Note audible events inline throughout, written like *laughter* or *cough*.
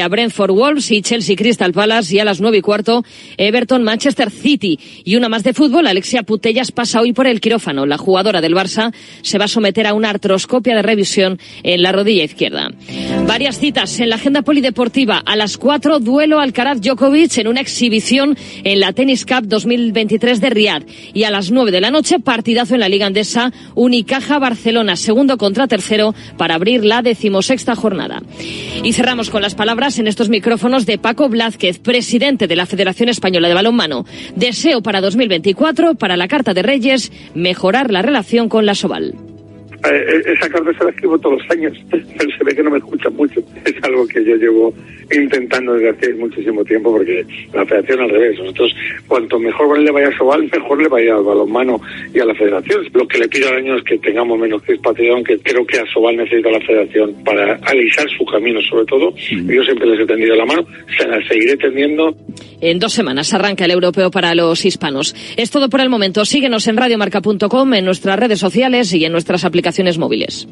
a Brentford Wolves y Chelsea Crystal Palace y a las nueve y cuarto Everton Manchester City. Y una más de fútbol, Alexia Putellas pasa hoy por el quirófano. La jugadora del Barça se va a someter a una artroscopia de revisión en la rodilla izquierda. Varias citas en la agenda polideportiva. A las cuatro, duelo Alcaraz Djokovic en una exhibición en la Tennis Cup 2023 de Riad. Y a las nueve de la noche, partidazo en la Liga Andesa, Unicaja Barcelona, segundo contra tercero para abrir la decimosexta jornada. Y cerramos con las palabras en estos micrófonos de Paco Blázquez, presidente de la Federación Española de Balonmano. Deseo para 2024, para la Carta de Reyes, mejorar la relación con la Soval. Eh, eh, esa carta se la escribo todos los años, *laughs* pero se ve que no me escucha mucho. Es algo que yo llevo intentando desde hace muchísimo tiempo porque la federación al revés. Nosotros, cuanto mejor le vaya a Sobal, mejor le vaya al balonmano y a la federación. Lo que le pido al año es que tengamos menos crispación, que creo que a Sobal necesita la federación para alisar su camino, sobre todo. Yo siempre les he tendido la mano, se la seguiré tendiendo. En dos semanas arranca el europeo para los hispanos. Es todo por el momento. Síguenos en radiomarca.com, en nuestras redes sociales y en nuestras aplicaciones móviles.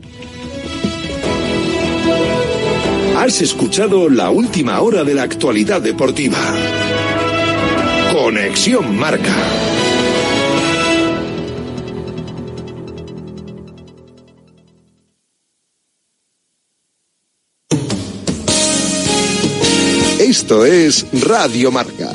Has escuchado la última hora de la actualidad deportiva. Conexión Marca. Esto es Radio Marca.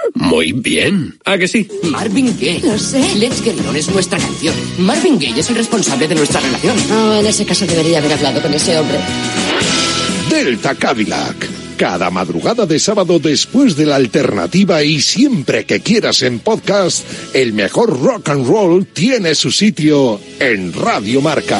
Muy bien. ¿A que sí? Marvin Gaye. Lo sé. Let's Get It On es nuestra canción. Marvin Gaye es el responsable de nuestra relación. Oh, en ese caso debería haber hablado con ese hombre. Delta Cadillac. Cada madrugada de sábado después de la alternativa y siempre que quieras en podcast, el mejor rock and roll tiene su sitio en Radio Marca.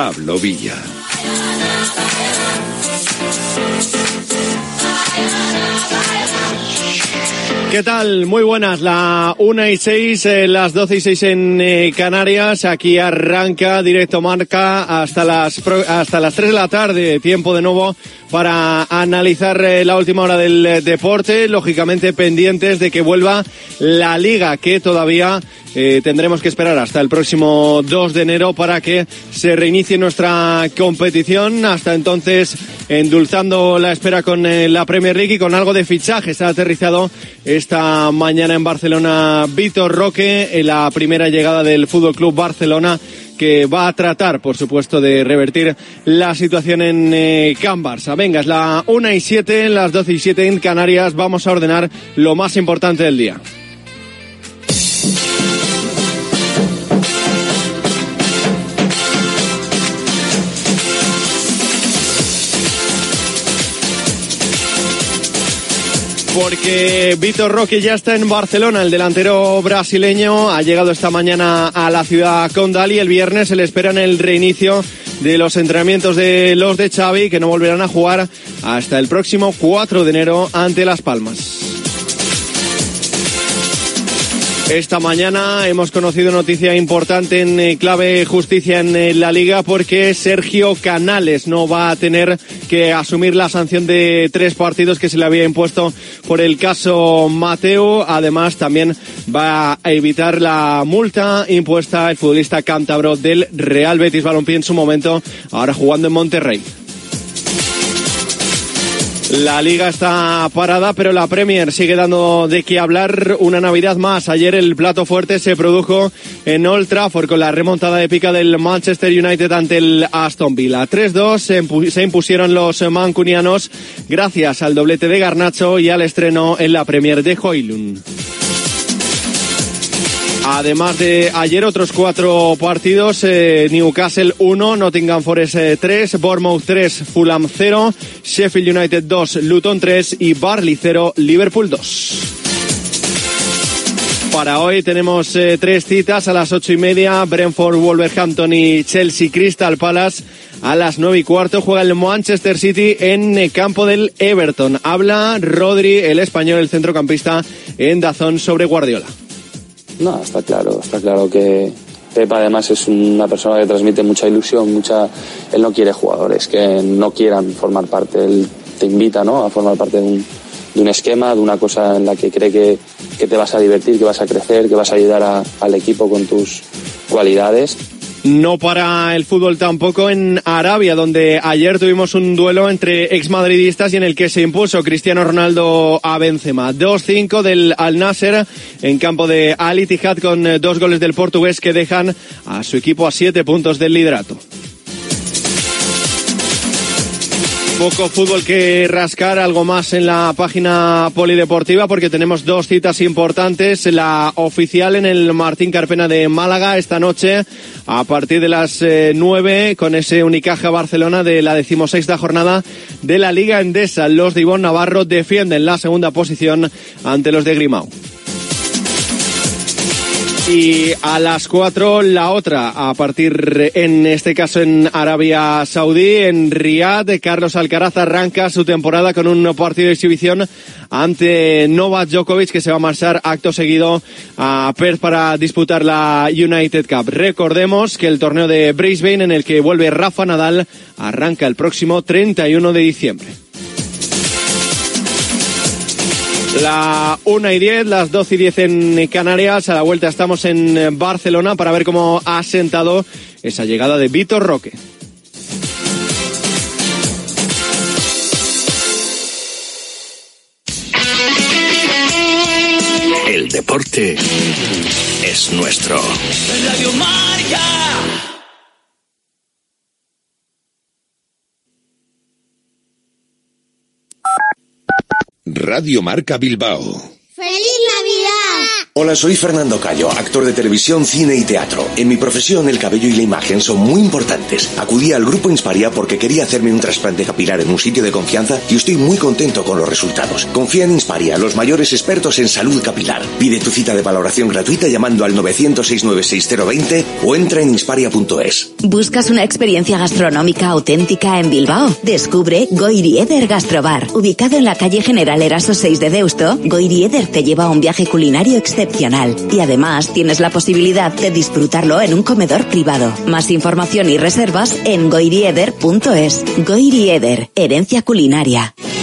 Pablo Villa. ¿Qué tal? Muy buenas. La una y seis, eh, las doce y seis en eh, Canarias. Aquí arranca directo marca hasta las pro- hasta las tres de la tarde. Tiempo de nuevo para analizar eh, la última hora del eh, deporte. Lógicamente pendientes de que vuelva la liga, que todavía eh, tendremos que esperar hasta el próximo 2 de enero para que se reinicie nuestra competición. Hasta entonces, endulzando la espera con la Premier League y con algo de fichajes. Ha aterrizado esta mañana en Barcelona Víctor Roque en la primera llegada del Fútbol Club Barcelona que va a tratar, por supuesto, de revertir la situación en eh. Venga, es la 1 y 7, las 12 y 7 en Canarias. Vamos a ordenar lo más importante del día. Porque Vitor Roque ya está en Barcelona, el delantero brasileño ha llegado esta mañana a la ciudad condal y el viernes se le espera en el reinicio de los entrenamientos de los de Xavi que no volverán a jugar hasta el próximo 4 de enero ante Las Palmas. Esta mañana hemos conocido noticia importante en eh, clave justicia en eh, la liga porque Sergio Canales no va a tener que asumir la sanción de tres partidos que se le había impuesto por el caso Mateo. Además, también va a evitar la multa impuesta el futbolista cántabro del Real Betis Balompié en su momento, ahora jugando en Monterrey. La liga está parada, pero la Premier sigue dando de qué hablar una Navidad más. Ayer el plato fuerte se produjo en Old Trafford con la remontada épica del Manchester United ante el Aston Villa. 3-2 se impusieron los mancunianos gracias al doblete de Garnacho y al estreno en la Premier de Hoylund. Además de ayer otros cuatro partidos, eh, Newcastle 1, Nottingham Forest 3, eh, Bournemouth 3, Fulham 0, Sheffield United 2, Luton 3 y Barley 0, Liverpool 2. Para hoy tenemos eh, tres citas a las ocho y media, Brentford, Wolverhampton y Chelsea Crystal Palace. A las nueve y cuarto juega el Manchester City en el campo del Everton. Habla Rodri, el español, el centrocampista, en Dazón sobre Guardiola. No, está claro, está claro que Pepa además es una persona que transmite mucha ilusión, mucha él no quiere jugadores que no quieran formar parte, él te invita ¿no? a formar parte de un, de un esquema, de una cosa en la que cree que, que, te vas a divertir, que vas a crecer, que vas a ayudar al equipo con tus cualidades no para el fútbol tampoco en Arabia, donde ayer tuvimos un duelo entre exmadridistas y en el que se impuso Cristiano Ronaldo a Benzema. 2-5 del Al Nasser en campo de Al Ittihad con dos goles del portugués que dejan a su equipo a siete puntos del liderato. Poco fútbol que rascar, algo más en la página polideportiva porque tenemos dos citas importantes. La oficial en el Martín Carpena de Málaga esta noche a partir de las eh, nueve con ese Unicaja Barcelona de la decimosexta jornada de la Liga Endesa. Los de Ivonne Navarro defienden la segunda posición ante los de Grimao. Y a las cuatro la otra, a partir en este caso en Arabia Saudí, en Riyadh, Carlos Alcaraz arranca su temporada con un partido de exhibición ante Novak Djokovic que se va a marchar acto seguido a Perth para disputar la United Cup. Recordemos que el torneo de Brisbane en el que vuelve Rafa Nadal arranca el próximo 31 de diciembre. La 1 y 10, las 12 y 10 en Canarias. A la vuelta estamos en Barcelona para ver cómo ha sentado esa llegada de Vitor Roque. El deporte es nuestro. Radio Marca. Radio Marca Bilbao. ¡Feliz Navidad! Hola, soy Fernando Cayo, actor de televisión, cine y teatro. En mi profesión, el cabello y la imagen son muy importantes. Acudí al grupo Insparia porque quería hacerme un trasplante capilar en un sitio de confianza y estoy muy contento con los resultados. Confía en Insparia, los mayores expertos en salud capilar. Pide tu cita de valoración gratuita llamando al 906 o entra en insparia.es. ¿Buscas una experiencia gastronómica auténtica en Bilbao? Descubre Goirieder Gastrobar. Ubicado en la calle General Eraso 6 de Deusto, Goirieder te lleva a un viaje culinario y además tienes la posibilidad de disfrutarlo en un comedor privado. Más información y reservas en goirieder.es. Goirieder, herencia culinaria.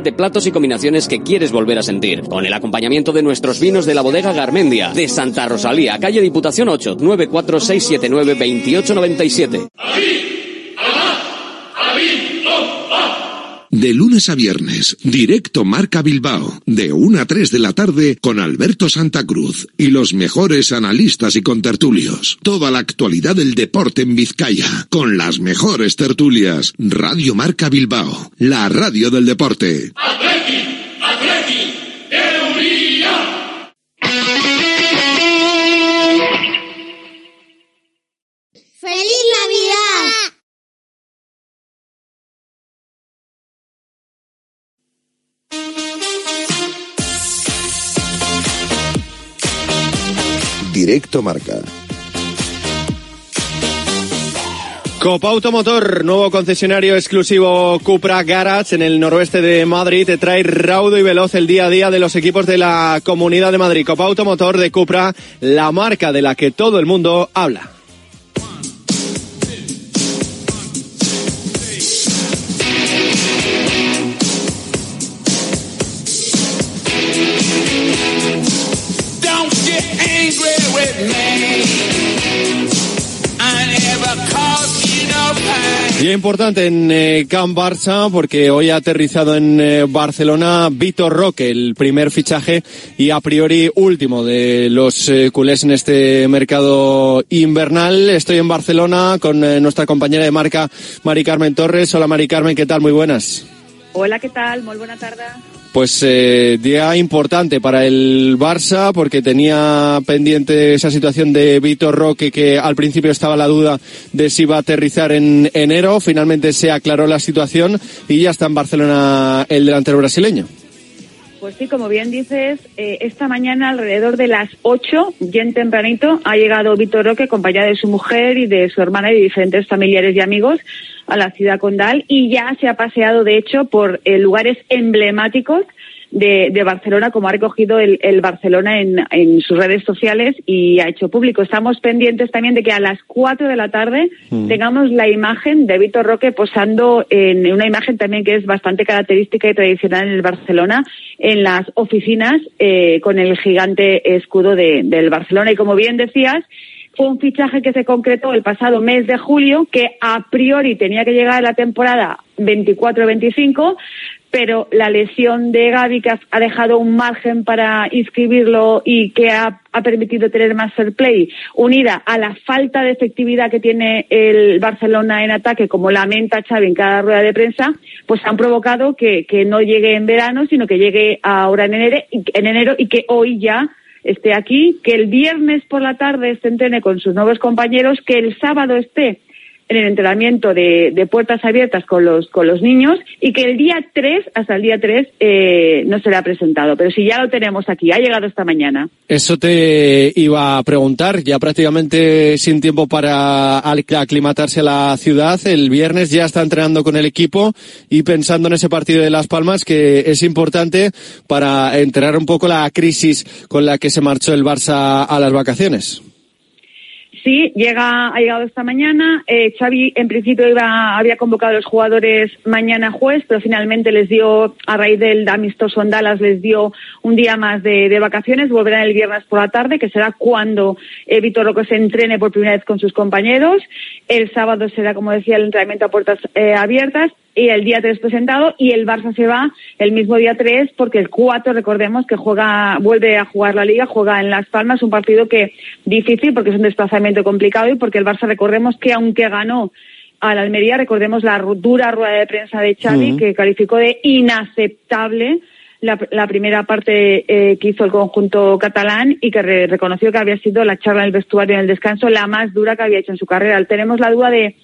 de platos y combinaciones que quieres volver a sentir. Con el acompañamiento de nuestros vinos de la bodega Garmendia, de Santa Rosalía, calle Diputación 8, 94679 2897. De lunes a viernes, directo Marca Bilbao, de 1 a 3 de la tarde con Alberto Santa Cruz y los mejores analistas y contertulios. Toda la actualidad del deporte en Vizcaya, con las mejores tertulias. Radio Marca Bilbao, la radio del deporte. ¡Atleti! ¡Atleti! ¡Feliz Navidad! Directo Marca. Copa Automotor, nuevo concesionario exclusivo Cupra Garage en el noroeste de Madrid, te trae raudo y veloz el día a día de los equipos de la Comunidad de Madrid. Copa Automotor de Cupra, la marca de la que todo el mundo habla. Día importante en eh, Camp Barça porque hoy ha aterrizado en eh, Barcelona Vitor Roque, el primer fichaje y a priori último de los eh, culés en este mercado invernal. Estoy en Barcelona con nuestra compañera de marca Mari Carmen Torres. Hola Mari Carmen, ¿qué tal? Muy buenas. Hola, ¿qué tal? Muy buena tarde. Pues eh, día importante para el Barça porque tenía pendiente esa situación de Vitor Roque que al principio estaba la duda de si iba a aterrizar en enero. Finalmente se aclaró la situación y ya está en Barcelona el delantero brasileño. Pues sí, como bien dices, eh, esta mañana alrededor de las 8, bien tempranito, ha llegado Víctor Roque acompañado de su mujer y de su hermana y de diferentes familiares y amigos a la ciudad condal y ya se ha paseado, de hecho, por eh, lugares emblemáticos de, de Barcelona, como ha recogido el, el Barcelona en, en sus redes sociales y ha hecho público. Estamos pendientes también de que a las 4 de la tarde Mm. tengamos la imagen de Víctor Roque posando en una imagen también que es bastante característica y tradicional en el Barcelona, en las oficinas eh, con el gigante escudo de- del Barcelona. Y como bien decías, fue un fichaje que se concretó el pasado mes de julio, que a priori tenía que llegar a la temporada 24-25, pero la lesión de Gaby que ha- dejado un margen para inscribirlo y que ha, ha permitido tener más play, unida a la falta de efectividad que tiene el Barcelona en ataque, como lamenta Xavi en cada rueda de prensa, pues han provocado que, que no llegue en verano, sino que llegue ahora en enero, y- en enero y que hoy ya esté aquí, que el viernes por la tarde se entrene con sus nuevos compañeros, que el sábado esté en el entrenamiento de, de puertas abiertas con los, con los niños y que el día 3, hasta el día 3, eh, no será presentado. Pero si ya lo tenemos aquí, ha llegado esta mañana. Eso te iba a preguntar, ya prácticamente sin tiempo para aclimatarse a la ciudad. El viernes ya está entrenando con el equipo y pensando en ese partido de Las Palmas que es importante para enterar un poco la crisis con la que se marchó el Barça a las vacaciones. Sí, llega, ha llegado esta mañana. Eh, Xavi, en principio, iba, había convocado a los jugadores mañana jueves, pero finalmente les dio, a raíz del amistoso en Dallas, les dio un día más de, vacaciones. Volverán el viernes por la tarde, que será cuando eh, Víctor Roque se entrene por primera vez con sus compañeros. El sábado será, como decía, el entrenamiento a puertas eh, abiertas y el día 3 presentado y el Barça se va el mismo día 3 porque el 4 recordemos que juega vuelve a jugar la liga juega en Las Palmas un partido que difícil porque es un desplazamiento complicado y porque el Barça recordemos que aunque ganó a la Almería recordemos la dura rueda de prensa de Xavi que calificó de inaceptable la, la primera parte eh, que hizo el conjunto catalán y que re- reconoció que había sido la charla en el vestuario en el descanso la más dura que había hecho en su carrera. Tenemos la duda de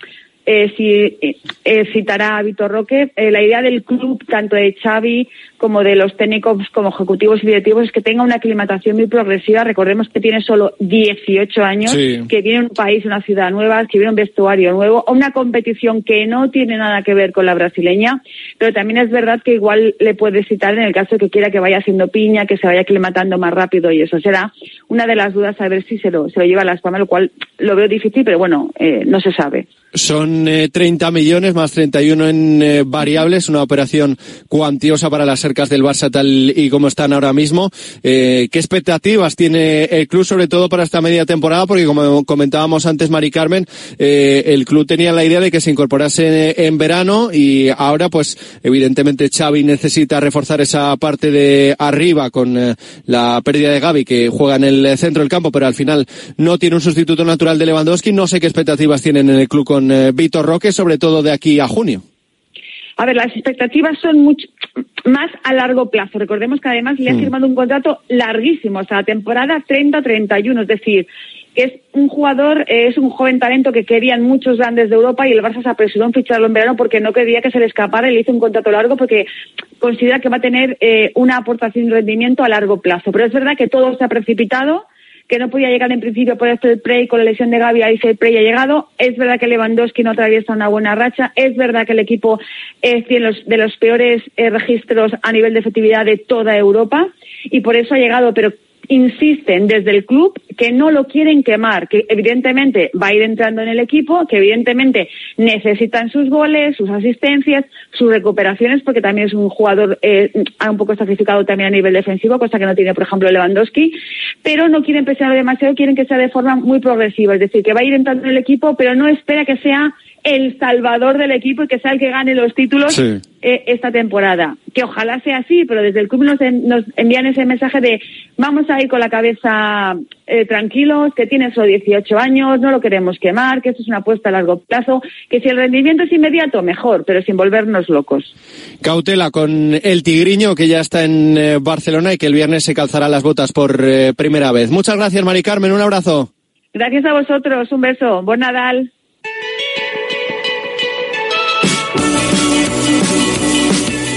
eh, si eh, eh, citará a Vitor Roque. Eh, la idea del club, tanto de Xavi como de los técnicos como ejecutivos y directivos, es que tenga una aclimatación muy progresiva. Recordemos que tiene solo 18 años, Sí. que viene un país, una ciudad nueva, que viene un vestuario nuevo, una competición que no tiene nada que ver con la brasileña, pero también es verdad que igual le puede citar en el caso de que quiera que vaya haciendo piña, que se vaya aclimatando más rápido y eso será una de las dudas a ver si se lo, se lo lleva a las palmas, lo cual lo veo difícil, pero bueno, eh, no se sabe. Son eh, 30 millones más 31 en eh, variables, una operación cuantiosa para las cercas del Barça tal y como están ahora mismo. Eh, ¿Qué expectativas tiene el club, sobre todo para esta media temporada? Porque como comentábamos antes, Mari Carmen, eh, el club tenía la idea de que se incorporase en verano y ahora, pues, evidentemente Xavi necesita reforzar esa parte de arriba con eh, la pérdida de Gaby que juega en el centro del campo, pero al final no tiene un sustituto natural de Lewandowski. No sé qué expectativas tienen en el club con eh, Vitor Roque, sobre todo de aquí a junio. A ver, las expectativas son mucho más a largo plazo. Recordemos que además le ha Mm. firmado un contrato larguísimo, hasta la temporada 30-31, es decir, que es un jugador, eh, es un joven talento que querían muchos grandes de Europa y el Barça se apresuró en ficharlo en verano porque no quería que se le escapara y le hizo un contrato largo porque considera que va a tener eh, una aportación y rendimiento a largo plazo. Pero es verdad que todo se ha precipitado que no podía llegar en principio por este Prey con la lesión de Gaby, ahí el Prey ha llegado. Es verdad que Lewandowski no atraviesa una buena racha, es verdad que el equipo es tiene los, de los peores eh, registros a nivel de efectividad de toda Europa y por eso ha llegado, pero insisten desde el club que no lo quieren quemar, que evidentemente va a ir entrando en el equipo, que evidentemente necesitan sus goles, sus asistencias, sus recuperaciones, porque también es un jugador eh, un poco sacrificado también a nivel defensivo, cosa que no tiene, por ejemplo, Lewandowski, pero no quieren presionar demasiado, quieren que sea de forma muy progresiva, es decir, que va a ir entrando en el equipo, pero no espera que sea el salvador del equipo y que sea el que gane los títulos eh, esta temporada. Que ojalá sea así, pero desde el club nos, nos, envían ese mensaje de vamos a ir con la cabeza eh, tranquilos, que tiene solo 18 años, no lo queremos quemar, que esto es una apuesta a largo plazo, que si el rendimiento es inmediato, mejor, pero sin volvernos locos. Cautela con el Tigriño, que ya está en eh, Barcelona y que el viernes se calzará las botas por primera vez. Muchas gracias, Mari Carmen, un abrazo. Gracias a vosotros, un beso, buen Nadal.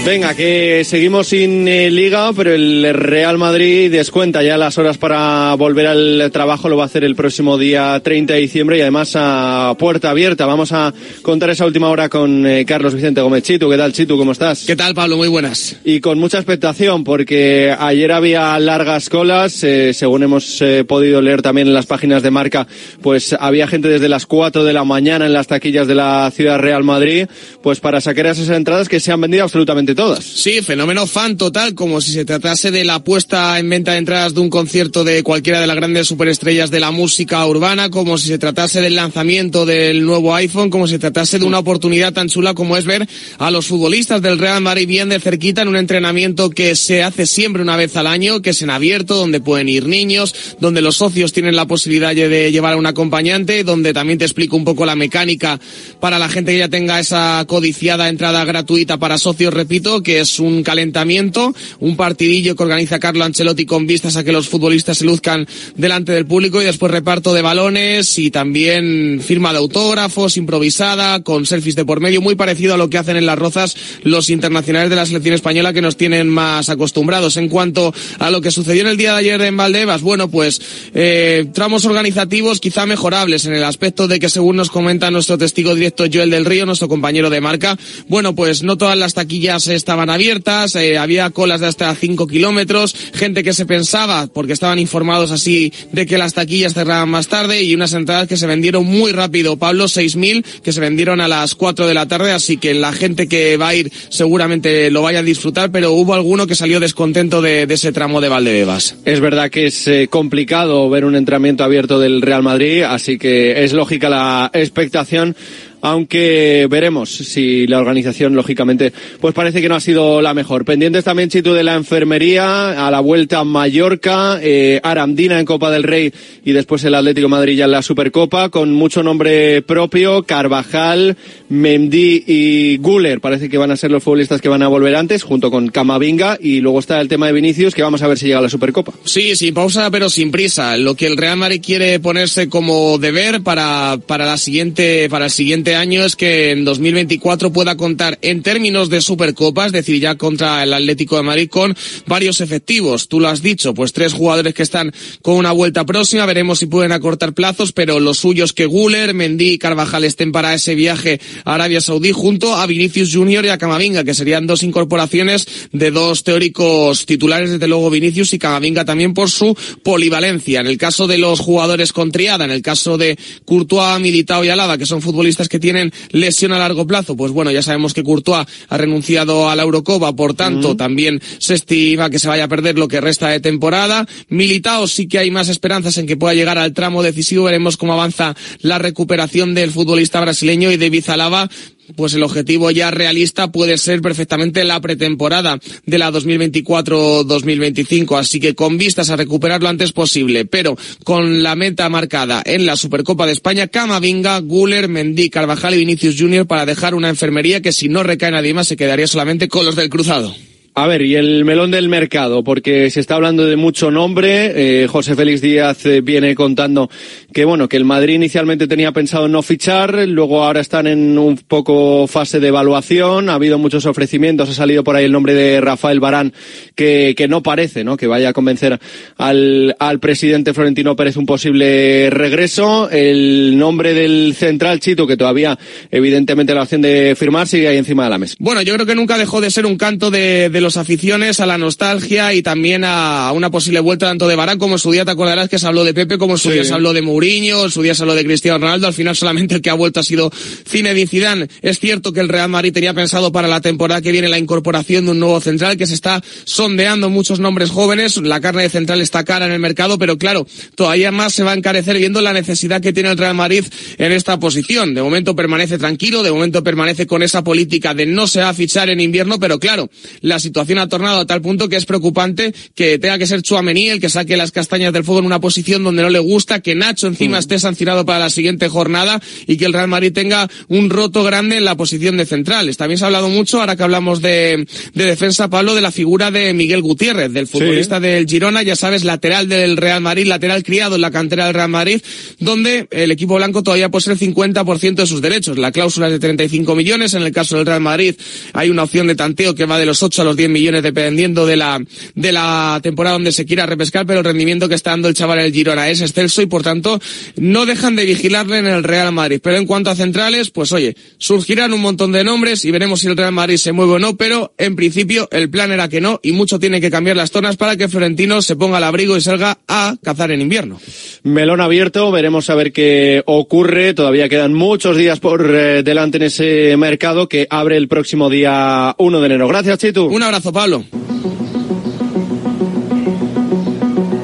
Venga, que seguimos sin eh, liga, pero el Real Madrid descuenta ya las horas para volver al trabajo. Lo va a hacer el próximo día 30 de diciembre y además a puerta abierta. Vamos a contar esa última hora con eh, Carlos Vicente Gómez Chitu. ¿Qué tal, Chitu? ¿Cómo estás? ¿Qué tal, Pablo? Muy buenas. Y con mucha expectación, porque ayer había largas colas, eh, según hemos podido leer también en las páginas de marca, pues había gente desde las 4 de la mañana en las taquillas de la ciudad Real Madrid, pues para sacar esas entradas que se han vendido absolutamente todas. Sí, fenómeno fan total, como si se tratase de la puesta en venta de entradas de un concierto de cualquiera de las grandes superestrellas de la música urbana, como si se tratase del lanzamiento del nuevo iPhone, como si se tratase de una oportunidad tan chula como es ver a los futbolistas del Real Madrid bien de cerquita en un entrenamiento que se hace siempre una vez al año, que es en abierto, donde pueden ir niños, donde los socios tienen la posibilidad de llevar a un acompañante, donde también te explico un poco la mecánica para la gente que ya tenga esa codiciada entrada gratuita para socios, repito, que es un calentamiento, un partidillo que organiza Carlo Ancelotti con vistas a que los futbolistas se luzcan delante del público y después reparto de balones y también firma de autógrafos improvisada con selfies de por medio, muy parecido a lo que hacen en las rozas los internacionales de la selección española que nos tienen más acostumbrados. En cuanto a lo que sucedió en el día de ayer en Valdebas, bueno, pues eh, tramos organizativos quizá mejorables en el aspecto de que según nos comenta nuestro testigo directo Joel del Río, nuestro compañero de marca, bueno, pues no todas las taquillas estaban abiertas, eh, había colas de hasta 5 kilómetros, gente que se pensaba, porque estaban informados así, de que las taquillas cerraban más tarde y unas entradas que se vendieron muy rápido. Pablo, 6.000 que se vendieron a las 4 de la tarde, así que la gente que va a ir seguramente lo vaya a disfrutar, pero hubo alguno que salió descontento de, ese tramo de Valdebebas. Es verdad que es eh, complicado ver un entrenamiento abierto del Real Madrid, así que es lógica la expectación aunque veremos si la organización, lógicamente, pues parece que no ha sido la mejor. Pendientes también, Chitu, de la enfermería, a la vuelta a Mallorca, eh, Arandina en Copa del Rey y después el Atlético Madrid ya en la Supercopa, con mucho nombre propio, Carvajal, Mendy y Guller, parece que van a ser los futbolistas que van a volver antes, junto con Camavinga, y luego está el tema de Vinicius, que vamos a ver si llega a la Supercopa. Sí, sin pausa, pero sin prisa. Lo que el Real Madrid quiere ponerse como deber para, para la siguiente, para el siguiente año es que en 2024 pueda contar en términos de Supercopa, es decir, ya contra el Atlético de Madrid con varios efectivos. Tú lo has dicho, pues tres jugadores que están con una vuelta próxima, veremos si pueden acortar plazos, pero los suyos que Guller, Mendy y Carvajal estén para ese viaje a Arabia Saudí junto a Vinicius Junior y a Camavinga, que serían dos incorporaciones de dos teóricos titulares, desde luego Vinicius y Camavinga también por su polivalencia. En el caso de los jugadores con triada, en el caso de Courtois, Militao y Alaba, que son futbolistas que tienen lesión a largo plazo, pues bueno, ya sabemos que Courtois ha renunciado a la Eurocopa, por tanto, también se estima que se vaya a perder lo que resta de temporada. Militao sí que hay más esperanzas en que pueda llegar al tramo decisivo, veremos cómo avanza la recuperación del futbolista brasileño y de Alaba pues el objetivo ya realista puede ser perfectamente la pretemporada de la 2024-2025. Así que con vistas a recuperar lo antes posible, pero con la meta marcada en la Supercopa de España, Camavinga, Guller, Mendy, Carvajal y Vinicius Junior para dejar una enfermería que si no recae nadie más se quedaría solamente con los del cruzado. A ver, y el melón del mercado, porque se está hablando de mucho nombre. Eh, José Félix Díaz eh, viene contando que, bueno, que el Madrid inicialmente tenía pensado no fichar, luego ahora están en un poco fase de evaluación. Ha habido muchos ofrecimientos, ha salido por ahí el nombre de Rafael Barán, que, que no parece, ¿no? Que vaya a convencer al, al presidente Florentino Pérez un posible regreso. El nombre del central Chito, que todavía, evidentemente, la opción de firmar sigue ahí encima de la mesa. Bueno, yo creo que nunca dejó de ser un canto de, de los aficiones a la nostalgia y también a una posible vuelta tanto de Barán como en su día te acordarás que se habló de Pepe, como en su Sí. día se habló de Mourinho, en su día se habló de Cristiano Ronaldo, al final solamente el que ha vuelto ha sido Zinedine Zidane. Es cierto que el Real Madrid tenía pensado para la temporada que viene la incorporación de un nuevo central que se está sondeando muchos nombres jóvenes, la carne de central está cara en el mercado, pero claro, todavía más se va a encarecer viendo la necesidad que tiene el Real Madrid en esta posición. De momento permanece tranquilo, de momento permanece con esa política de no se va a fichar en invierno, pero claro, la situación ha tornado a tal punto que es preocupante que tenga que ser Chuamení el que saque las castañas del fuego en una posición donde no le gusta, que Nacho encima esté sancionado para la siguiente jornada y que el Real Madrid tenga un roto grande en la posición de centrales. También se ha hablado mucho, ahora que hablamos de, de defensa, Pablo, de la figura de Miguel Gutiérrez, del futbolista del Girona, ya sabes, lateral del Real Madrid, lateral criado en la cantera del Real Madrid, donde el equipo blanco todavía posee el 50% de sus derechos. La cláusula es de 35 millones, en el caso del Real Madrid hay una opción de tanteo que va de los 8 a los 10 millones dependiendo de la, de la temporada donde se quiera repescar, pero el rendimiento que está dando el chaval en el Girona es excelso y por tanto no dejan de vigilarle en el Real Madrid. Pero en cuanto a centrales, pues oye, surgirán un montón de nombres y veremos si el Real Madrid se mueve o no, pero en principio el plan era que no y mucho tiene que cambiar las zonas para que Florentino se ponga al abrigo y salga a cazar en invierno. Melón abierto, veremos a ver qué ocurre. Todavía quedan muchos días por eh, delante en ese mercado que abre el próximo día 1 de enero. Gracias, Chitu. Un abrazo, Pablo.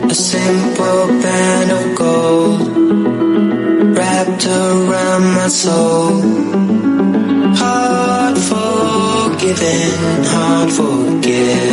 A simple band of gold wrapped around my soul. Hard forgiven, hard forget.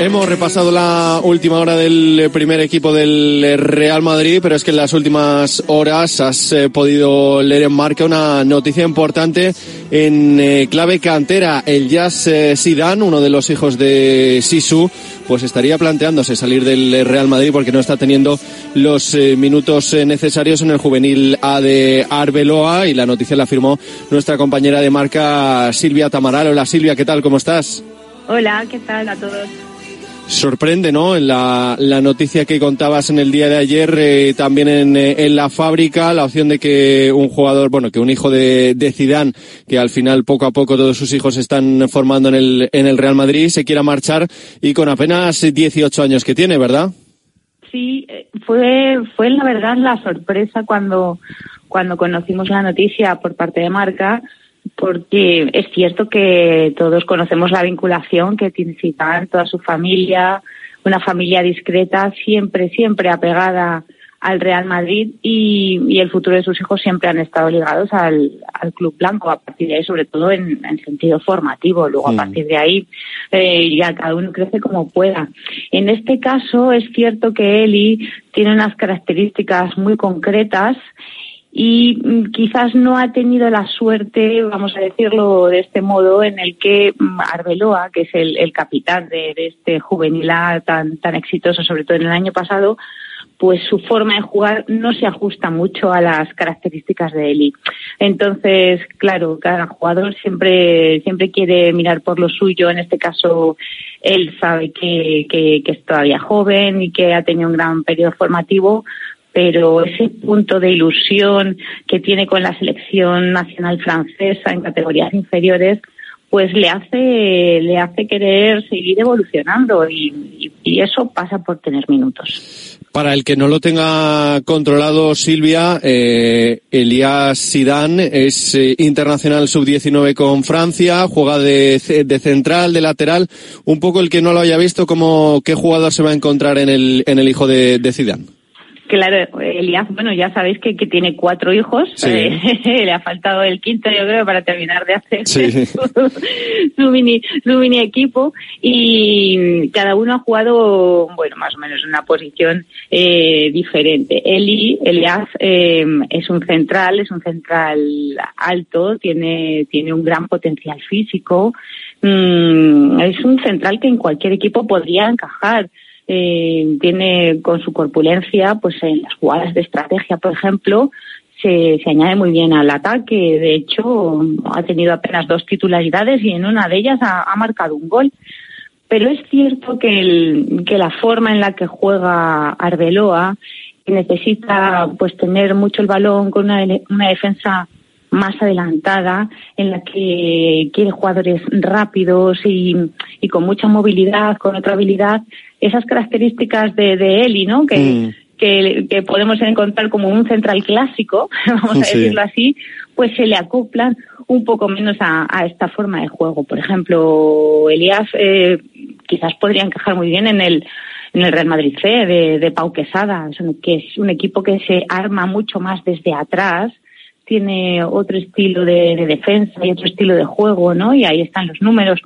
Hemos repasado la última hora del primer equipo del Real Madrid, pero es que en las últimas horas has eh, podido leer en marca una noticia importante en eh, clave cantera. El Jazz eh, Zidane, uno de los hijos de Sisu, pues estaría planteándose salir del Real Madrid porque no está teniendo los eh, minutos necesarios en el juvenil A de Arbeloa y la noticia la firmó nuestra compañera de marca Silvia Tamaral. Hola Silvia, ¿qué tal? ¿Cómo estás? Hola, ¿qué tal a todos? Sorprende, ¿no? La, la noticia que contabas en el día de ayer, eh, también en, eh, en la fábrica, la opción de que un jugador, bueno, que un hijo de, de Zidane, que al final poco a poco todos sus hijos están formando en el, en el Real Madrid, se quiera marchar y con apenas 18 años que tiene, ¿verdad? Sí, eh, fue, fue la verdad la sorpresa cuando, cuando conocimos la noticia por parte de Marca, porque es cierto que todos conocemos la vinculación que tiene Zidane, toda su familia, una familia discreta, siempre, siempre apegada al Real Madrid y, y el futuro de sus hijos siempre han estado ligados al, al club blanco, a partir de ahí, sobre todo en, en sentido formativo. Luego, a Mm. partir de ahí, eh, ya cada uno crece como pueda. En este caso, es cierto que Eli tiene unas características muy concretas y mm, quizás no ha tenido la suerte, vamos a decirlo de este modo, en el que mm, Arbeloa, que es el, capitán de, este juvenil tan, tan exitoso, sobre todo en el año pasado, pues su forma de jugar no se ajusta mucho a las características de Eli. Entonces, claro, cada jugador siempre, siempre quiere mirar por lo suyo. En este caso, él sabe que, que, que es todavía joven y que ha tenido un gran periodo formativo, pero ese punto de ilusión que tiene con la selección nacional francesa en categorías inferiores, pues le hace, le hace querer seguir evolucionando y, y- eso pasa por tener minutos. Para el que no lo tenga controlado, Silvia, eh, Elías Sidán es eh, internacional sub-19 con Francia, juega de, de central, de lateral. Un poco el que no lo haya visto, como qué jugador se va a encontrar en el, en el hijo de, de Zidane. Claro, Elías, bueno, ya sabéis que, que tiene cuatro hijos. Sí. Eh, *laughs* le ha faltado el quinto, yo creo, para terminar de hacer Sí. *laughs* su, su mini, su mini equipo. Y cada uno ha jugado, bueno, más o menos en una posición eh, diferente. Eli, Elias, eh, es un central, es un central alto, tiene, tiene un gran potencial físico. Mm, es un central que en cualquier equipo podría encajar eh, tiene con su corpulencia, pues en las jugadas de estrategia, por ejemplo, se, se añade muy bien al ataque. De hecho, ha tenido apenas dos titularidades y en una de ellas ha, marcado un gol. Pero es cierto que, el, que la forma en la que juega Arbeloa necesita pues tener mucho el balón con una, una defensa más adelantada, en la que quiere jugadores rápidos y, y con mucha movilidad, con otra habilidad, esas características de, de Eli, ¿no? Que, Mm. que, que podemos encontrar como un central clásico, *laughs* vamos a decirlo así, pues se le acoplan un poco menos a, a esta forma de juego. Por ejemplo, Elías eh, quizás podría encajar muy bien en el en el Real Madrid C de, de Pau Quesada, que es un equipo que se arma mucho más desde atrás, tiene otro estilo de, de defensa y otro estilo de juego, ¿no? Y ahí están los números.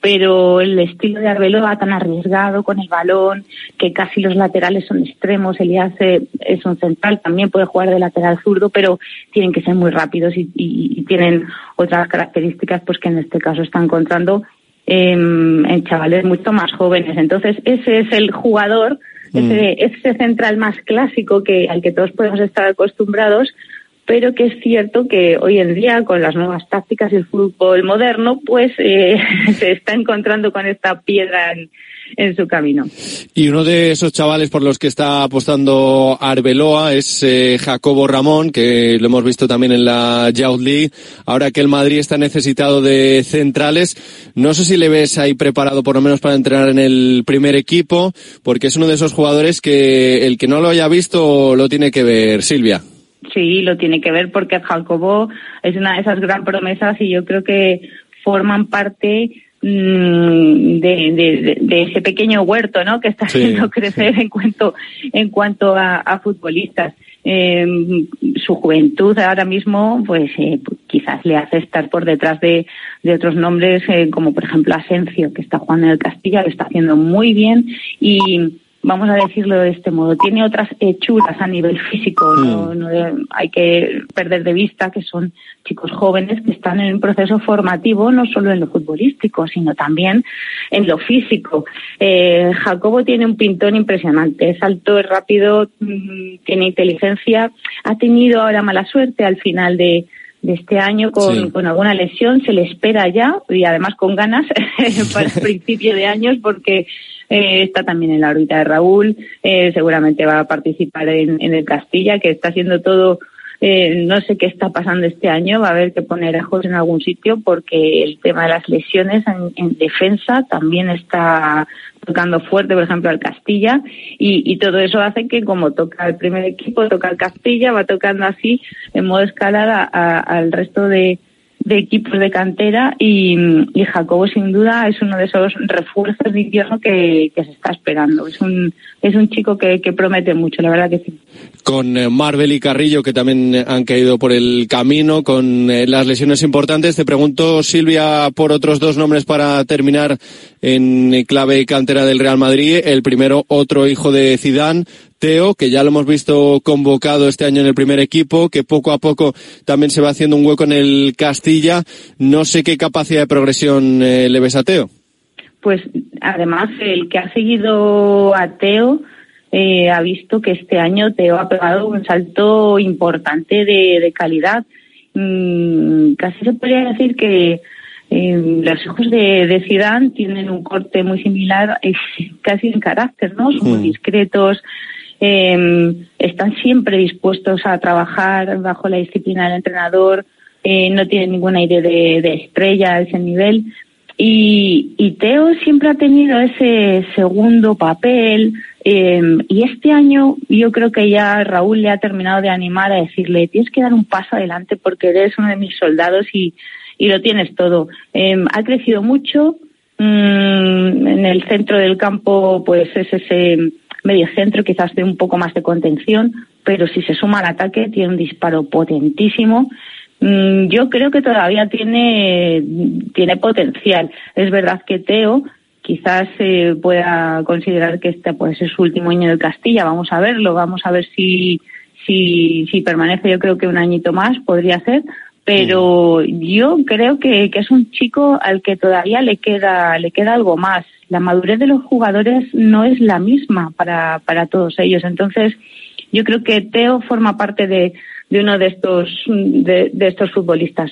Pero el estilo de Arbeloa tan arriesgado con el balón, que casi los laterales son extremos, Elías eh, es un central, también puede jugar de lateral zurdo, pero tienen que ser muy rápidos y, y- y tienen otras características pues que en este caso está encontrando em, en chavales mucho más jóvenes. Entonces, ese es el jugador, ese, ese central más clásico que al que todos podemos estar acostumbrados, pero que es cierto que hoy en día con las nuevas tácticas y el fútbol moderno, pues eh, *laughs* se está encontrando con esta piedra en, su camino. Y uno de esos chavales por los que está apostando Arbeloa es eh, Jacobo Ramón, que lo hemos visto también en la Youth League. Ahora que el Madrid está necesitado de centrales, no sé si le ves ahí preparado por lo menos para entrenar en el primer equipo, porque es uno de esos jugadores que el que no lo haya visto lo tiene que ver, Silvia. Sí, lo tiene que ver porque Jacobo es una de esas gran promesas y yo creo que forman parte mm, de, de- de ese pequeño huerto ¿no? que está Sí, haciendo crecer en cuanto en cuanto a, a futbolistas. Eh, su juventud ahora mismo, pues eh, quizás le hace estar por detrás de, de otros nombres, eh, como por ejemplo Asencio, que está jugando en el Castilla, lo está haciendo muy bien y vamos a decirlo de este modo, tiene otras hechuras a nivel físico, no, no de- hay que perder de vista que son chicos jóvenes que están en un proceso formativo no solo en lo futbolístico, sino también en lo físico. Eh, Jacobo tiene un pintón impresionante, es alto, es rápido, mm, tiene inteligencia, ha tenido ahora mala suerte al final de, de este año con, Sí. con alguna lesión, se le espera ya y además con ganas *laughs* para el *laughs* principio de años porque eh, está también en la órbita de Raúl, eh, seguramente va a participar en, en el Castilla, que está haciendo todo, eh, no sé qué está pasando este año, va a haber que poner ajos en algún sitio porque el tema de las lesiones en, en defensa también está tocando fuerte, por ejemplo, al Castilla, y, y todo eso hace que como toca el primer equipo, toca el Castilla, va tocando así en modo escalada a- al resto de, de equipos de cantera y, Jacobo sin duda es uno de esos refuerzos de invierno que, que se está esperando. Es un, es un chico que, promete mucho, la verdad que sí. con eh, Marvel y Carrillo que también eh, han caído por el camino con eh, las lesiones importantes. Te pregunto, Silvia, por otros dos nombres para terminar en clave cantera del Real Madrid. El primero, otro hijo de Zidane, Teo, que ya lo hemos visto convocado este año en el primer equipo, que poco a poco también se va haciendo un hueco en el Castilla. No sé qué capacidad de progresión eh, le ves a Teo. Pues además el que ha seguido a Teo eh, ha visto que este año Teo ha pegado un salto importante de, de calidad. Mm, casi se podría decir que eh, los hijos de, de Zidane tienen un corte muy similar, eh, *laughs* casi en carácter, ¿no? Son muy Mm. discretos, eh, están siempre dispuestos a trabajar bajo la disciplina del entrenador, eh, no tienen ningún aire de, de estrella a ese nivel. Y, Teo siempre ha tenido ese segundo papel eh, y este año yo creo que ya Raúl le ha terminado de animar a decirle tienes que dar un paso adelante porque eres uno de mis soldados y, y lo tienes todo. Eh, ha crecido mucho, mm, en el centro del campo pues es ese medio centro, quizás de un poco más de contención, pero si se suma al ataque tiene un disparo potentísimo. Mm, yo creo que todavía tiene, tiene potencial. Es verdad que Teo quizás se pueda considerar que este puede ser su último año de Castilla. Vamos a verlo, vamos a ver si, si, si permanece. Yo creo que un añito más podría ser, pero yo creo que, que, es un chico al que todavía le queda le queda algo más. La madurez de los jugadores no es la misma para, para todos ellos. Entonces, yo creo que Teo forma parte de, de uno de estos de, de estos futbolistas.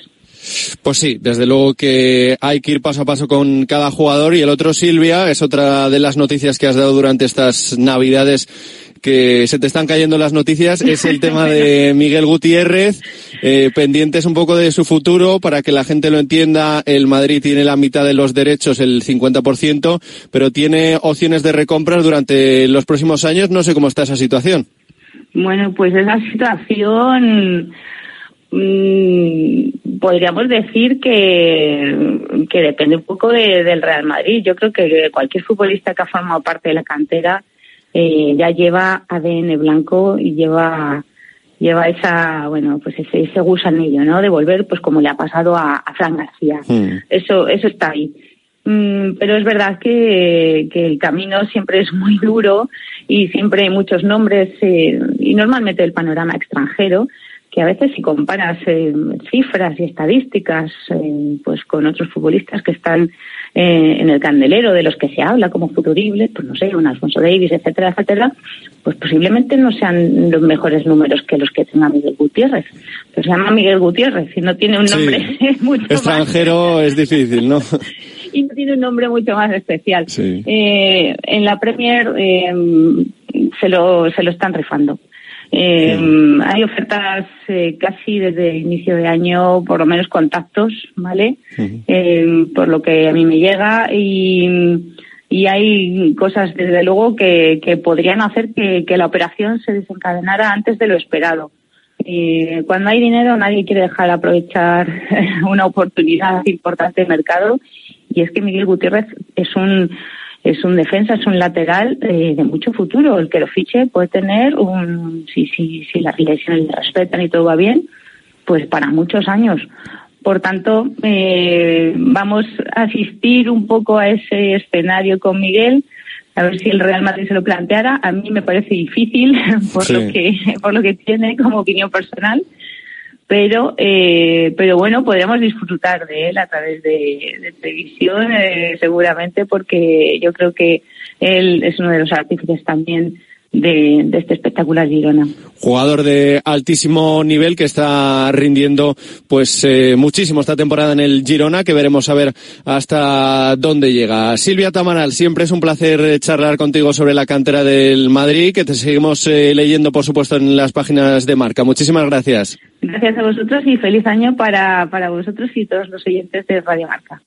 Pues sí, desde luego que hay que ir paso a paso con cada jugador y el otro Silvia es otra de las noticias que has dado durante estas navidades que se te están cayendo las noticias es el tema de *laughs* Miguel Gutiérrez, eh, pendientes un poco de su futuro para que la gente lo entienda. El Madrid tiene la mitad de los derechos, el 50%, pero tiene opciones de recompras durante los próximos años. No sé cómo está esa situación. Bueno, pues esa situación mmm, podríamos decir que, que depende un poco de, del Real Madrid. Yo creo que cualquier futbolista que ha formado parte de la cantera eh, ya lleva ADN blanco y lleva lleva esa bueno pues ese, ese gusanillo no de volver pues como le ha pasado a, a Fran García. Hmm. eso eso está ahí. Mm, pero es verdad que, que el camino siempre es muy duro y siempre hay muchos nombres eh, y normalmente el panorama extranjero que a veces si comparas eh, cifras y estadísticas eh, pues con otros futbolistas que están eh, en el candelero de los que se habla como futuribles, pues no sé, un Alfonso Davis, etcétera, etcétera, pues posiblemente no sean los mejores números que los que tenga Miguel Gutiérrez. Pero se llama Miguel Gutiérrez y no tiene un Sí. nombre *laughs* mucho más Extranjero es difícil, ¿no? *laughs* y no tiene un nombre mucho más especial. Sí. Eh, en la Premier eh, se, lo, se lo están rifando. Eh, Hay ofertas eh, casi desde el inicio de año, por lo menos contactos, ¿vale? Eh, por lo que a mí me llega y, y hay cosas, desde luego, que, que podrían hacer que, que la operación se desencadenara antes de lo esperado. Eh, cuando hay dinero nadie quiere dejar aprovechar *laughs* una oportunidad importante de mercado y es que Miguel Gutiérrez es un es un defensa, es un lateral eh, de mucho futuro. El que lo fiche puede tener un, si, si, si las lesiones le respetan y todo va bien, pues para muchos años. Por tanto, eh, vamos a asistir un poco a ese escenario con Miguel, a ver si el Real Madrid se lo planteara. A mí me parece difícil *laughs* por Sí. lo que por lo que tiene como opinión personal, pero eh, pero bueno podremos disfrutar de él a través de, de televisión eh, seguramente porque yo creo que él es uno de los artífices también de, de este espectacular Girona. Jugador de altísimo nivel que está rindiendo pues eh, muchísimo esta temporada en el Girona, que veremos a ver hasta dónde llega. Silvia Tamaral, siempre es un placer eh, charlar contigo sobre la cantera del Madrid, que te seguimos eh, leyendo por supuesto en las páginas de marca. Muchísimas gracias. Gracias a vosotros y feliz año para, para vosotros y todos los oyentes de Radio Marca.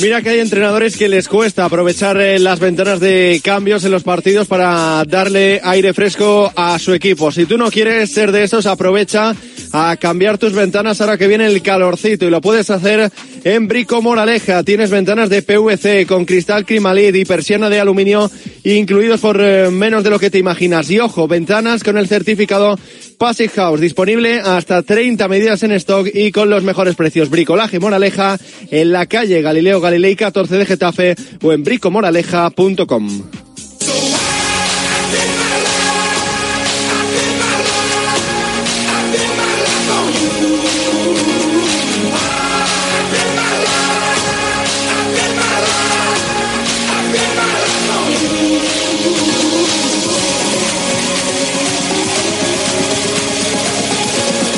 Mira que hay entrenadores que les cuesta aprovechar eh, las ventanas de cambios en los partidos para darle aire fresco a su equipo. Si tú no quieres ser de esos, aprovecha a cambiar tus ventanas ahora que viene el calorcito y lo puedes hacer en Brico Moraleja. Tienes ventanas de PVC con cristal Crimalit y persiana de aluminio incluidos por eh, menos de lo que te imaginas. Y ojo, ventanas con el certificado Passive House disponible hasta 30 medidas en stock y con los mejores precios. Bricolaje Moraleja en la calle Galileo Galilei 14 de Getafe o en bricomoraleja.com.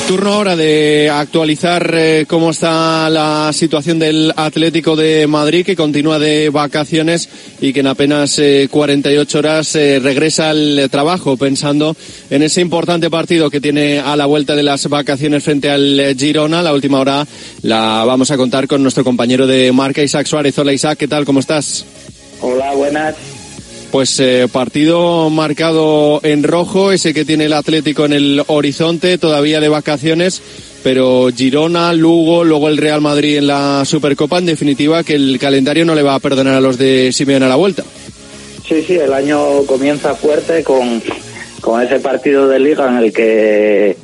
Turno ahora de actualizar eh, cómo está la situación del Atlético de Madrid, que continúa de vacaciones y que en apenas eh, 48 horas eh, regresa al trabajo, pensando en ese importante partido que tiene a la vuelta de las vacaciones frente al Girona. La última hora la vamos a contar con nuestro compañero de marca, Isaac Suárez. Hola Isaac, ¿qué tal? ¿Cómo estás? Hola, buenas. Pues eh, partido marcado en rojo, ese que tiene el Atlético en el horizonte, todavía de vacaciones, pero Girona, Lugo, luego el Real Madrid en la Supercopa, en definitiva que el calendario no le va a perdonar a los de Simeone a la vuelta. Sí, sí, el año comienza fuerte con, con ese partido de liga en el que,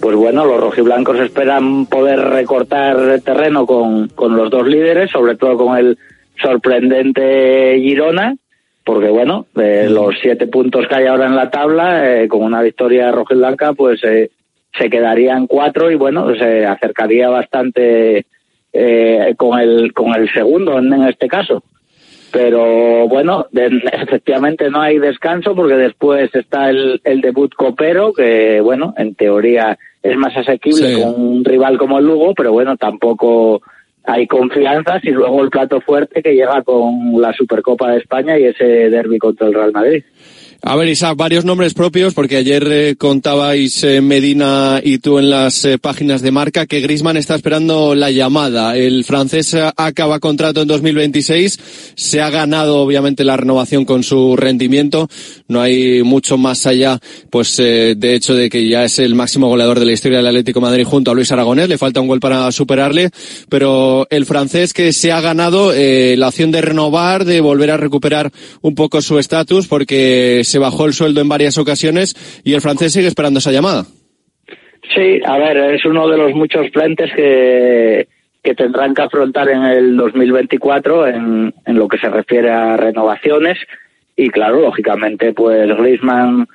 pues bueno, los rojiblancos esperan poder recortar terreno con, con los dos líderes, sobre todo con el sorprendente Girona, porque bueno, de los siete puntos que hay ahora en la tabla, eh, con una victoria rojiblanca, pues eh, se quedarían cuatro y bueno, se acercaría bastante eh, con el con el segundo en, en este caso. Pero bueno, de- efectivamente no hay descanso porque después está el, el debut copero, que bueno, en teoría es más asequible Sí. con un rival como el Lugo, pero bueno, tampoco hay confianzas y luego el plato fuerte que llega con la Supercopa de España y ese derby contra el Real Madrid. A ver, Isaac, varios nombres propios, porque ayer eh, contabais eh, Medina y tú en las eh, páginas de marca que Grisman está esperando la llamada. El francés eh, acaba contrato en 2026, se ha ganado obviamente la renovación con su rendimiento, no hay mucho más allá, pues eh, de hecho de que ya es el máximo goleador de la historia del Atlético de Madrid junto a Luis Aragonés, le falta un gol para superarle, pero el francés que se ha ganado eh, la opción de renovar, de volver a recuperar un poco su estatus, porque se bajó el sueldo en varias ocasiones y el francés sigue esperando esa llamada. Sí, a ver, es uno de los muchos frentes que, que tendrán que afrontar en el 2024 en, en lo que se refiere a renovaciones. Y claro, lógicamente, pues Griezmann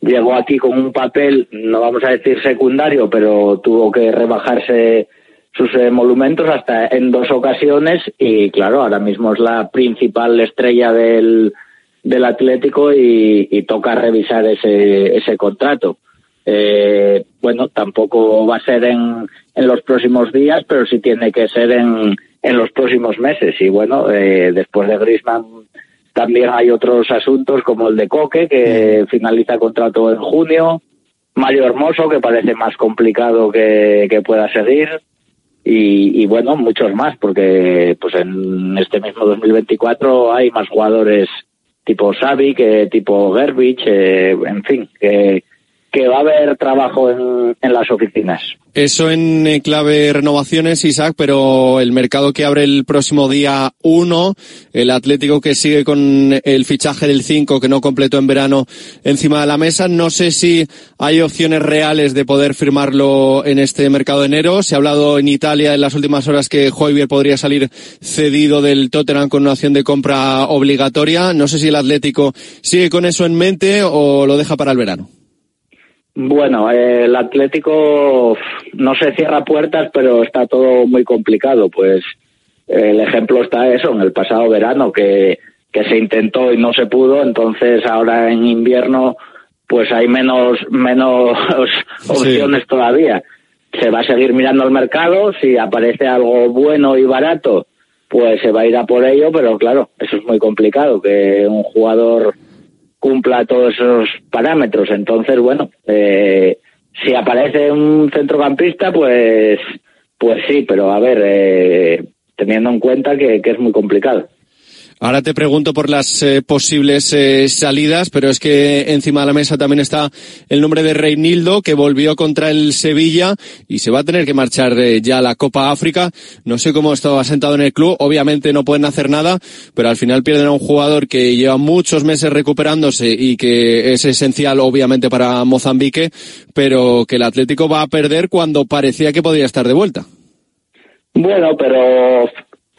llegó aquí con un papel, no vamos a decir secundario, pero tuvo que rebajarse sus emolumentos hasta en dos ocasiones y claro, ahora mismo es la principal estrella del, del Atlético y, y toca revisar ese, ese contrato. Eh, bueno, tampoco va a ser en, en los próximos días, pero sí tiene que ser en, en los próximos meses. Y bueno, eh, después de Griezmann también hay otros asuntos como el de Coque, que finaliza contrato en junio. Mario Hermoso, que parece más complicado que, que pueda seguir. Y, y bueno, muchos más, porque pues en este mismo 2024 hay más jugadores tipo Xavi, que tipo Gerbich, eh, en fin, que, que va a haber trabajo en, en las oficinas. Eso en eh, clave renovaciones, Isaac, pero el mercado que abre el próximo día 1, el Atlético que sigue con el fichaje del 5 que no completó en verano encima de la mesa. No sé si hay opciones reales de poder firmarlo en este mercado de enero. Se ha hablado en Italia en las últimas horas que Hoybier podría salir cedido del Tottenham con una opción de compra obligatoria. No sé si el Atlético sigue con eso en mente o lo deja para el verano. Bueno, eh, el Atlético no se cierra puertas, pero está todo muy complicado. Pues el ejemplo está eso, en el pasado verano, que, que se intentó y no se pudo, entonces ahora en invierno pues hay menos, menos *laughs* opciones todavía. Se va a seguir mirando al mercado, si aparece algo bueno y barato, pues se va a ir a por ello, pero claro, eso es muy complicado, que un jugador cumpla todos esos parámetros. Entonces, bueno, eh, si aparece un centrocampista, pues, pues sí, pero a ver, eh, teniendo en cuenta que, que es muy complicado. Ahora te pregunto por las eh, posibles eh, salidas, pero es que encima de la mesa también está el nombre de Reinildo, que volvió contra el Sevilla y se va a tener que marchar eh, ya a la Copa África. No sé cómo estaba sentado en el club, obviamente no pueden hacer nada, pero al final pierden a un jugador que lleva muchos meses recuperándose y que es esencial obviamente para Mozambique, pero que el Atlético va a perder cuando parecía que podía estar de vuelta. Bueno, pero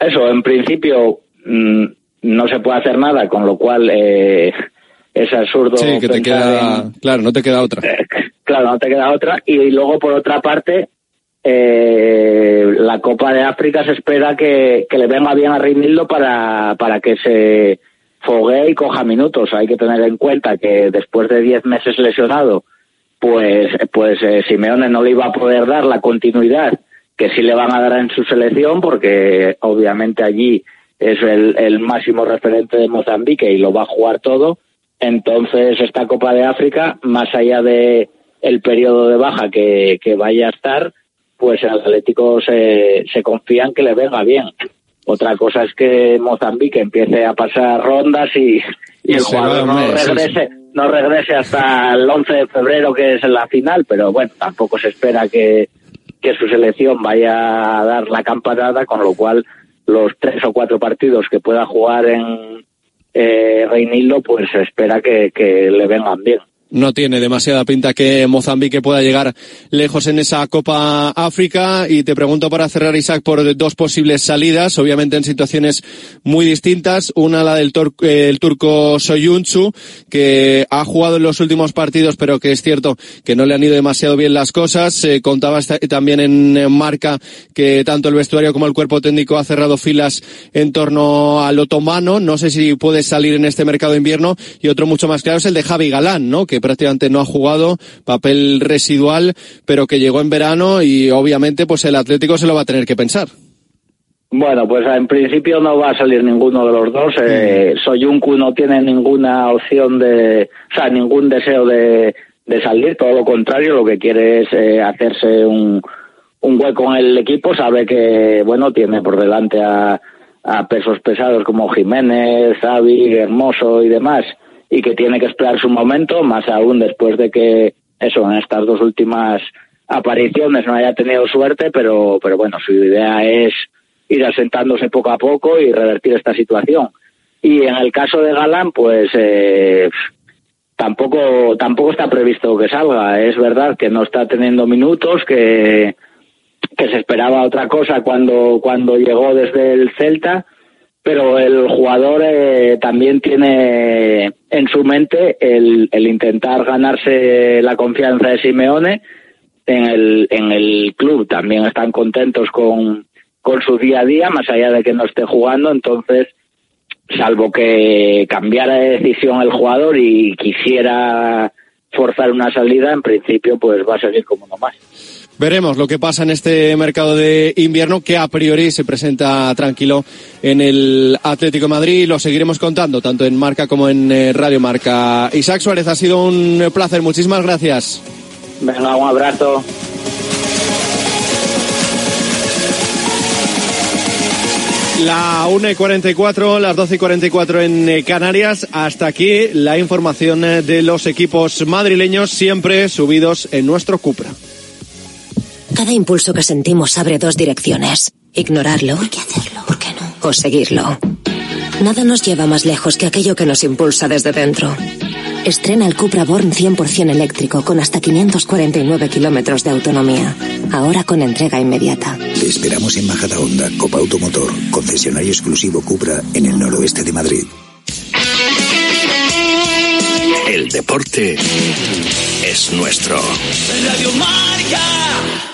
eso, en principio mm, no se puede hacer nada, con lo cual eh, es absurdo. Sí, que te queda, en- claro, no te queda otra. *laughs* Claro, no te queda otra. Y luego, por otra parte, eh, la Copa de África se espera que, que le venga bien a Reinildo para, para que se foguee y coja minutos. Hay que tener en cuenta que después de 10 meses lesionado, pues, pues eh, Simeone no le iba a poder dar la continuidad que sí le van a dar en su selección, porque obviamente allí es el, el máximo referente de Mozambique y lo va a jugar todo. Entonces, esta Copa de África, más allá de el periodo de baja que, que vaya a estar, pues el Atlético se, se confía en que le venga bien. Otra cosa es que Mozambique empiece a pasar rondas y, y el jugador no regrese, no regrese hasta el 11 de febrero, que es la final, pero bueno, tampoco se espera que, que su selección vaya a dar la campanada, con lo cual los tres o cuatro partidos que pueda jugar en eh, Reinildo, pues se espera que, que le vengan bien no tiene demasiada pinta que Mozambique pueda llegar lejos en esa Copa África. Y te pregunto para cerrar, Isaac, por dos posibles salidas, obviamente en situaciones muy distintas. Una, la del el turco Soyuncu, que ha jugado en los últimos partidos, pero que es cierto que no le han ido demasiado bien las cosas. Se contaba también en marca que tanto el vestuario como el cuerpo técnico ha cerrado filas en torno al otomano. No sé si puede salir en este mercado de invierno. Y otro mucho más claro es el de Javi Galán, ¿no? Que prácticamente no ha jugado, papel residual, pero que llegó en verano y obviamente pues el Atlético se lo va a tener que pensar. Bueno, pues en principio no va a salir ninguno de los dos. Eh, Soyuncu no tiene ninguna opción de, o sea, ningún deseo de, de salir, todo lo contrario, lo que quiere es eh, hacerse un, un hueco en el equipo, sabe que, bueno, tiene por delante a, a pesos pesados como Jiménez, Xavi, Hermoso y demás, y que tiene que esperar su momento, más aún después de que eso en estas dos últimas apariciones no haya tenido suerte, pero, pero bueno, su idea es ir asentándose poco a poco y revertir esta situación. Y en el caso de Galán, pues eh, tampoco tampoco está previsto que salga. Es verdad que no está teniendo minutos, que, que se esperaba otra cosa cuando, cuando llegó desde el Celta, pero el jugador eh, también tiene en su mente el, intentar ganarse la confianza de Simeone en el, en el club. También están contentos con, con su día a día, más allá de que no esté jugando, entonces, salvo que cambiara de decisión el jugador y quisiera forzar una salida, en principio pues va a seguir como uno más. Veremos lo que pasa en este mercado de invierno que a priori se presenta tranquilo en el Atlético de Madrid. Lo seguiremos contando tanto en Marca como en eh, Radio Marca. Isaac Suárez, ha sido un placer. Muchísimas gracias. Venga, un abrazo. La 1 y 44, las 12 y 44 en eh, Canarias. Hasta aquí la información eh, de los equipos madrileños, siempre subidos en nuestro Cupra. Cada impulso que sentimos abre dos direcciones. Ignorarlo. Hay que hacerlo. ¿Por qué no? O seguirlo. Nada nos lleva más lejos que aquello que nos impulsa desde dentro. Estrena el Cupra Born 100% eléctrico con hasta 549 kilómetros de autonomía. Ahora con entrega inmediata. Te esperamos en Majada Honda, Copa Automotor, concesionario exclusivo Cupra en el noroeste de Madrid. El deporte es nuestro. Radio Marca.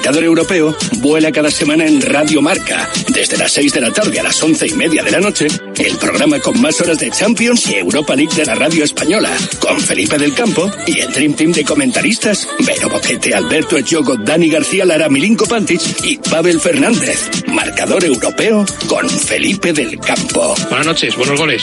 Marcador Europeo vuela cada semana en Radio Marca, desde las 6 de la tarde a las once y media de la noche, el programa con más horas de Champions y Europa League de la radio española, con Felipe del Campo y el Dream Team de comentaristas, Vero Boquete, Alberto Echogo, Dani García Lara, Milinko Pantic y Pavel Fernández. Marcador Europeo con Felipe del Campo. Buenas noches, buenos goles.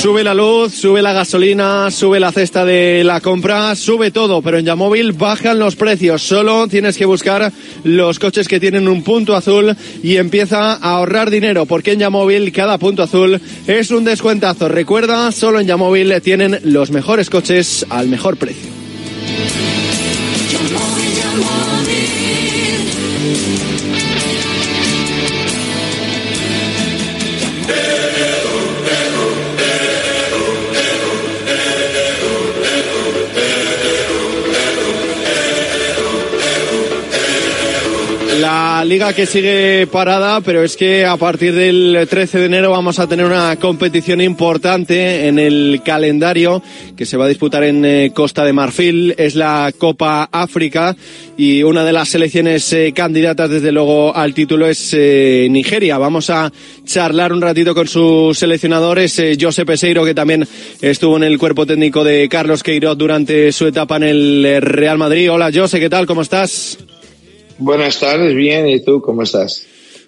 Sube la luz, sube la gasolina, sube la cesta de la compra, sube todo, pero en Yamóvil bajan los precios. Solo tienes que buscar los coches que tienen un punto azul y empieza a ahorrar dinero, porque en Yamóvil cada punto azul es un descuentazo. Recuerda, solo en Yamóvil tienen los mejores coches al mejor precio. La liga que sigue parada, pero es que a partir del 13 de enero vamos a tener una competición importante en el calendario que se va a disputar en eh, Costa de Marfil. Es la Copa África y una de las selecciones eh, candidatas desde luego al título es eh, Nigeria. Vamos a charlar un ratito con su seleccionador, es José Peseiro, que también estuvo en el cuerpo técnico de Carlos Queiroz durante su etapa en el Real Madrid. Hola José, ¿qué tal? ¿Cómo estás? Buenas tardes, bien, ¿y tú cómo estás?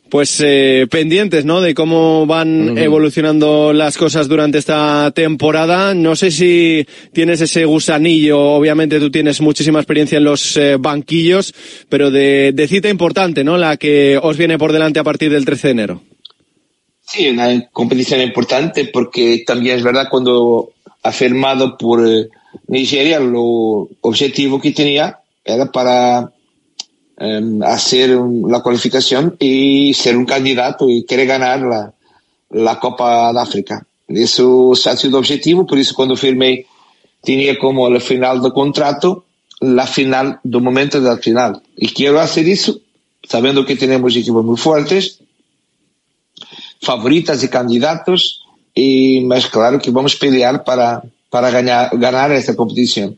Pues eh, pendientes, ¿no? De cómo van evolucionando las cosas durante esta temporada. No sé si tienes ese gusanillo, obviamente tú tienes muchísima experiencia en los eh, banquillos, pero de, de, cita importante, ¿no? La que os viene por delante a partir del 13 de enero. Sí, una competición importante porque también es verdad cuando ha firmado por eh, Nigeria, lo objetivo que tenía era para hacer la cualificación y ser un candidato y querer ganar la, la Copa de África. Eso ha sido objetivo, por eso cuando firmé tenía como la final del contrato, la final del momento del final. Y quiero hacer eso, sabiendo que tenemos equipos muy fuertes, favoritas y candidatos, y más claro que vamos a pelear para, para ganar, ganar esta competición.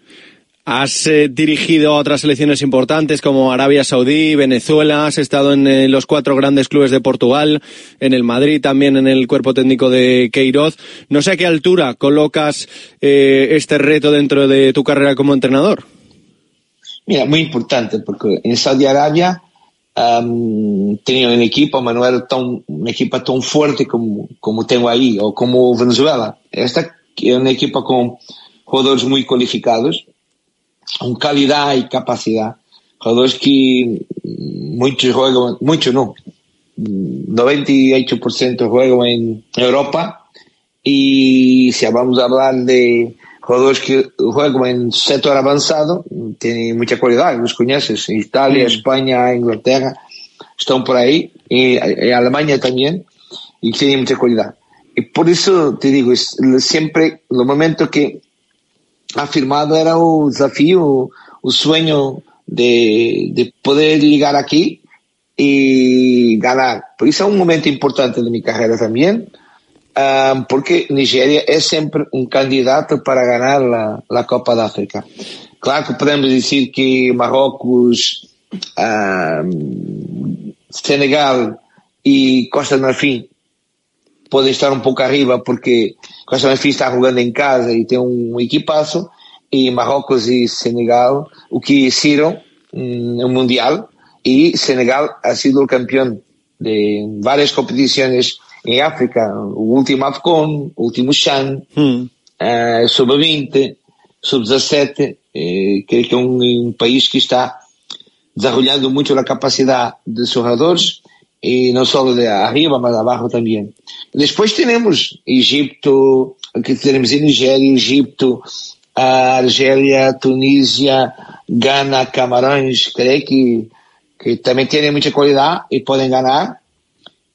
Has eh, dirigido a otras selecciones importantes como Arabia Saudí, Venezuela, has estado en eh, los cuatro grandes clubes de Portugal, en el Madrid, también en el cuerpo técnico de Queiroz. No sé a qué altura colocas eh, este reto dentro de tu carrera como entrenador. Mira, muy importante, porque en Saudi Arabia um, tenía un equipo, era tan, un equipo tan fuerte como, como tengo ahí, o como Venezuela. Esta es un equipo con jugadores muy cualificados, con calidad y capacidad. Jugadores que muchos juegan, muchos no, 98% juegan en Europa y si vamos a hablar de jugadores que juegan en sector avanzado, tienen mucha calidad, los conoces, Italia, España, Inglaterra, están por ahí, y, y Alemania también, y tienen mucha calidad. Y por eso te digo, es siempre los momentos que afirmado era o desafío, o sueño de, de poder llegar aquí y ganar. Por eso es un momento importante de mi carrera también, um, porque Nigeria es siempre un candidato para ganar la, la Copa de África. Claro que podemos decir que Marruecos, um, Senegal y Costa de Marfil pueden estar un poco arriba porque Costa Marfim está jugando em casa e tem um equipaço, e Marrocos e Senegal, o que hicieron no Mundial, e Senegal ha sido o campeão de várias competições em África, o último AFCON, o último Chan, hmm. uh, sub-20, sub-17, eh, creio que é um, um, país que está desarrollando muito a capacidade de jogadores e não só arriba, mas abaixo também. Depois temos Egipto, que teremos em Nigéria, Egipto, Argélia, Tunísia, Gana, Camarões, creio que, que também têm muita qualidade e podem ganhar.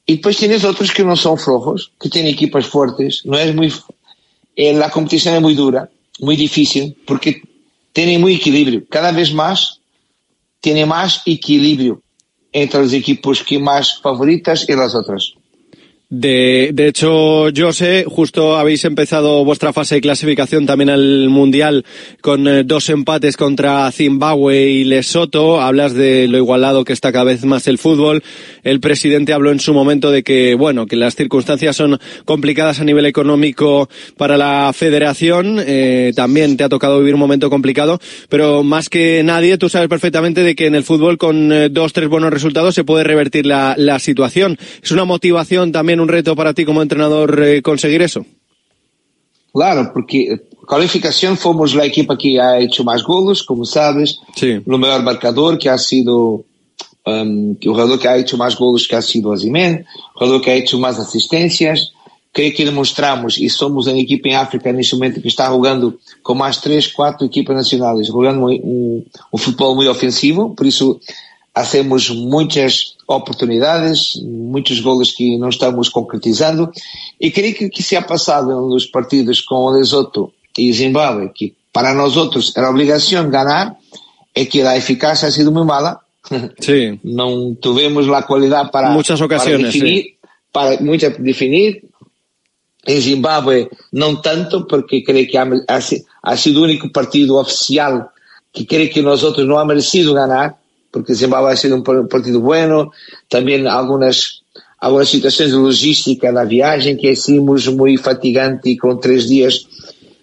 E depois tienes outros que não são flojos, que têm equipas fortes, não é muito, eh, a competição é muito dura, muito difícil, porque têm muito equilíbrio. Cada vez mais, têm mais equilíbrio entre os equipos que más favoritas y las otras. De, de hecho, José, justo habéis empezado vuestra fase de clasificación también al Mundial con eh, dos empates contra Zimbabue y Lesoto. Hablas de lo igualado que está cada vez más el fútbol. El presidente habló en su momento de que, bueno, que las circunstancias son complicadas a nivel económico para la federación. Eh, también te ha tocado vivir un momento complicado, pero más que nadie, tú sabes perfectamente de que en el fútbol con eh, dos, tres buenos resultados se puede revertir la, la situación. Es una motivación también un reto para ti como entrenador eh, conseguir eso? Claro, porque calificación fomos la equipa que ha hecho más goles, como sabes, sí. lo mejor marcador que ha sido um, que o jugador que ha hecho más goles que ha sido Azimen, jugador que ha hecho más asistencias. Creio que demonstramos e somos a equipa em África neste momento que está jogando com mais três, quatro equipas nacionais, jogando um, um, um futebol muito ofensivo, por isso hacemos muitas oportunidades, muitos golos que não estamos concretizando e creio que que se ha passado nos partidos com o Lesoto e Zimbabue, que para nós outros era obrigação ganhar, é que a eficácia ha sido muito mala. *laughs* Sí. Não tivemos a qualidade para, Muchas ocasiones, para definir, sí. para muchas definir. Em Zimbabue não tanto, porque creio que ha sido o único partido oficial que creio que nós outros não ha merecido ganhar porque Zimbabue ha sido un partido bueno, también algunas, algunas situaciones de logística da viagem que hicimos muy fatigante y con tres días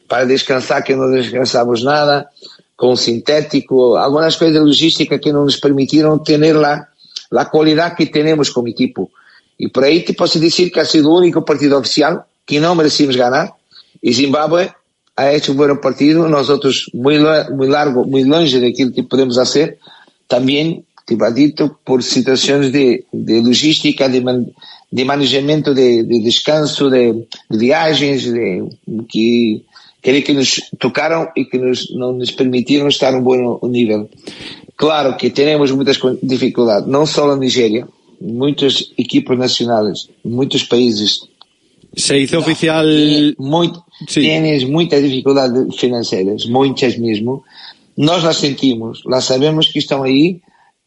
para descansar que no descansamos nada, con sintético, algunas cosas de logística que no nos permitieron tener la, la calidad que tenemos como equipo. Y por ahí te posso decir que ha sido el único partido oficial que no merecimos ganar. Y Zimbabue ha hecho un buen partido, nosotros muy, muy largo, muy longe de aquilo que podemos hacer, también dito por situaciones de, de logística, de, man, de manejamento de, de descanso, de, de viagens, que creio que nos tocaram e que nos, não nos permitiram estar um bom nível. Claro que temos muitas dificuldades, não só na Nigéria, muitas equipas nacionais, muitos países. Se hizo oficial. Muito, sí. Tienes muitas dificuldades financeiras, muitas mesmo. Nós las sentimos, las sabemos que estão aí,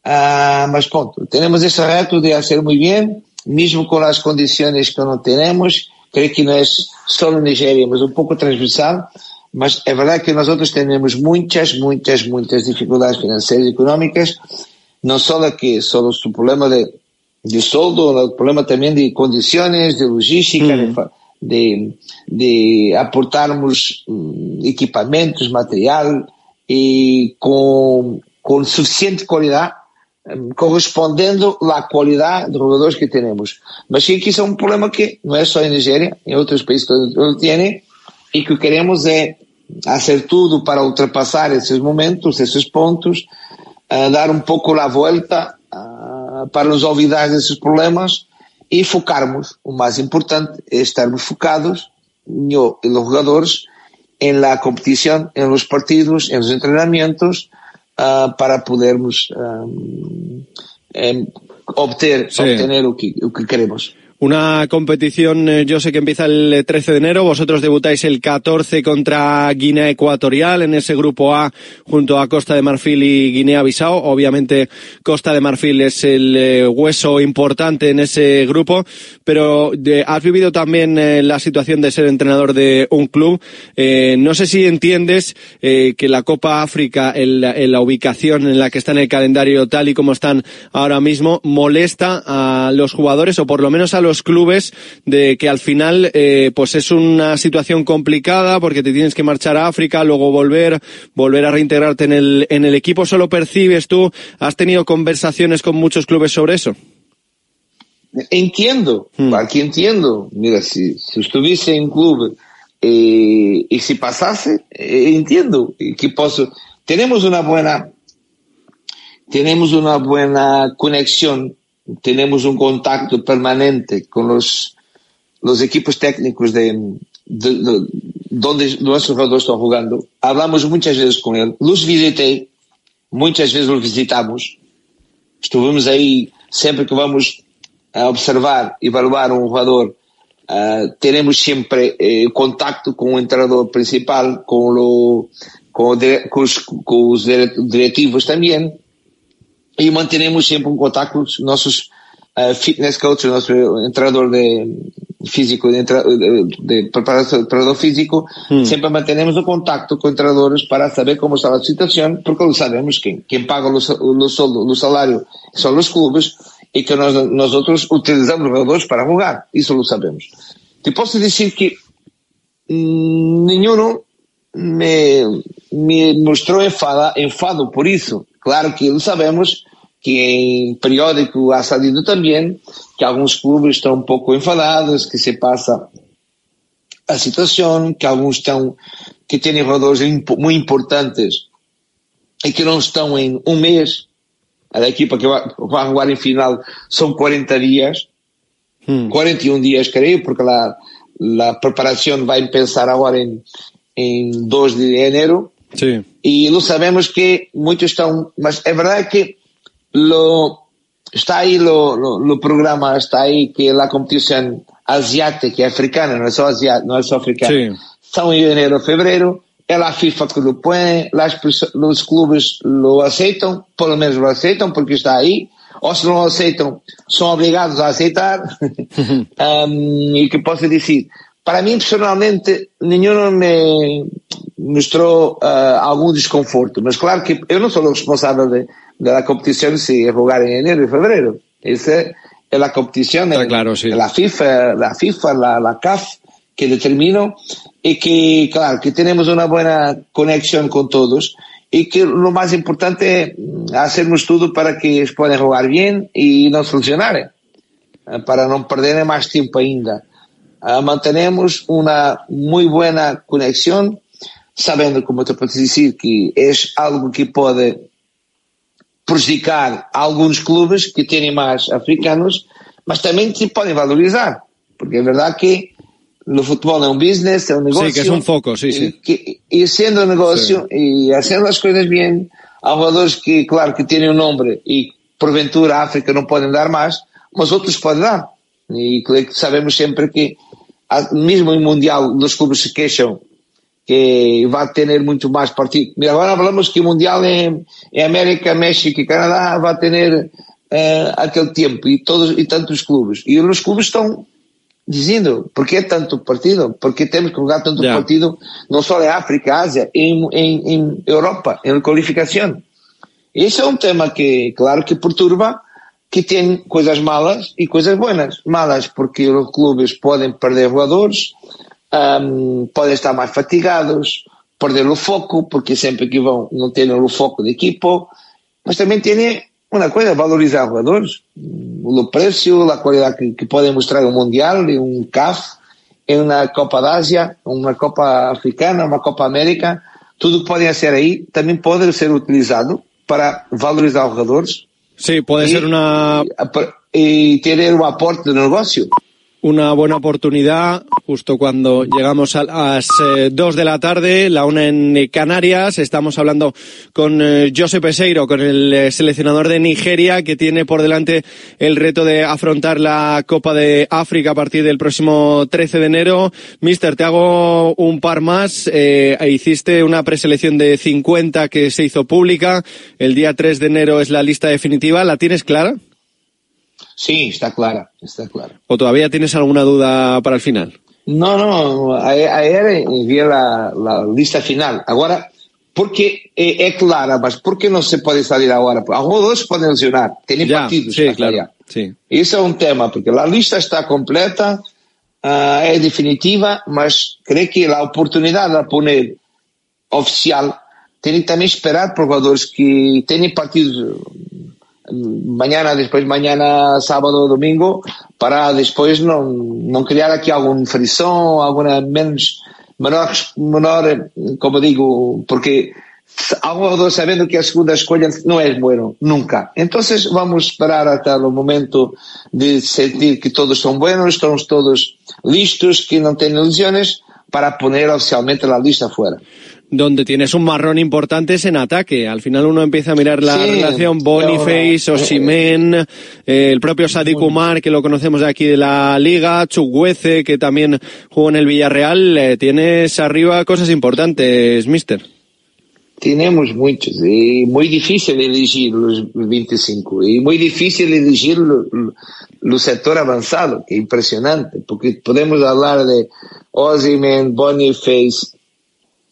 uh, mas pronto, temos esse reto de fazer muito bem, mesmo com as condições que não temos, creio que não é só na Nigéria, mas um pouco transversal, mas é verdade que nós outros temos muitas, muitas, muitas dificuldades financeiras e económicas, não só aqui, só o problema de, de soldo, o problema também de condições, de logística, Mm. de, de, de aportarmos hum, equipamentos, material, e com, com suficiente qualidade, um, correspondendo à qualidade de jogadores que temos. Mas que isso é um problema que não é só em Nigéria, em outros países que lo têm, e que queremos é fazer tudo para ultrapassar esses momentos, esses pontos, uh, dar um pouco a volta para nos olvidar desses problemas e focarmos. O mais importante é estarmos focados no, nos jogadores en la competición, en los partidos, en los entrenamientos, uh, para podermos um, um, obter, Sí. obtener o que, o que queremos. Una competición, eh, yo sé que empieza el 13 de enero, vosotros debutáis el 14 contra Guinea Ecuatorial en ese grupo A junto a Costa de Marfil y Guinea-Bissau. Obviamente Costa de Marfil es el eh, hueso importante en ese grupo, pero has vivido también eh, la situación de ser entrenador de un club. Eh, no sé si entiendes eh, que la Copa África, en la, en la ubicación en la que está en el calendario tal y como están ahora mismo, molesta a los jugadores o por lo menos a los clubes de que al final eh, pues es una situación complicada porque te tienes que marchar a África, luego volver, volver a reintegrarte en el, en el equipo. ¿Solo percibes tú? ¿Has tenido conversaciones con muchos clubes sobre eso? Entiendo, claro que entiendo. Mira, si, si estuviese en club eh, y si pasase, eh, entiendo que posso. Tenemos una buena, tenemos una buena conexión, tenemos un contacto permanente con los, los equipos técnicos de, de- de- donde nuestros jugadores están jugando. Hablamos muchas veces con él. Los visité, muchas veces los visitamos. Estuvimos aí sempre que vamos a observar, evaluar um jogador, ah, teremos sempre eh, contacto com o treinador principal, com, o, com, o com os, com os dire- diretivos também, e manteremos sempre um contato com os nossos uh, fitness coach, o nosso entrenador de físico, de, de, preparador físico, Hmm. sempre mantenemos o contacto com treinadores para saber como está a situação, porque sabemos que quem paga o, o, o salário são os clubes e que nós, nós outros utilizamos os jogadores para jogar. Isso lo sabemos. Te posso dizer que mm, nenhum me, me mostrou enfada, enfado por isso. Claro que lo sabemos que em periódico ha salido também que alguns clubes estão um pouco enfadados, que se passa a situação, que alguns estão, que têm jogadores impo- muito importantes e que não estão em um mês. A equipa que vai, vai jogar em final são 40 dias, 41 dias, creio, porque la, la preparação vai pensar agora em, em 2 de enero. Sí. Y lo sabemos que muchos están, mas es verdad que lo, está ahí lo, lo, lo programa, está ahí que la competición asiática africana, no es solo asiática, no es solo africana, Sí. son en enero, febrero, es la FIFA que lo las, perso- los clubes lo aceitan, por lo menos lo aceitan porque está ahí, o si no lo aceitan, son obligados a aceitar. *laughs* Um, e que posso dizer, para mim personalmente, nenhum me mostrou uh, algum desconforto, mas claro que eu não sou o responsável de, da competição se é jogar em enero e fevereiro. Essa é a competição, é claro, sí. la FIFA, la FIFA, la, la CAF que determinam e que, claro, que temos uma boa conexão com todos e que o mais importante é hacermos tudo para que eles possam jogar bem e não se lesionarem eh, para não perderem mais tempo ainda. Ah, mantenemos uma muito boa conexão, sabendo, como te posso dizer, que é algo que pode prejudicar alguns clubes que têm mais africanos, mas também se podem valorizar, porque é verdade que no futebol é um business, é um negócio. Sí, que es un foco, sí, sí. que, y siendo negocio y haciendo las cosas bien, hay jugadores que, claro, que tienen un nombre y por ventura África no pueden dar más, mas otros pueden dar. Y que sabemos siempre que, ah, mismo en Mundial, los clubes se queixam que va a tener mucho más partido. Mira, ahora hablamos que el Mundial en América, México y Canadá va a tener eh, aquel tiempo y todos y tantos clubes. Y los clubes están dizendo por que tanto partido? Porque temos que jogar tanto Ya. partido não só em África, Ásia, em, em, em Europa, em qualificação. Esse é um tema que, claro, que perturba, que tem coisas malas e coisas buenas. Malas porque os clubes podem perder jogadores, ahm, podem estar mais fatigados, perder o foco, porque sempre que vão não têm o foco de equipo, mas também tem uma coisa, valorizar jogadores, o preço, a qualidade que, que podem mostrar um Mundial, um CAF, em uma Copa da Ásia, uma Copa Africana, uma Copa América, tudo que podem ser aí também pode ser utilizado para valorizar os jogadores Sí, puede y, ser una, y tener un aporte de negocio. Una buena oportunidad justo cuando llegamos a las eh, dos de la tarde, la una en Canarias. Estamos hablando con eh, José Peseiro, con el eh, seleccionador de Nigeria, que tiene por delante el reto de afrontar la Copa de África a partir del próximo 13 de enero. Mister, te hago un par más. Eh, hiciste una preselección de 50 que se hizo pública. El día 3 de enero es la lista definitiva. ¿La tienes clara? Sí, está clara, está clara. ¿O todavía tienes alguna duda para el final? No, no, ayer, envié la, la lista final. Agora, porque é, é clara, mas por que não se pode sair agora? Alguns dois podem lesionar, tem Ya, partidos sí, claro. allá. Sí. Esse é um tema, porque a lista está completa, ah, é definitiva, mas creio que a oportunidade de poner oficial tem que também esperar por jogadores que têm partidos mañana, después mañana, sábado, domingo, para después no, no crear aquí algún frisón, alguna menos, menor, menor, como digo, porque algo sabendo que a segunda escolha não é bueno, nunca. Entonces vamos esperar hasta o momento de sentir que todos são buenos, estamos todos listos, que não têm lesiones, para poner oficialmente la lista fuera. Donde tienes un marrón importante es en ataque. Al final uno empieza a mirar la Sí, relación Boniface, Osimen, eh, el propio Sadik Umar, que lo conocemos de aquí de la liga, Chuguece, que también jugó en el Villarreal. Eh, tienes arriba cosas importantes, mister. Tenemos muchos y muy difícil elegir los 25 y muy difícil elegir el sector avanzado, que es impresionante, porque podemos hablar de Ozyman, Boniface,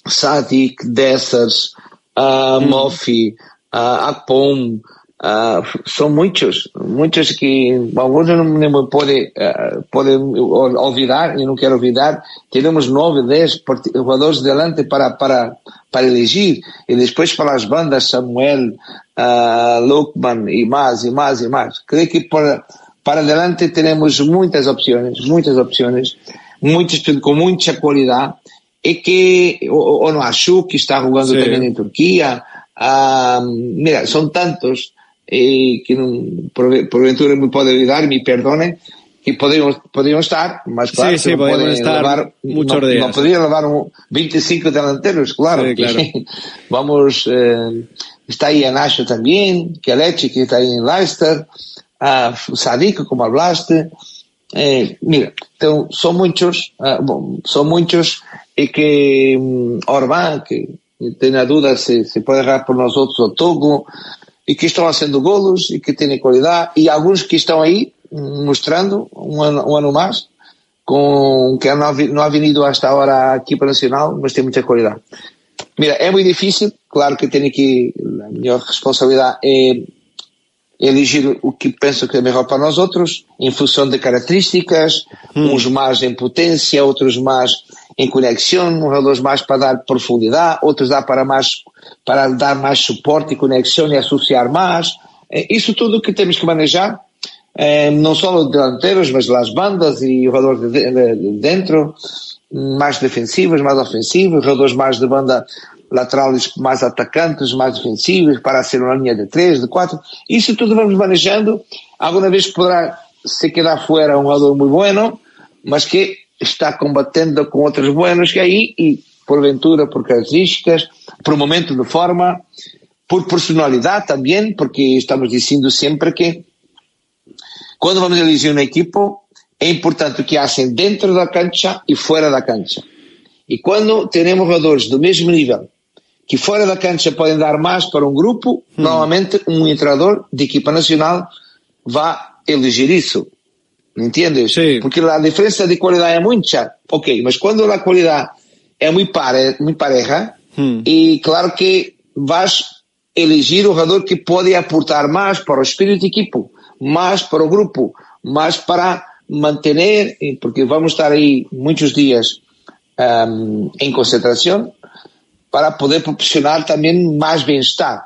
Sadik, Dessers, uh, Moffi, uh, Akpom, Uh, son muchos, muchos que algunos no me puede, uh, puede olvidar, y no quiero olvidar, tenemos nueve, diez jugadores delante para, para, para elegir, y después para las bandas Samuel, uh, Lukman y más, y más, y más. Creo que para, para adelante tenemos muchas opciones, muchas opciones, muchas con mucha cualidad, y que, o, o no, Ashuk, que está jugando sí. también en Turquía, mira, son tantos, e que por, por ventura me pode ayudar, me perdone, que podemos, podemos estar, mas claro, sí, sí, podemos estar levar, muchos no, días. No podría levar un 25 delanteros, claro. Sí, claro. *laughs* vamos, eh, está ahí Anacho también, que Leche, que está ahí en Leicester, a Sadik, como hablaste, eh, mira, então, son muchos, uh, bom, son muchos, y que um, Orbán, que tenga dudas se, se puede agarrar por nosotros, o Togo, e que estão fazendo golos e que têm qualidade e alguns que estão aí mostrando um ano, um ano mais com que não não ha venido hasta ahora a equipa nacional mas tem muita qualidade mira, é muito difícil claro que tenho que a minha responsabilidade é elegir o que penso que é melhor para nós outros em função de características hum. uns mais em potência outros mais em conexão, jogadores mais para dar profundidade, outros dá para mais para dar mais suporte e conexão e associar mais. Isso tudo que temos que manejar, eh, não só os delanteiros, mas as bandas e jogadores de, de, de dentro, mais defensivos, mais ofensivos, jogadores mais de banda laterais mais atacantes, mais defensivos, para ser uma linha de três, de quatro. Isso tudo vamos manejando. Alguma vez poderá se quedar fora um jogador muito bueno, mas que está combatendo com outros buenos que aí e porventura por características, por momento de forma, por personalidade também, porque estamos dizendo sempre que quando vamos elegir um equipo é importante que hacen dentro da cancha e fora da cancha. E quando temos jogadores do mesmo nível que fora da cancha podem dar mais para um grupo, hum. normalmente um treinador de equipa nacional vai eleger isso. ¿Entiendes? Sí. Porque la diferencia de calidad es mucha. Ok, mas cuando la calidad es muy, pare, muy pareja, hmm. y claro que vas a elegir un jugador que puede aportar más para el espíritu de equipo, más para el grupo, más para mantener, porque vamos a estar ahí muchos días um, en concentración, para poder proporcionar también más bienestar,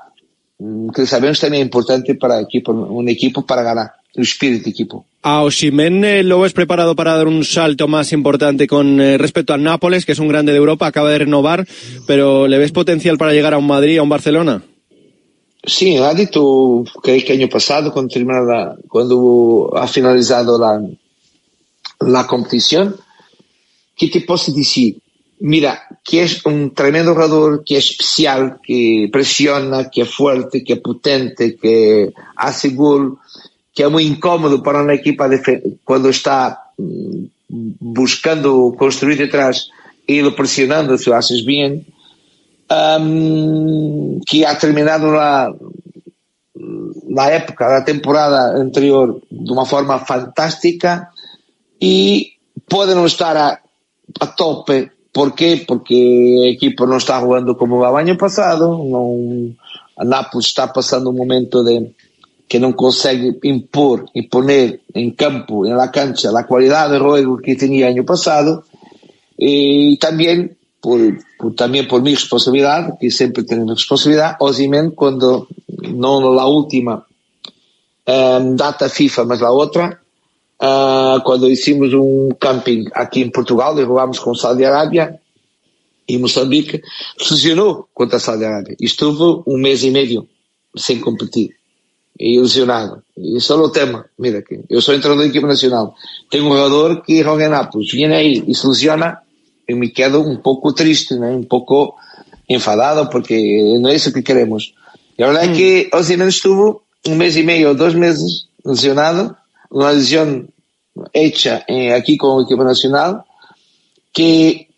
que sabemos también es importante para equipo, un equipo para ganar, el espíritu de equipo. A Oshimen eh, lo ves preparado para dar un salto más importante con eh, respecto al Nápoles, que es un grande de Europa, acaba de renovar, pero ¿le ves potencial para llegar a un Madrid, a un Barcelona? Sí, ha dicho que, que año pasado, cuando, la, cuando ha finalizado la, la competición, que te puedo decir, mira, que es un tremendo jugador, que es especial, que presiona, que es fuerte, que es potente, que hace gol, que é muito incómodo para uma equipa quando está buscando construir detrás e pressionando, se haces bem, um, que ha terminado la, la época, la temporada anterior de uma forma fantástica e pode não estar a, a tope. ¿Por qué? Porque o equipo não está jugando como o ano passado, não, a Nápoles está passando um momento de que não consegue impor e poner em campo, na cancha, a qualidade de juego que tinha ano passado e também por, por, também por minha responsabilidade, que sempre tenho responsabilidade, obviamente quando não na última um, data FIFA, mas na outra, uh, quando hicimos um camping aqui em Portugal e jogámos com Saudi Arábia e Moçambique, funcionou contra a Saudi Arábia. Estuve um mês e meio sem competir ilusionado. E só o tema, mira aqui, eu sou entrenador da equipa nacional, tenho um jogador que joga em Nápoles, vem aí e se lesiona, eu me quedo um pouco triste, né? um pouco enfadado, porque não é isso que queremos. E a verdade hum. é que Osimhen estuvo um mês e meio, dois meses lesionado, uma lesão hecha em, aqui com a equipa nacional, que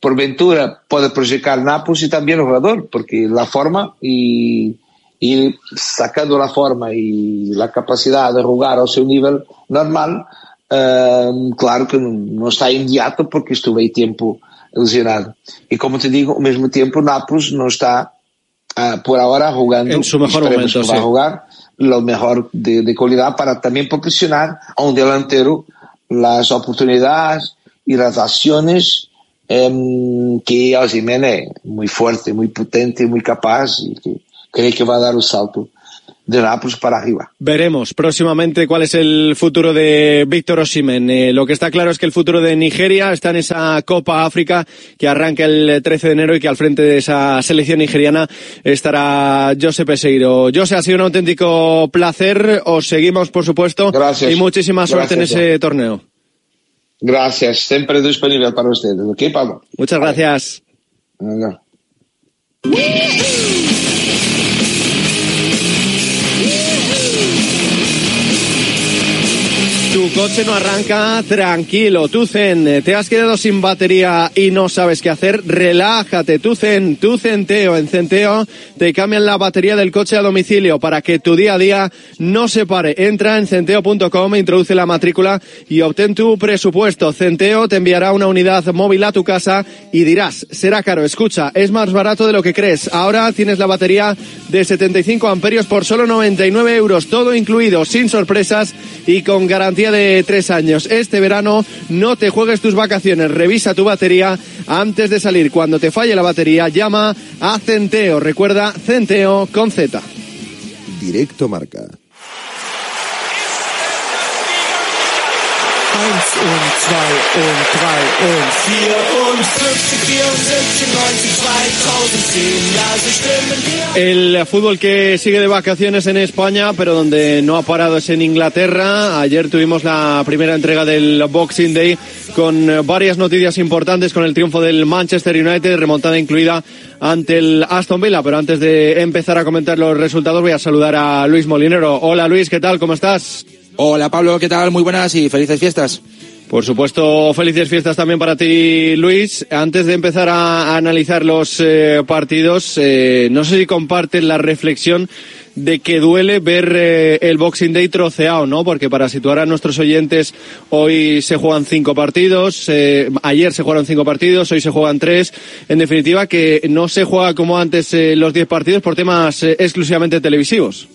por ventura puede proyectar Nápoles y también el jugador, porque la forma y, y sacando la forma y la capacidad de jugar a su nivel normal, eh, claro que no está inmediato porque estuve ahí tiempo lesionado. Y como te digo, al mismo tiempo Nápoles no está uh, por ahora jugando en su mejor momento, que va sí. a jugar lo mejor de, de calidad para también proporcionar a un delantero las oportunidades y las acciones eh, que Osimhen es muy fuerte, muy potente, muy capaz y que cree que va a dar un salto de Nápoles para arriba. Veremos próximamente cuál es el futuro de Víctor Osimhen. Eh, lo que está claro es que el futuro de Nigeria está en esa Copa África que arranca el 13 de enero y que al frente de esa selección nigeriana estará José Peseiro. José, ha sido un auténtico placer. Os seguimos, por supuesto. Gracias. Y muchísima suerte Gracias, en ese torneo. Gracias, siempre disponible para ustedes. ¿Ok, Pablo? Muchas gracias. Venga. Tu *laughs* coche no arranca, tranquilo, tu Zen, te has quedado sin batería y no sabes qué hacer, relájate, tu Zen, tu Centeo, en Centeo te cambian la batería del coche a domicilio para que tu día a día no se pare. Entra en centeo.com, introduce la matrícula y obtén tu presupuesto. Centeo te enviará una unidad móvil a tu casa y dirás, será caro, escucha, es más barato de lo que crees. Ahora tienes la batería de 75 amperios por solo 99 euros, todo incluido, sin sorpresas y con garantía de tres años. Este verano no te juegues tus vacaciones, revisa tu batería antes de salir. Cuando te falle la batería, llama a Centeo. Recuerda, Centeo con Z. Directo Marca. Eins und zwei und drei und vier und 50, 74, 90, 2010. Ja, sie stimmen wir. El fútbol que sigue de vacaciones en España, pero donde no ha parado es en Inglaterra. Ayer tuvimos la primera entrega del Boxing Day con varias noticias importantes, con el triunfo del Manchester United, remontada incluida ante el Aston Villa. Pero antes de empezar a comentar los resultados, voy a saludar a Luis Molinero. Hola Luis, ¿qué tal? ¿Cómo estás? Hola Pablo, ¿qué tal? Muy buenas y felices fiestas. Por supuesto, felices fiestas también para ti, Luis. Antes de empezar a, analizar los eh, partidos, eh, no sé si comparten la reflexión de que duele ver eh, el Boxing Day troceado, ¿no? Porque para situar a nuestros oyentes, hoy se juegan cinco partidos, eh, ayer se jugaron cinco partidos, hoy se juegan tres. En definitiva, que no se juega como antes eh, los diez partidos por temas exclusivamente televisivos.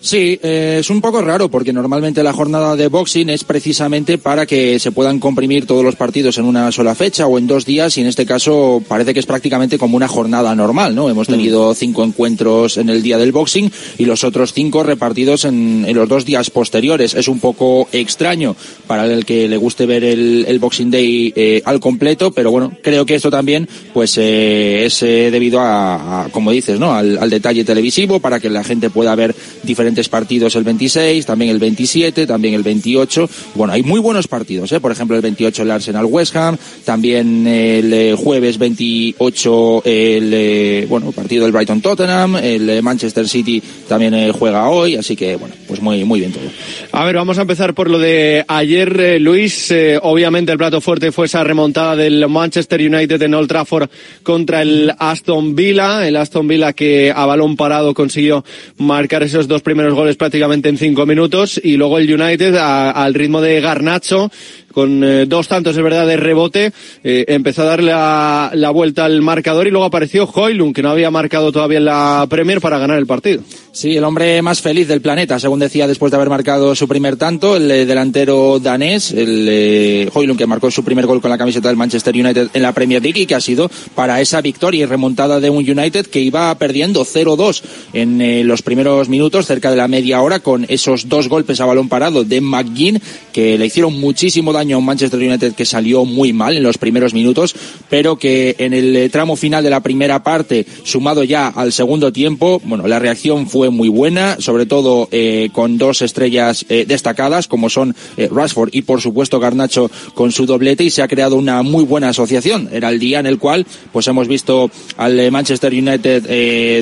Sí, eh, es un poco raro porque normalmente la jornada de boxing es precisamente para que se puedan comprimir todos los partidos en una sola fecha o en dos días y en este caso parece que es prácticamente como una jornada normal, ¿no? Hemos tenido cinco encuentros en el día del boxing y los otros cinco repartidos en, en los dos días posteriores. Es un poco extraño para el que le guste ver el, el Boxing Day eh, al completo, pero bueno, creo que esto también pues eh, es eh, debido a, a, como dices, ¿no? Al, al detalle televisivo para que la gente pueda ver diferentes partidos el 26, también el 27, también el 28. Bueno, hay muy buenos partidos, ¿eh? Por ejemplo, el 28 el Arsenal West Ham, también el eh, jueves 28 el eh, bueno, partido del Brighton Tottenham, el Manchester City también juega hoy, así que bueno, pues muy muy bien todo. A ver, vamos a empezar por lo de ayer, Luis. Obviamente el plato fuerte fue esa remontada del Manchester United en Old Trafford contra el Aston Villa. El Aston Villa que a balón parado consiguió marcar esos dos primeros goles prácticamente en cinco minutos y luego el United a- al ritmo de Garnacho con eh, dos tantos de verdad de rebote eh, empezó a darle la, vuelta al marcador y luego apareció Hoylund que no había marcado todavía en la Premier para ganar el partido. Sí, el hombre más feliz del planeta, según decía después de haber marcado su primer tanto, el eh, delantero danés, el Højlund, que marcó su primer gol con la camiseta del Manchester United en la Premier League y que ha sido para esa victoria y remontada de un United que iba perdiendo 0-2 en los primeros minutos, cerca de la media hora, con esos dos golpes a balón parado de McGinn, que le hicieron muchísimo daño un Manchester United que salió muy mal en los primeros minutos, pero que en el eh, tramo final de la primera parte, sumado ya al segundo tiempo, bueno, la reacción fue muy buena, sobre todo eh, con dos estrellas eh, destacadas, como son Rashford y por supuesto Garnacho con su doblete, y se ha creado una muy buena asociación. Era el día en el cual pues hemos visto al Manchester United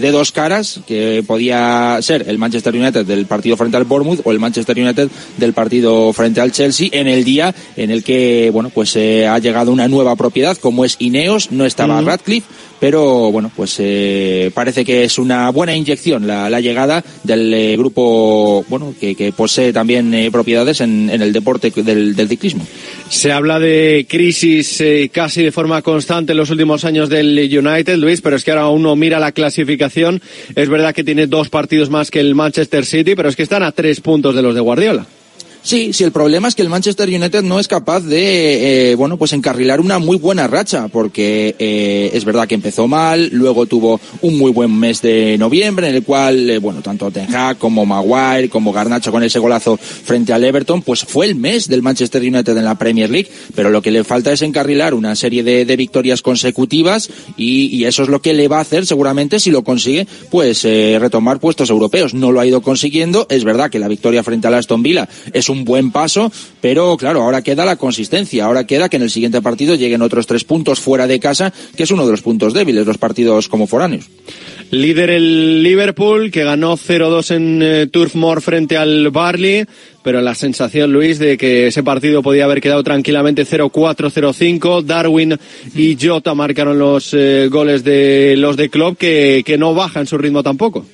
de dos caras, que podía ser el Manchester United del partido frente al Bournemouth o el Manchester United del partido frente al Chelsea, en el día en el que, bueno, pues eh, ha llegado una nueva propiedad como es Ineos, no estaba Radcliffe, pero bueno, pues eh, parece que es una buena inyección la, la llegada del eh, grupo, bueno, que, que posee también eh, propiedades en, en el deporte del, del ciclismo. Se habla de crisis eh, casi de forma constante en los últimos años del United, Luis, pero es que ahora uno mira la clasificación. Es verdad que tiene dos partidos más que el Manchester City, pero es que están a tres puntos de los de Guardiola. Sí, sí, el problema es que el Manchester United no es capaz de, eh, bueno, pues encarrilar una muy buena racha, porque eh, es verdad que empezó mal, luego tuvo un muy buen mes de noviembre, en el cual, eh, bueno, tanto Ten Hag como Maguire, como Garnacho con ese golazo frente al Everton, pues fue el mes del Manchester United en la Premier League, pero lo que le falta es encarrilar una serie de, de victorias consecutivas y, y, eso es lo que le va a hacer seguramente si lo consigue, pues eh, retomar puestos europeos. No lo ha ido consiguiendo, es verdad que la victoria frente al Aston Villa es un un buen paso, pero claro, ahora queda la consistencia, ahora queda que en el siguiente partido lleguen otros tres puntos fuera de casa, que es uno de los puntos débiles, los partidos como foráneos. Líder el Liverpool, que ganó 0-2 en eh, Turf Moor frente al Barley, pero la sensación, Luis, de que ese partido podía haber quedado tranquilamente 0-4, 0-5. Darwin y Jota marcaron los eh, goles de los de Klopp, que, que no bajan su ritmo tampoco.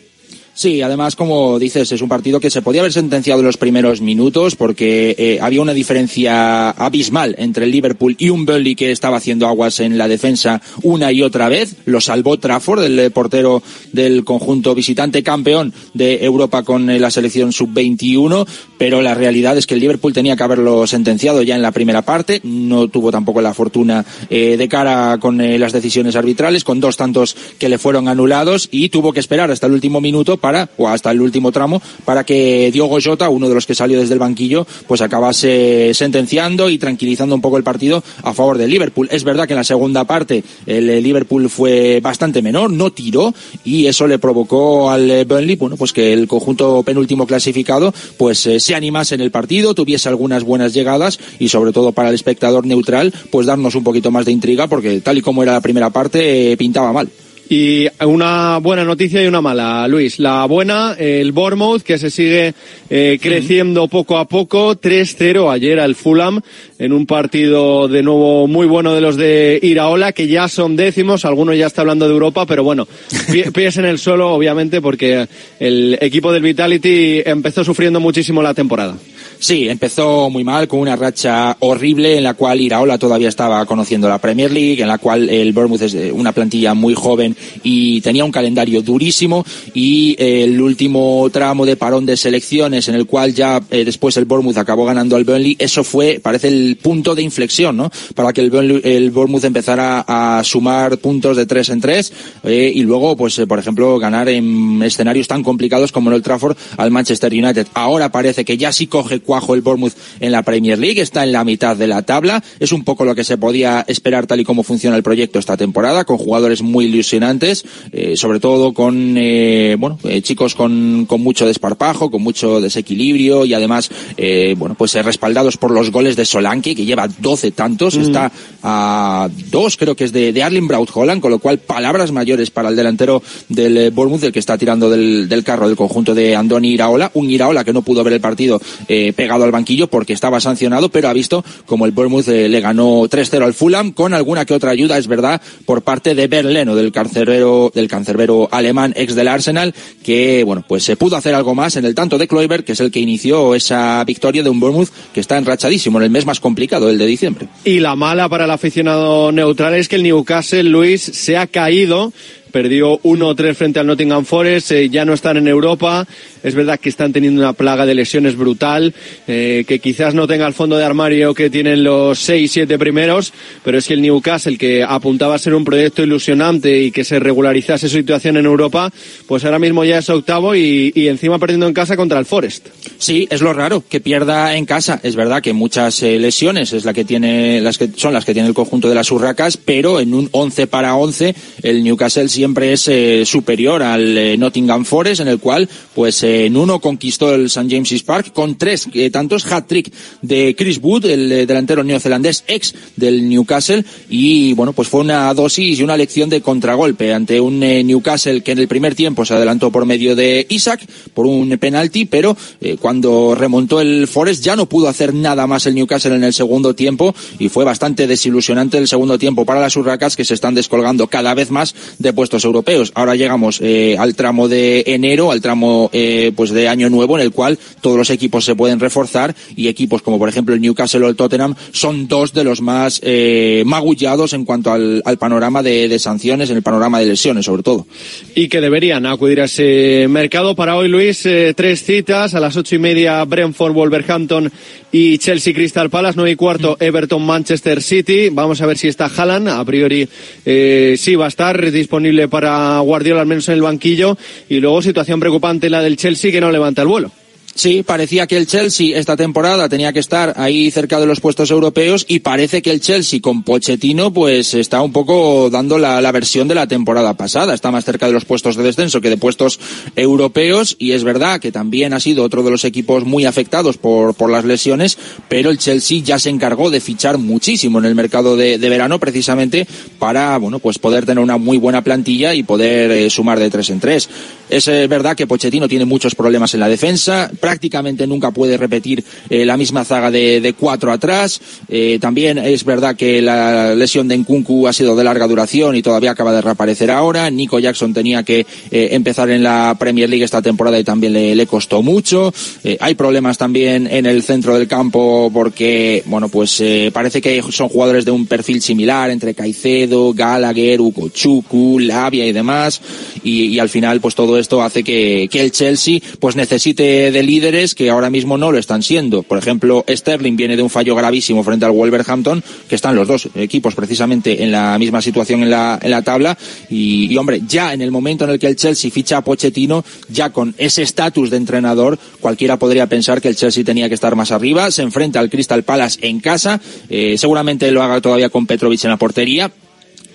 Sí, además, como dices, es un partido que se podía haber sentenciado en los primeros minutos porque eh, había una diferencia abismal entre el Liverpool y un Burnley que estaba haciendo aguas en la defensa una y otra vez. Lo salvó Trafford, el portero del conjunto visitante campeón de Europa con eh, la selección sub-21, pero la realidad es que el Liverpool tenía que haberlo sentenciado ya en la primera parte. No tuvo tampoco la fortuna eh, de cara con eh, las decisiones arbitrales, con dos tantos que le fueron anulados y tuvo que esperar hasta el último minuto para, o hasta el último tramo, para que Diogo Jota, uno de los que salió desde el banquillo, pues acabase sentenciando y tranquilizando un poco el partido a favor del Liverpool. Es verdad que en la segunda parte el Liverpool fue bastante menor, no tiró y eso le provocó al Burnley, bueno, pues que el conjunto penúltimo clasificado, pues eh, se animase en el partido, tuviese algunas buenas llegadas y sobre todo para el espectador neutral, pues darnos un poquito más de intriga porque tal y como era la primera parte, eh, pintaba mal. Y una buena noticia y una mala, Luis. La buena, el Bournemouth, que se sigue eh, creciendo poco a poco. 3-0 ayer al Fulham en un partido de nuevo muy bueno de los de Iraola, que ya son décimos. Algunos ya está hablando de Europa, pero bueno, *laughs* pies en el suelo, obviamente, porque el equipo del Vitality empezó sufriendo muchísimo la temporada. Sí, empezó muy mal con una racha horrible en la cual Iraola todavía estaba conociendo la Premier League, en la cual el Bournemouth es una plantilla muy joven y tenía un calendario durísimo y eh, el último tramo de parón de selecciones en el cual ya eh, después el Bournemouth acabó ganando al Burnley, eso fue, parece el punto de inflexión, ¿no? Para que el, el Bournemouth empezara a sumar puntos de tres en tres eh, y luego, pues, por ejemplo, ganar en escenarios tan complicados como en el Trafford al Manchester United. Ahora parece que ya sí coge cuajo el Bournemouth en la Premier League, está en la mitad de la tabla, es un poco lo que se podía esperar tal y como funciona el proyecto esta temporada, con jugadores muy ilusionantes, eh, sobre todo con, eh, bueno, eh, chicos con, con mucho desparpajo, con mucho desequilibrio y además, eh, bueno, pues eh, respaldados por los goles de Solanke, que lleva 12 tantos, mm. está a dos, creo que es de, de Arlen Braut Holland, con lo cual palabras mayores para el delantero del Bournemouth, el que está tirando del, del carro del conjunto de Andoni Iraola, un Iraola que no pudo ver el partido eh, pegado al banquillo porque estaba sancionado, pero ha visto como el Bournemouth eh, le ganó 3-0 al Fulham con alguna que otra ayuda, es verdad, por parte de Berleno, del cancerbero, del cancerbero alemán ex del Arsenal, que bueno, pues se pudo hacer algo más en el tanto de Kloiber, que es el que inició esa victoria de un Bournemouth que está enrachadísimo en el mes más complicado, el de diciembre. Y la mala para el aficionado neutral es que el Newcastle, Luis, se ha caído perdió 1-3 frente al Nottingham Forest, eh, ya no están en Europa, es verdad que están teniendo una plaga de lesiones brutal, eh, que quizás no tenga el fondo de armario que tienen los 6-7 primeros, pero es que el Newcastle, que apuntaba a ser un proyecto ilusionante y que se regularizase su situación en Europa, pues ahora mismo ya es octavo y, encima perdiendo en casa contra el Forest. Sí, es lo raro, que pierda en casa. Es verdad que muchas eh, lesiones es la que tiene, las que son las que tiene el conjunto de las urracas, pero en un 11 para 11 el Newcastle sí siempre es eh, superior al eh, Nottingham Forest, en el cual, pues, eh, en uno conquistó el St. James's Park con tres eh, tantos hat-trick de Chris Wood, el eh, delantero neozelandés ex del Newcastle, y bueno, pues fue una dosis y una lección de contragolpe ante un Newcastle que en el primer tiempo se adelantó por medio de Isaac por un penalti, pero cuando remontó el Forest ya no pudo hacer nada más el Newcastle en el segundo tiempo y fue bastante desilusionante el segundo tiempo para las Urracas que se están descolgando cada vez más de puestos europeos. Ahora llegamos eh, al tramo de enero, al tramo eh, pues de año nuevo en el cual todos los equipos se pueden reforzar y equipos como por ejemplo el Newcastle o el Tottenham son dos de los más eh, magullados en cuanto al, al panorama de, de sanciones, en el panorama de lesiones sobre todo. y que deberían acudir a ese mercado. Para hoy, Luis, eh, tres citas. A las ocho y media, Brentford, Wolverhampton y Chelsea Crystal Palace. Nueve y cuarto, Everton, Manchester City. Vamos a ver si está Haaland. A priori, sí va a estar disponible para Guardiola, al menos en el banquillo. Y luego, situación preocupante la del Chelsea, que no levanta el vuelo. Sí, parecía que el Chelsea esta temporada tenía que estar ahí cerca de los puestos europeos y parece que el Chelsea con Pochettino pues está un poco dando la, la, versión de la temporada pasada. Está más cerca de los puestos de descenso que de puestos europeos y es verdad que también ha sido otro de los equipos muy afectados por, por las lesiones, pero el Chelsea ya se encargó de fichar muchísimo en el mercado de, de verano precisamente para bueno pues poder tener una muy buena plantilla y poder eh, sumar de tres en tres. Es eh, verdad que Pochettino tiene muchos problemas en la defensa, prácticamente nunca puede repetir eh, la misma zaga de, cuatro atrás. Eh, también es verdad que la lesión de Nkunku ha sido de larga duración y todavía acaba de reaparecer ahora. Nico Jackson tenía que eh, empezar en la Premier League esta temporada y también le, costó mucho. Hay problemas también en el centro del campo porque, bueno, pues parece que son jugadores de un perfil similar entre Caicedo, Gallagher, Ukochuku, Labia y demás. Y, al final, pues todo esto hace que, que el Chelsea pues necesite de líderes que ahora mismo no lo están siendo. Por ejemplo, Sterling viene de un fallo gravísimo frente al Wolverhampton, que están los dos equipos precisamente en la misma situación en la, tabla. Y, y, hombre, ya en el momento en el que el Chelsea ficha a Pochettino, ya con ese estatus de entrenador, cualquiera podría pensar que el Chelsea tenía que estar más arriba. Se enfrenta al Crystal Palace en casa. Eh, seguramente lo haga todavía con Petrovic en la portería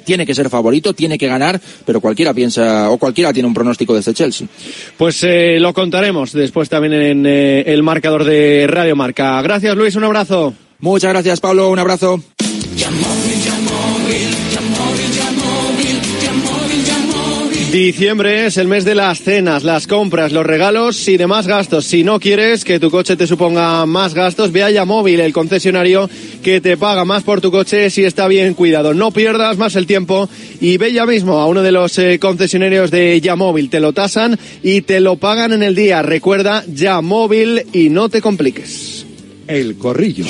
tiene que ser favorito, tiene que ganar, pero cualquiera piensa o cualquiera tiene un pronóstico de este Chelsea. Pues eh, lo contaremos después también en eh, el marcador de Radio Marca. Gracias Luis, un abrazo. Muchas gracias Pablo, un abrazo. Diciembre es el mes de las cenas, las compras, los regalos y demás gastos. Si no quieres que tu coche te suponga más gastos, ve a Yamóvil, el concesionario que te paga más por tu coche si está bien cuidado. No pierdas más el tiempo y ve ya mismo a uno de los eh, concesionarios de Yamóvil. Te lo tasan y te lo pagan en el día. Recuerda Yamóvil y no te compliques. El corrillo.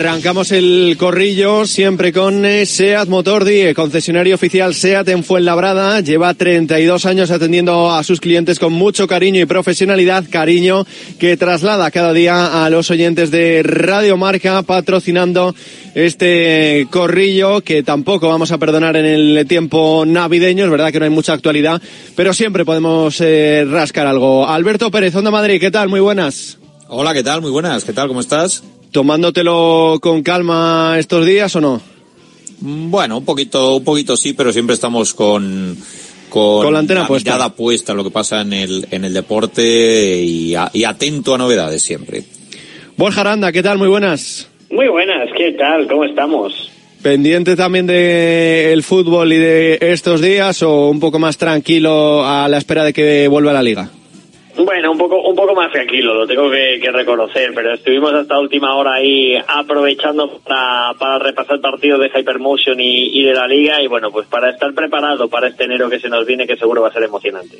Arrancamos el corrillo siempre con eh, SEAT Motor Die, concesionario oficial SEAT en Fuenlabrada. Lleva 32 años atendiendo a sus clientes con mucho cariño y profesionalidad, cariño que traslada cada día a los oyentes de Radio Marca patrocinando este corrillo que tampoco vamos a perdonar en el tiempo navideño. Es verdad que no hay mucha actualidad, pero siempre podemos eh, rascar algo. Alberto Pérez, Onda Madrid, ¿qué tal? Muy buenas. Hola, ¿qué tal? Muy buenas. ¿Qué tal? ¿Cómo estás? ¿Tomándotelo con calma estos días o no? Bueno, un poquito, un poquito sí, pero siempre estamos con, con, con la antena la puesta. mirada puesta en lo que pasa en el, en el deporte y, a- y atento a novedades siempre. Borja Aranda, ¿qué tal? Muy buenas. Muy buenas, ¿qué tal? ¿Cómo estamos? ¿Pendiente también del fútbol y de estos días o un poco más tranquilo a la espera de que vuelva la liga? Bueno, un poco, un poco más tranquilo, lo tengo que, que reconocer, pero estuvimos hasta última hora ahí aprovechando para, para repasar partidos de Hypermotion y, y de la liga y bueno, pues para estar preparado para este enero que se nos viene que seguro va a ser emocionante.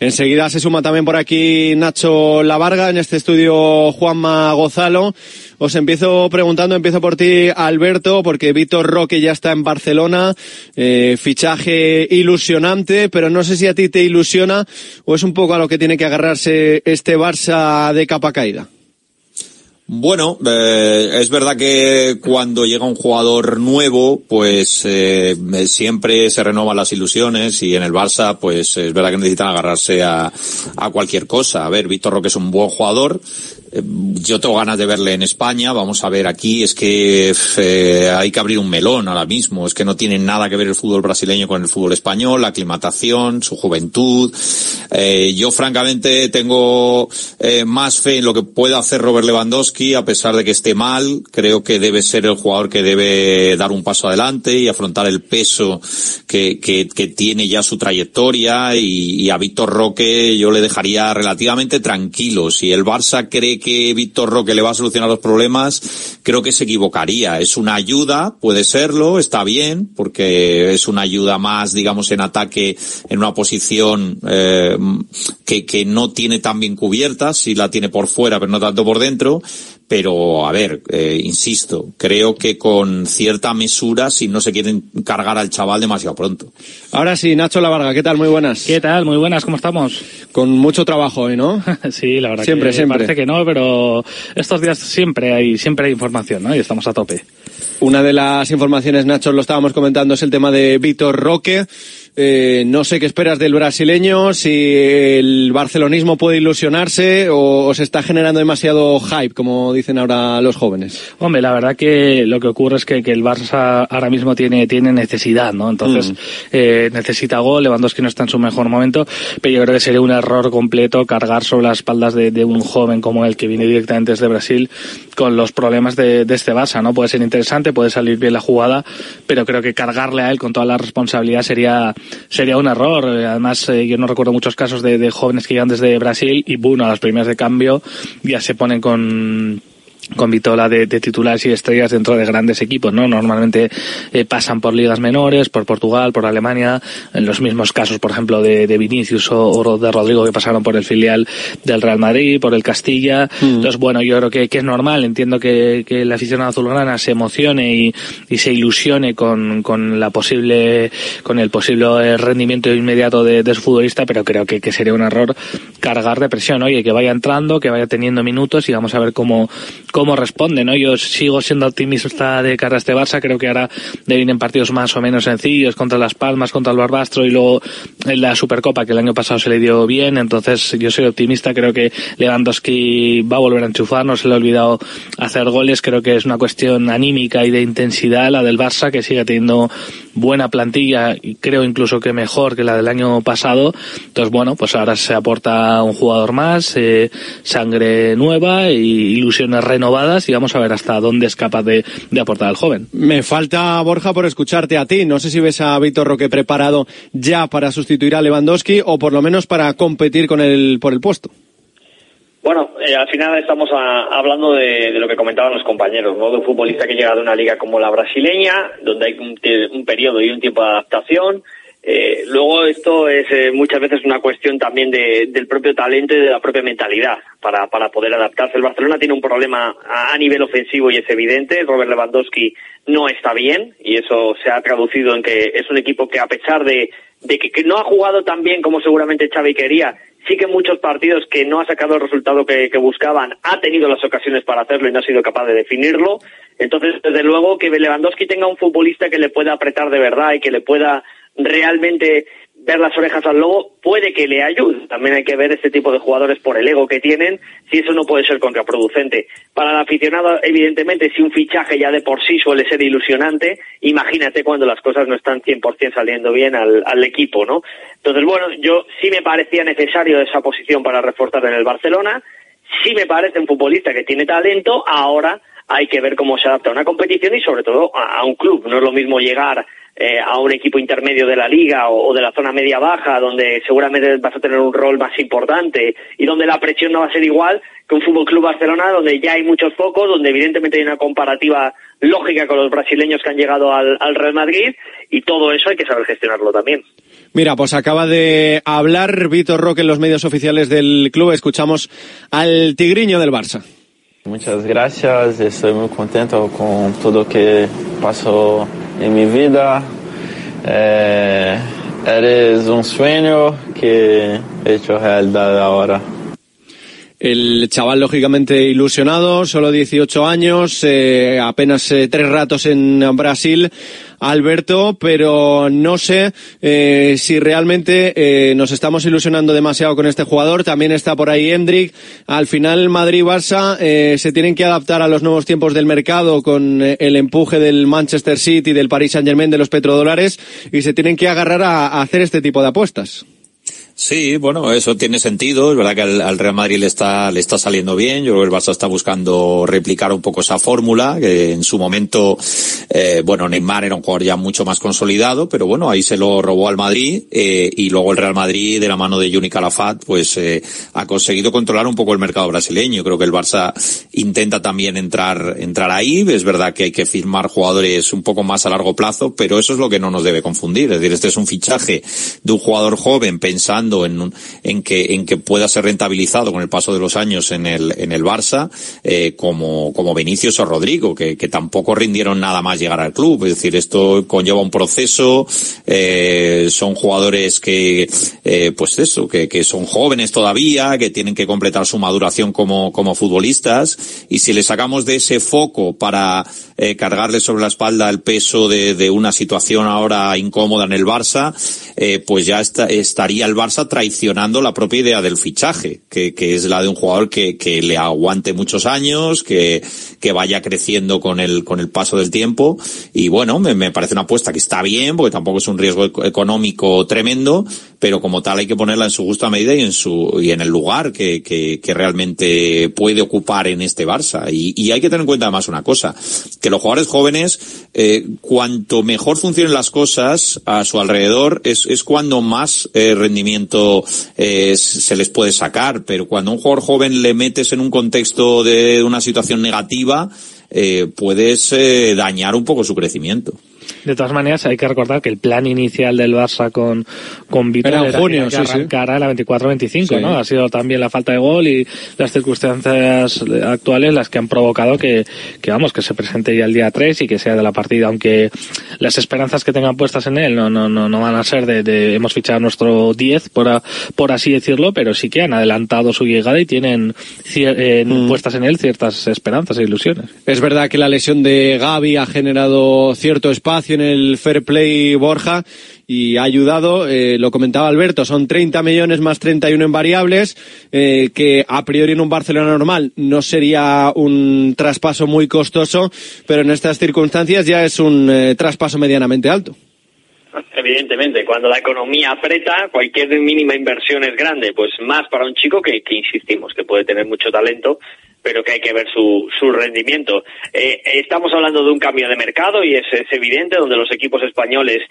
Enseguida se suma también por aquí Nacho Lavarga, en este estudio Juanma Gozalo. Os empiezo preguntando, empiezo por ti, Alberto, porque Víctor Roque ya está en Barcelona, eh, fichaje ilusionante, pero no sé si a ti te ilusiona o es un poco a lo que tiene que este Barça de capa caída. Bueno, eh, es verdad que cuando llega un jugador nuevo, pues eh, siempre se renovan las ilusiones y en el Barça, pues es verdad que necesitan agarrarse a, cualquier cosa. A ver, Víctor Roque es un buen jugador, yo tengo ganas de verle en España, vamos a ver aquí, es que eh, hay que abrir un melón ahora mismo, es que no tiene nada que ver el fútbol brasileño con el fútbol español, la aclimatación, su juventud. Eh, yo francamente tengo eh, más fe en lo que pueda hacer Robert Lewandowski, a pesar de que esté mal, creo que debe ser el jugador que debe dar un paso adelante y afrontar el peso que, que, que tiene ya su trayectoria y, y a Víctor Roque yo le dejaría relativamente tranquilo. Si el Barça cree que Víctor Roque le va a solucionar los problemas, creo que se equivocaría. Es una ayuda, puede serlo, está bien, porque es una ayuda más, digamos, en ataque en una posición eh, que, que no tiene tan bien cubierta, si la tiene por fuera, pero no tanto por dentro. Pero, a ver, eh, insisto, creo que con cierta mesura si no se quieren cargar al chaval demasiado pronto. Ahora sí, Nacho Lavarga, ¿qué tal? Muy buenas. ¿Qué tal? Muy buenas, ¿cómo estamos? Con mucho trabajo hoy, ¿no? *laughs* sí, la verdad Siempre, que siempre. parece que no, pero estos días siempre hay, siempre hay información, ¿no? Y estamos a tope. Una de las informaciones, Nacho, lo estábamos comentando, es el tema de Víctor Roque. Eh, no sé qué esperas del brasileño, si el barcelonismo puede ilusionarse o, o se está generando demasiado hype, como dicen ahora los jóvenes. Hombre, la verdad que lo que ocurre es que, que el Barça ahora mismo tiene, tiene necesidad, ¿no? Entonces, Mm. eh, necesita gol, Lewandowski no está en su mejor momento, pero yo creo que sería un error completo cargar sobre las espaldas de, de un joven como el que viene directamente desde Brasil con los problemas de, de este Barça, ¿no? Puede ser interesante, puede salir bien la jugada, pero creo que cargarle a él con toda la responsabilidad sería, sería un error. Además, eh, yo no recuerdo muchos casos de, de jóvenes que llegan desde Brasil y, bueno, a las primeras de cambio ya se ponen con con Vitola de, de titulares y estrellas dentro de grandes equipos, ¿no? Normalmente eh, pasan por ligas menores, por Portugal, por Alemania, en los mismos casos, por ejemplo, de, de Vinicius o, o de Rodrigo que pasaron por el filial del Real Madrid, por el Castilla. Entonces, bueno, yo creo que, que es normal, entiendo que, que el aficionado azulgrana se emocione y, y se ilusione con, con la posible, con el posible rendimiento inmediato de, de su futbolista, pero creo que, que sería un error cargar de presión, oye, que vaya entrando, que vaya teniendo minutos y vamos a ver cómo, cómo responde, ¿no? Yo sigo siendo optimista de cara a este Barça, creo que ahora le vienen partidos más o menos sencillos contra Las Palmas, contra el Barbastro y luego en la Supercopa que el año pasado se le dio bien, entonces yo soy optimista, creo que Lewandowski va a volver a enchufar, no se le ha olvidado hacer goles, creo que es una cuestión anímica y de intensidad la del Barça que sigue teniendo buena plantilla creo incluso que mejor que la del año pasado, entonces bueno, pues ahora se aporta un jugador más, eh, sangre nueva y ilusiones renovadas y vamos a ver hasta dónde es capaz de, de aportar al joven. Me falta, Borja, por escucharte a ti. No sé si ves a Víctor Roque preparado ya para sustituir a Lewandowski o por lo menos para competir con él por el puesto. Bueno, eh, al final estamos a- hablando de, de lo que comentaban los compañeros, ¿no? De un futbolista que llega de una liga como la brasileña, donde hay un periodo y un tiempo de adaptación. Eh, luego esto es eh, muchas veces una cuestión también de- del propio talento y de la propia mentalidad para, para poder adaptarse. El Barcelona tiene un problema a, nivel ofensivo y es evidente. Robert Lewandowski no está bien y eso se ha traducido en que es un equipo que a pesar de, de que, no ha jugado tan bien como seguramente Xavi quería, sí que muchos partidos que no ha sacado el resultado que buscaban, ha tenido las ocasiones para hacerlo y no ha sido capaz de definirlo. Entonces, desde luego, que Lewandowski tenga un futbolista que le pueda apretar de verdad y que le pueda realmente ver las orejas al lobo, puede que le ayude. También hay que ver este tipo de jugadores por el ego que tienen, si eso no puede ser contraproducente. Para el aficionado, evidentemente, si un fichaje ya de por sí suele ser ilusionante, imagínate cuando las cosas no están 100% saliendo bien al, al equipo, ¿no? Entonces, bueno, yo sí me parecía necesario esa posición para reforzar en el Barcelona, sí me parece un futbolista que tiene talento, ahora hay que ver cómo se adapta a una competición y sobre todo a, a un club. No es lo mismo llegar eh, a un equipo intermedio de la liga o, o de la zona media-baja, donde seguramente vas a tener un rol más importante y donde la presión no va a ser igual que un Fútbol Club Barcelona, donde ya hay muchos focos, donde evidentemente hay una comparativa lógica con los brasileños que han llegado al, al Real Madrid y todo eso hay que saber gestionarlo también. Mira, pues acaba de hablar Víctor Roque en los medios oficiales del club. Escuchamos al tigriño del Barça. Muchas gracias, estoy muy contento con todo lo que pasó en mi vida. Eh, eres un sueño que he hecho realidad ahora. El chaval lógicamente ilusionado, solo 18 años, eh, apenas eh, tres ratos en Brasil. Alberto, pero no sé eh, si realmente eh, nos estamos ilusionando demasiado con este jugador. También está por ahí Hendrik. Al final Madrid-Barça eh, se tienen que adaptar a los nuevos tiempos del mercado con eh, el empuje del Manchester City, del Paris Saint-Germain, de los petrodólares y se tienen que agarrar a, a hacer este tipo de apuestas. Sí, bueno, eso tiene sentido. Es verdad que al, al, Real Madrid le está, le está saliendo bien. Yo creo que el Barça está buscando replicar un poco esa fórmula, que en su momento, eh, bueno, Neymar era un jugador ya mucho más consolidado, pero bueno, ahí se lo robó al Madrid, eh, y luego el Real Madrid, de la mano de Juni Calafat, pues, eh, ha conseguido controlar un poco el mercado brasileño. Creo que el Barça intenta también entrar, entrar ahí. Es verdad que hay que firmar jugadores un poco más a largo plazo, pero eso es lo que no nos debe confundir. Es decir, este es un fichaje de un jugador joven pensando en, en, que, en que pueda ser rentabilizado con el paso de los años en el, en el Barça, eh, como, como Vinicius o Rodrigo, que, tampoco rindieron nada más llegar al club. Es decir, esto conlleva un proceso, eh, son jugadores que, eh, pues eso, que, que son jóvenes todavía, que tienen que completar su maduración como, como futbolistas, y si le sacamos de ese foco para eh, cargarle sobre la espalda el peso de, de una situación ahora incómoda en el Barça, eh, pues ya está, estaría el Barça traicionando la propia idea del fichaje, que, que es la de un jugador que, que le aguante muchos años, que, que vaya creciendo con el, con el paso del tiempo. Y bueno, me, me parece una apuesta que está bien, porque tampoco es un riesgo económico tremendo, pero como tal hay que ponerla en su justa medida y en su, y en el lugar que, que, realmente puede ocupar en este Barça. Y, y, hay que tener en cuenta además una cosa, que los jugadores jóvenes, eh, cuanto mejor funcionen las cosas a su alrededor, es, es cuando más eh, rendimiento eh, se les puede sacar. Pero cuando un jugador joven le metes en un contexto de una situación negativa, eh, puedes eh, dañar un poco su crecimiento. De todas maneras, hay que recordar que el plan inicial del Barça con, con Víctor era en junio, que sí, la 24-25, Sí. ¿no? Ha sido también la falta de gol y las circunstancias actuales las que han provocado que, que vamos, que se presente ya el día 3 y que sea de la partida, aunque las esperanzas que tengan puestas en él no, no, no, no van a ser de, de hemos fichado nuestro 10, por, a- por así decirlo, pero sí que han adelantado su llegada y tienen cier- eh, Mm. puestas en él ciertas esperanzas e ilusiones. Es verdad que la lesión de Gaby ha generado cierto espacio en el fair play Borja y ha ayudado, eh, lo comentaba Alberto, son 30 millones más 31 en variables, eh, que a priori en un Barcelona normal no sería un traspaso muy costoso, pero en estas circunstancias ya es un eh, traspaso medianamente alto. Evidentemente, cuando la economía aprieta, cualquier mínima inversión es grande, pues más para un chico que, que insistimos, que puede tener mucho talento, pero que hay que ver su, su rendimiento. Eh, estamos hablando de un cambio de mercado y es, es evidente donde los equipos españoles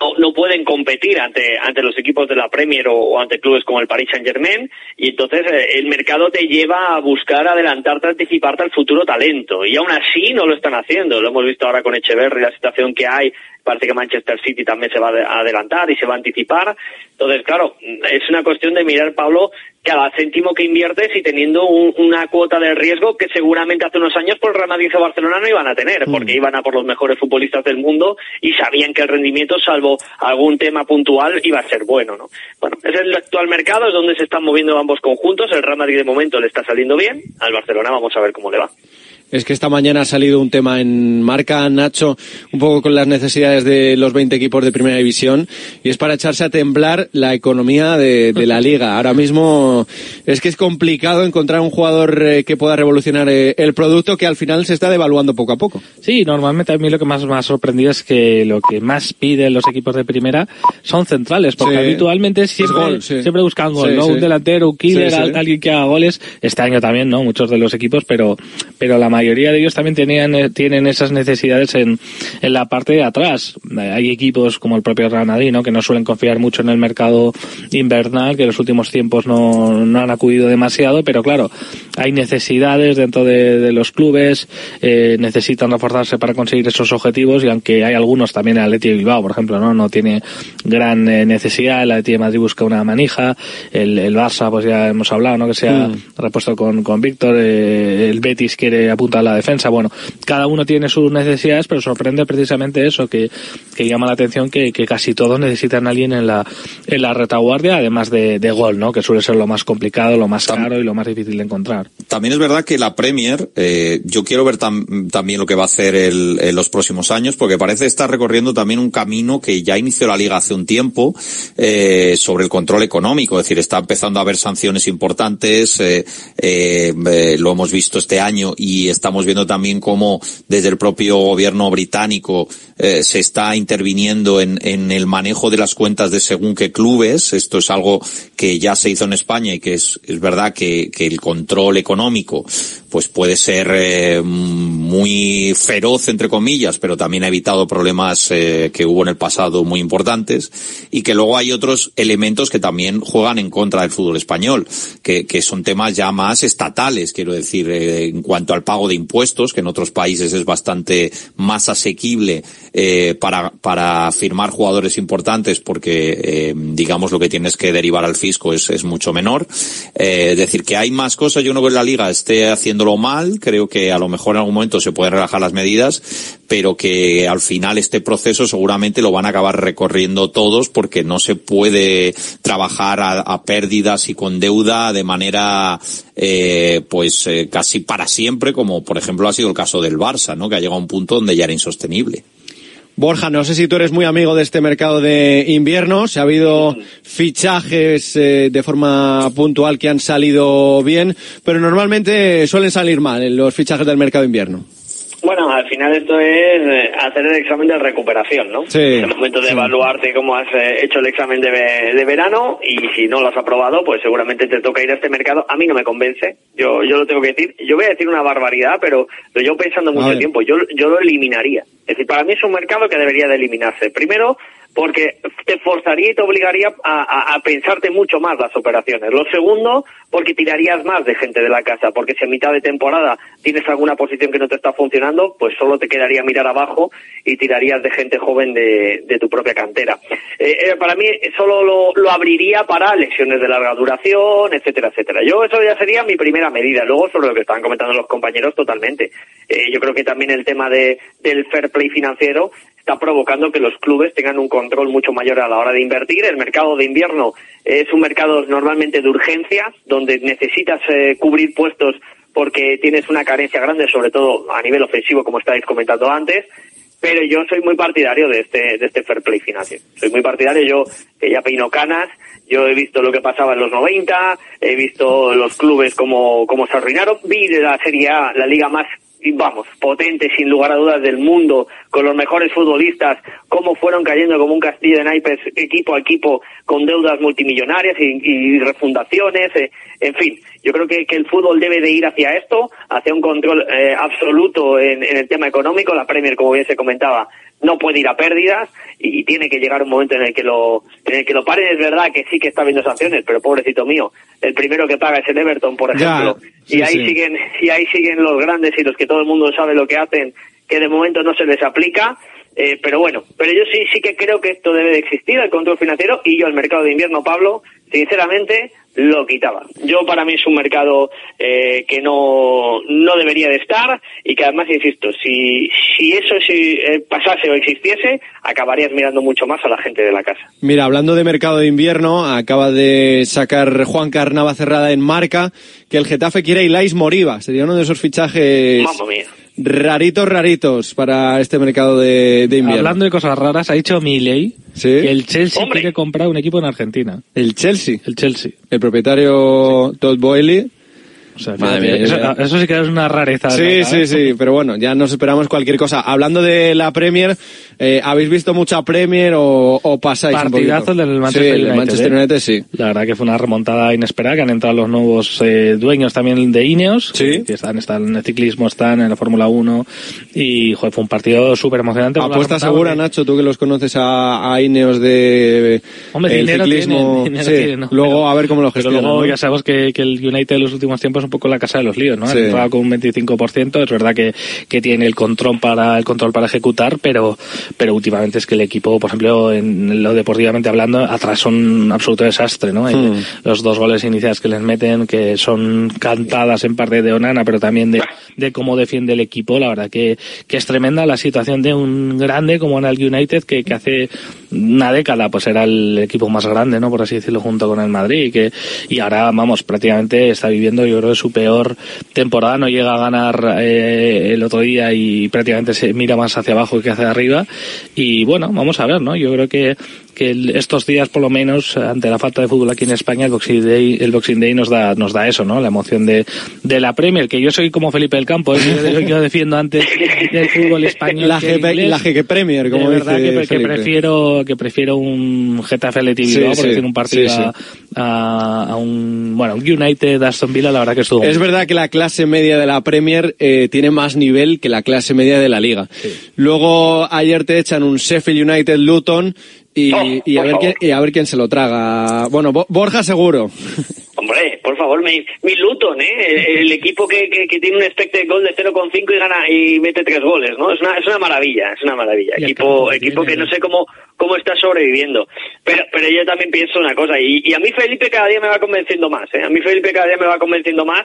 no, no pueden competir ante, ante los equipos de la Premier o, ante clubes como el Paris Saint Germain y entonces eh, el mercado te lleva a buscar adelantarte, anticiparte al futuro talento y aún así no lo están haciendo. Lo hemos visto ahora con Echeverry, la situación que hay. Parece que Manchester City también se va a adelantar y se va a anticipar. Entonces, claro, es una cuestión de mirar, Pablo, cada céntimo que inviertes y teniendo un- una cuota de riesgo que seguramente hace unos años por el Real Madrid o Barcelona no iban a tener, porque iban a por los mejores futbolistas del mundo y sabían que el rendimiento, salvo algún tema puntual, iba a ser bueno, ¿no? Bueno, es el actual mercado, es donde se están moviendo ambos conjuntos. El Real Madrid de momento le está saliendo bien, al Barcelona vamos a ver cómo le va. Es que esta mañana ha salido un tema en marca, Nacho, un poco con las necesidades de los 20 equipos de primera división, y es para echarse a temblar la economía de, de la liga. Ahora mismo es que es complicado encontrar un jugador eh, que pueda revolucionar eh, el producto que al final se está devaluando poco a poco. Sí, normalmente a mí lo que más me ha sorprendido es que lo que más piden los equipos de primera son centrales, porque Sí. habitualmente siempre, gol, sí. siempre buscan gol, Sí, ¿no? sí. Un delantero, un killer, alguien que haga goles. Este año también, ¿no? Muchos de los equipos, pero, pero la mayoría de ellos también tenían, eh, tienen esas necesidades en, en la parte de atrás. Eh, Hay equipos como el propio Real Madrid, ¿no? Que no suelen confiar mucho en el mercado invernal, que en los últimos tiempos no, no han acudido demasiado, pero claro, hay necesidades dentro de, de los clubes, eh, necesitan reforzarse para conseguir esos objetivos y aunque hay algunos también el Atleti de Bilbao, por ejemplo, no no tiene gran eh, necesidad, el Atleti de Madrid busca una manija, el, el Barça pues ya hemos hablado, ¿no? Que se ha Mm. repuesto con, con Víctor, eh, el Betis quiere a la defensa. Bueno, cada uno tiene sus necesidades, pero sorprende precisamente eso, que, que llama la atención que, que casi todos necesitan a alguien en la, en la retaguardia, además de, de gol, ¿no? Que suele ser lo más complicado, lo más caro y lo más difícil de encontrar. También es verdad que la Premier, eh, yo quiero ver tam- también lo que va a hacer el- en los próximos años, porque parece estar recorriendo también un camino que ya inició la liga hace un tiempo eh, sobre el control económico, es decir, está empezando a haber sanciones importantes, eh, eh, lo hemos visto este año y estamos viendo también cómo desde el propio gobierno británico eh, se está interviniendo en, en el manejo de las cuentas de según qué clubes. Esto es algo que ya se hizo en España y que es, es verdad que, que el control económico pues puede ser eh, muy feroz entre comillas, pero también ha evitado problemas eh, que hubo en el pasado muy importantes y que luego hay otros elementos que también juegan en contra del fútbol español, que, que son temas ya más estatales, quiero decir, en cuanto al pago de impuestos, que en otros países es bastante más asequible eh, para, para firmar jugadores importantes porque, eh, digamos, lo que tienes que derivar al fisco es, es mucho menor. Eh, es decir, que hay más cosas. Yo no veo que la liga esté haciéndolo mal. Creo que a lo mejor en algún momento se pueden relajar las medidas, pero que al final este proceso seguramente lo van a acabar recorriendo todos porque no se puede trabajar a, a pérdidas y con deuda de manera eh, pues eh, casi para siempre, como por ejemplo ha sido el caso del Barça, ¿no? Que ha llegado a un punto donde ya era insostenible. Borja, no sé si tú eres muy amigo de este mercado de invierno. Si ha habido fichajes eh, de forma puntual que han salido bien, pero normalmente suelen salir mal en los fichajes del mercado de invierno. Bueno, al final esto es eh, hacer el examen de recuperación, ¿no? Sí, Es el momento de sí. evaluarte cómo has eh, hecho el examen de, ve- de verano y si no lo has aprobado, pues seguramente te toca ir a este mercado. A mí no me convence, yo yo lo tengo que decir. Yo voy a decir una barbaridad, pero lo llevo pensando mucho tiempo. Yo, yo lo eliminaría. Es decir, para mí es un mercado que debería de eliminarse. Primero, porque te forzaría y te obligaría a, a- a pensarte mucho más las operaciones. Lo segundo, porque tirarías más de gente de la casa, porque si a mitad de temporada tienes alguna posición que no te está funcionando, pues solo te quedaría mirar abajo y tirarías de gente joven de, de tu propia cantera. Eh, eh, para mí solo lo, lo abriría para lesiones de larga duración, etcétera, etcétera. Yo eso ya sería mi primera medida. Luego sobre lo que estaban comentando los compañeros totalmente. Eh, yo creo que también el tema de, del fair play financiero está provocando que los clubes tengan un control mucho mayor a la hora de invertir. El mercado de invierno es un mercado normalmente de urgencia, donde necesitas eh, cubrir puestos porque tienes una carencia grande, sobre todo a nivel ofensivo, como estáis comentando antes. Pero yo soy muy partidario de este, de este fair play financiero. Soy muy partidario, yo que ya peino canas, yo he visto lo que pasaba en los 90, he visto los clubes como, como se arruinaron, vi la Serie A, la liga más vamos, potente sin lugar a dudas del mundo, con los mejores futbolistas, cómo fueron cayendo como un castillo de naipes equipo a equipo con deudas multimillonarias y, y refundaciones, eh, en fin, yo creo que, que el fútbol debe de ir hacia esto, hacia un control eh, absoluto en, en el tema económico, la Premier, como bien se comentaba, no puede ir a pérdidas y tiene que llegar un momento en el que lo en el que lo paren es verdad que sí que está habiendo sanciones pero pobrecito mío el primero que paga es el Everton por Ya, ejemplo. Sí, y ahí sí. siguen y ahí siguen los grandes y los que todo el mundo sabe lo que hacen que de momento no se les aplica eh, pero bueno pero yo sí sí que creo que esto debe de existir el control financiero y yo el mercado de invierno Pablo sinceramente lo quitaba yo para mí es un mercado eh, que no no debería de estar y que además insisto si si eso si eh, pasase o existiese acabarías mirando mucho más a la gente de la casa Mira, hablando de mercado de invierno, acaba de sacar Juan Carnava cerrada en marca que el Getafe quiere Ilais Moriba. Sería uno de esos fichajes mamma mía raritos, raritos para este mercado de, de invierno. Hablando de cosas raras, ha dicho Que el Chelsea quiere comprar un equipo en Argentina. El Chelsea. El Chelsea. El propietario Todd Boehly. O sea, Madre mía, eso, eso sí que es una rareza. Sí, ¿no? sí, sí, pero bueno, ya nos esperamos cualquier cosa. Hablando de la Premier, eh, ¿habéis visto mucha Premier o, o pasáis un Partidazo poquito? del Manchester sí, el United. Manchester ¿eh? United, sí. La verdad que fue una remontada inesperada, que han entrado los nuevos eh, dueños también de Ineos, que están, están en el ciclismo, están en la Fórmula 1, y joder, fue un partido súper emocionante. Apuesta segura, porque- Nacho, tú que los conoces a, a Ineos de Hombre, el dinero ciclismo. tienen, dinero sí, tienen, ¿no? luego Pero- a ver cómo lo Pero gestionan. luego ¿no? ya sabemos que, que el United en los últimos tiempos un poco la casa de los líos, ¿no? Sí. Han entrado con un 25%, es verdad que, que tiene el control para el control para ejecutar, pero pero últimamente es que el equipo, por ejemplo, en lo deportivamente hablando, atrás son un absoluto desastre, ¿no? Hmm. Los dos goles iniciales que les meten, que son cantadas en parte de Onana, pero también de, de cómo defiende el equipo, la verdad que, que es tremenda la situación de un grande como en el United, que, que hace una década pues era el equipo más grande, ¿no? Por así decirlo, junto con el Madrid, y que, y ahora, vamos, prácticamente está viviendo, yo creo, su peor temporada, no llega a ganar eh, el otro día y prácticamente se mira más hacia abajo que hacia arriba, y bueno, vamos a ver, ¿no? Yo creo que, que el- estos días, por lo menos, ante la falta de fútbol aquí en España, el Boxing Day, el Boxing Day nos da, nos da eso, ¿no? La emoción de, de la Premier, que yo soy como Felipe del Campo, ¿eh? yo, yo defiendo antes del fútbol español. La que GP inglés. la GP Premier, como de verdad dice que, que prefiero que prefiero un Getafe Athletic Sí, por sí, decir un partido sí, sí. A, a un bueno un United Aston Villa la verdad que estuvo Es verdad que la clase media de la Premier eh, tiene más nivel que la clase media de la Liga. Luego ayer te echan un Sheffield United Luton y, y a ver quién, y a ver quién se lo traga. Bueno, Bo- Borja seguro. *laughs* Hombre, por favor, mi, mi Luton, ¿eh? El, el equipo que, que, que tiene un expected goal de 0,5 y gana y mete tres goles, ¿no? Es una, es una maravilla, es una maravilla. Equipo, equipo que no sé cómo, cómo está sobreviviendo. Pero, pero yo también pienso una cosa, y, y a mí Felipe cada día me va convenciendo más, ¿eh? A mí Felipe cada día me va convenciendo más,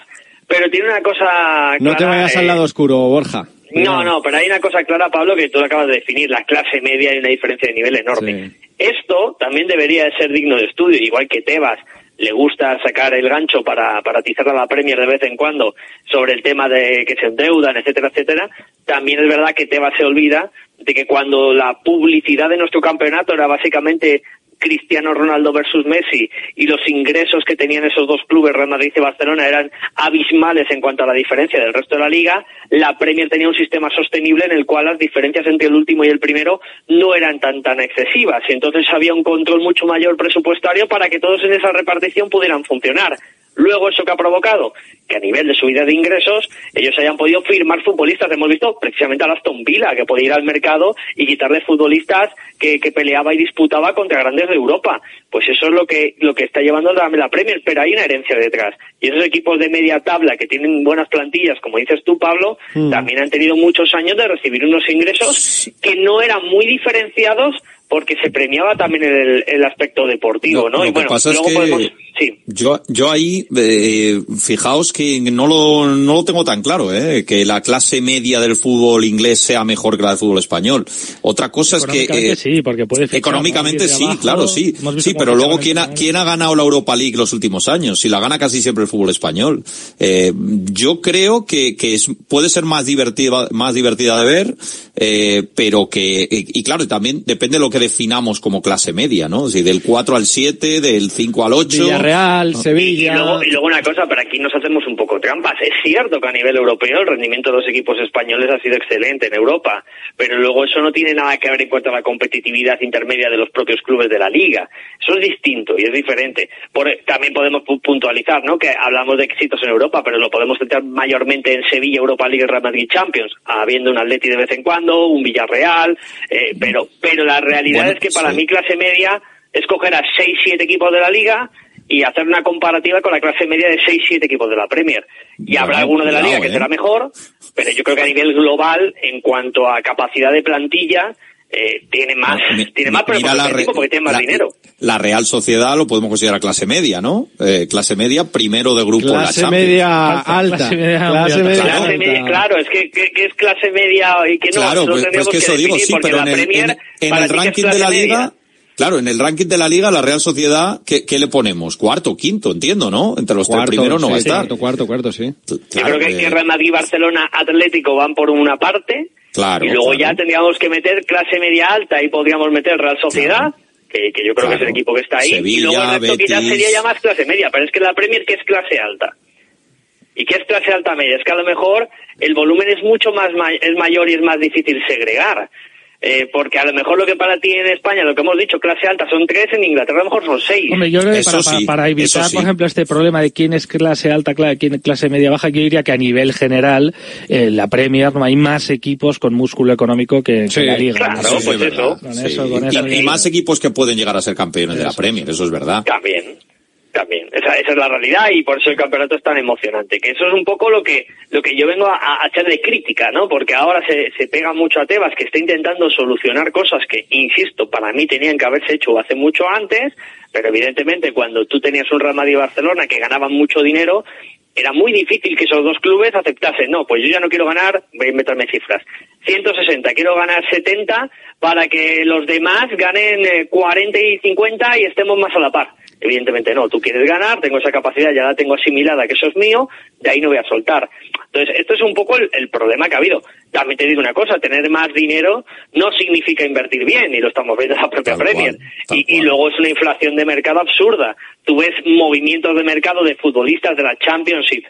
pero tiene una cosa No te clara, vayas eh, al lado oscuro, Borja. No, no, pero hay una cosa clara, Pablo, que tú acabas de definir, la clase media y una diferencia de nivel enorme. Esto también debería de ser digno de estudio, igual que Tebas le gusta sacar el gancho para, para atizar a la Premier de vez en cuando sobre el tema de que se endeudan, etcétera, etcétera. También es verdad que Tebas se olvida de que cuando la publicidad de nuestro campeonato era básicamente Cristiano Ronaldo versus Messi y los ingresos que tenían esos dos clubes, Real Madrid y Barcelona, eran abismales en cuanto a la diferencia del resto de la liga, la Premier tenía un sistema sostenible en el cual las diferencias entre el último y el primero no eran tan tan excesivas y entonces había un control mucho mayor presupuestario para que todos en esa repartición pudieran funcionar. Luego, ¿eso que ha provocado? Que a nivel de subida de ingresos, ellos hayan podido firmar futbolistas. Hemos visto precisamente a Aston Villa, que podía ir al mercado y quitarle futbolistas que, que peleaba y disputaba contra grandes de Europa. Pues eso es lo que, lo que está llevando la, la Premier, pero hay una herencia detrás. Y esos equipos de media tabla que tienen buenas plantillas, como dices tú, Pablo, Mm. también han tenido muchos años de recibir unos ingresos que no eran muy diferenciados porque se premiaba también el, el aspecto deportivo, ¿no? lo y que bueno, pasa es luego que- podemos... Sí. Yo, yo ahí, eh, fijaos que no lo, no lo tengo tan claro, ¿eh? que la clase media del fútbol inglés sea mejor que la del fútbol español. Otra cosa es que... Económicamente eh, sí, porque puede fichar, Económicamente sí, abajo, claro, sí. Sí, pero luego ¿quién ha, quién ha ganado la Europa League los últimos años? Si la gana casi siempre el fútbol español. Eh, yo creo que, que es, puede ser más divertida, más divertida de ver, eh, pero que, y, y claro, también depende de lo que definamos como clase media, ¿no? Si del 4 al 7, del 5 al 8. Villarreal, Y Sevilla. luego, y luego una cosa, pero aquí nos hacemos un poco trampas. Es cierto que a nivel europeo el rendimiento de los equipos españoles ha sido excelente en Europa, pero luego eso no tiene nada que ver en cuanto a la competitividad intermedia de los propios clubes de la liga. Eso es distinto y es diferente. Por- también podemos pu- puntualizar, ¿no? Que hablamos de éxitos en Europa, pero lo podemos centrar mayormente en Sevilla, Europa League y Real Madrid Champions, habiendo un Atleti de vez en cuando, un Villarreal, eh, pero, pero la realidad Bueno, es que para sí. mí clase media es coger a 6-7 equipos de la liga y hacer una comparativa con la clase media de 6-7 equipos de la Premier. Y Bueno, habrá alguno de la liga que ¿eh? será mejor, pero yo creo que a nivel global, en cuanto a capacidad de plantilla, eh, tiene más, Mi- tiene más, pero la re- porque tiene más la- dinero. La Real Sociedad lo podemos considerar clase media, ¿no? Eh, clase media, primero de grupo en la Clase Champions. media alta. clase media Clase alta. media Clase alta. media, claro, es que, que, que es clase media y que no, Claro, pues, pues que eso digo, sí, porque pero la en el, en- en ranking de la media, liga, claro, en el ranking de la liga, la Real Sociedad, ¿qué, qué le ponemos? Cuarto, quinto, entiendo, ¿no? Entre los Cuarto, tres primeros no sí, va a estar. Cuarto, cuarto, cuarto, sí. Yo Claro, creo que, eh, que Real Madrid, Barcelona, Atlético van por una parte, Claro, y luego claro. ya tendríamos que meter clase media alta y podríamos meter Real Sociedad, que, que yo creo que es el equipo que está ahí, y luego el resto quizás sería ya más clase media, pero es que la Premier que es clase alta. ¿Y qué es clase alta media? Es que a lo mejor el volumen es mucho más ma- es mayor y es más difícil segregar. Eh, porque a lo mejor lo que para ti en España, lo que hemos dicho, clase alta son tres, en Inglaterra a lo mejor son seis. Hombre, yo creo que para, para- sí, para evitar, sí. por ejemplo, este problema de quién es clase alta, quién es clase media baja, yo diría que a nivel general, en la Premier no hay más equipos con músculo económico que, que Sí, la Liga. claro, ¿no? Eso sí pues eso. Con Sí. eso, con Y- eso y, más equipos que pueden llegar a ser campeones de la Premier, eso es verdad. También. También, esa, esa es la realidad y por eso el campeonato es tan emocionante. Que eso es un poco lo que lo que yo vengo a, a echar de crítica, ¿no? Porque ahora se, se pega mucho a Tebas, que está intentando solucionar cosas que, insisto, para mí tenían que haberse hecho hace mucho antes, pero evidentemente cuando tú tenías un Real Madrid Barcelona que ganaban mucho dinero, era muy difícil que esos dos clubes aceptasen, no, pues yo ya no quiero ganar, voy a inventarme cifras, 160, quiero ganar 70 para que los demás ganen eh, 40 y 50 y estemos más a la par. Evidentemente no, tú quieres ganar, tengo esa capacidad, ya la tengo asimilada, que eso es mío, de ahí no voy a soltar. Entonces, esto es un poco el, el problema que ha habido. También te digo una cosa, tener más dinero no significa invertir bien, y lo estamos viendo en la propia Premier. y, y luego es una inflación de mercado absurda. Tú ves movimientos de mercado de futbolistas de la Championship,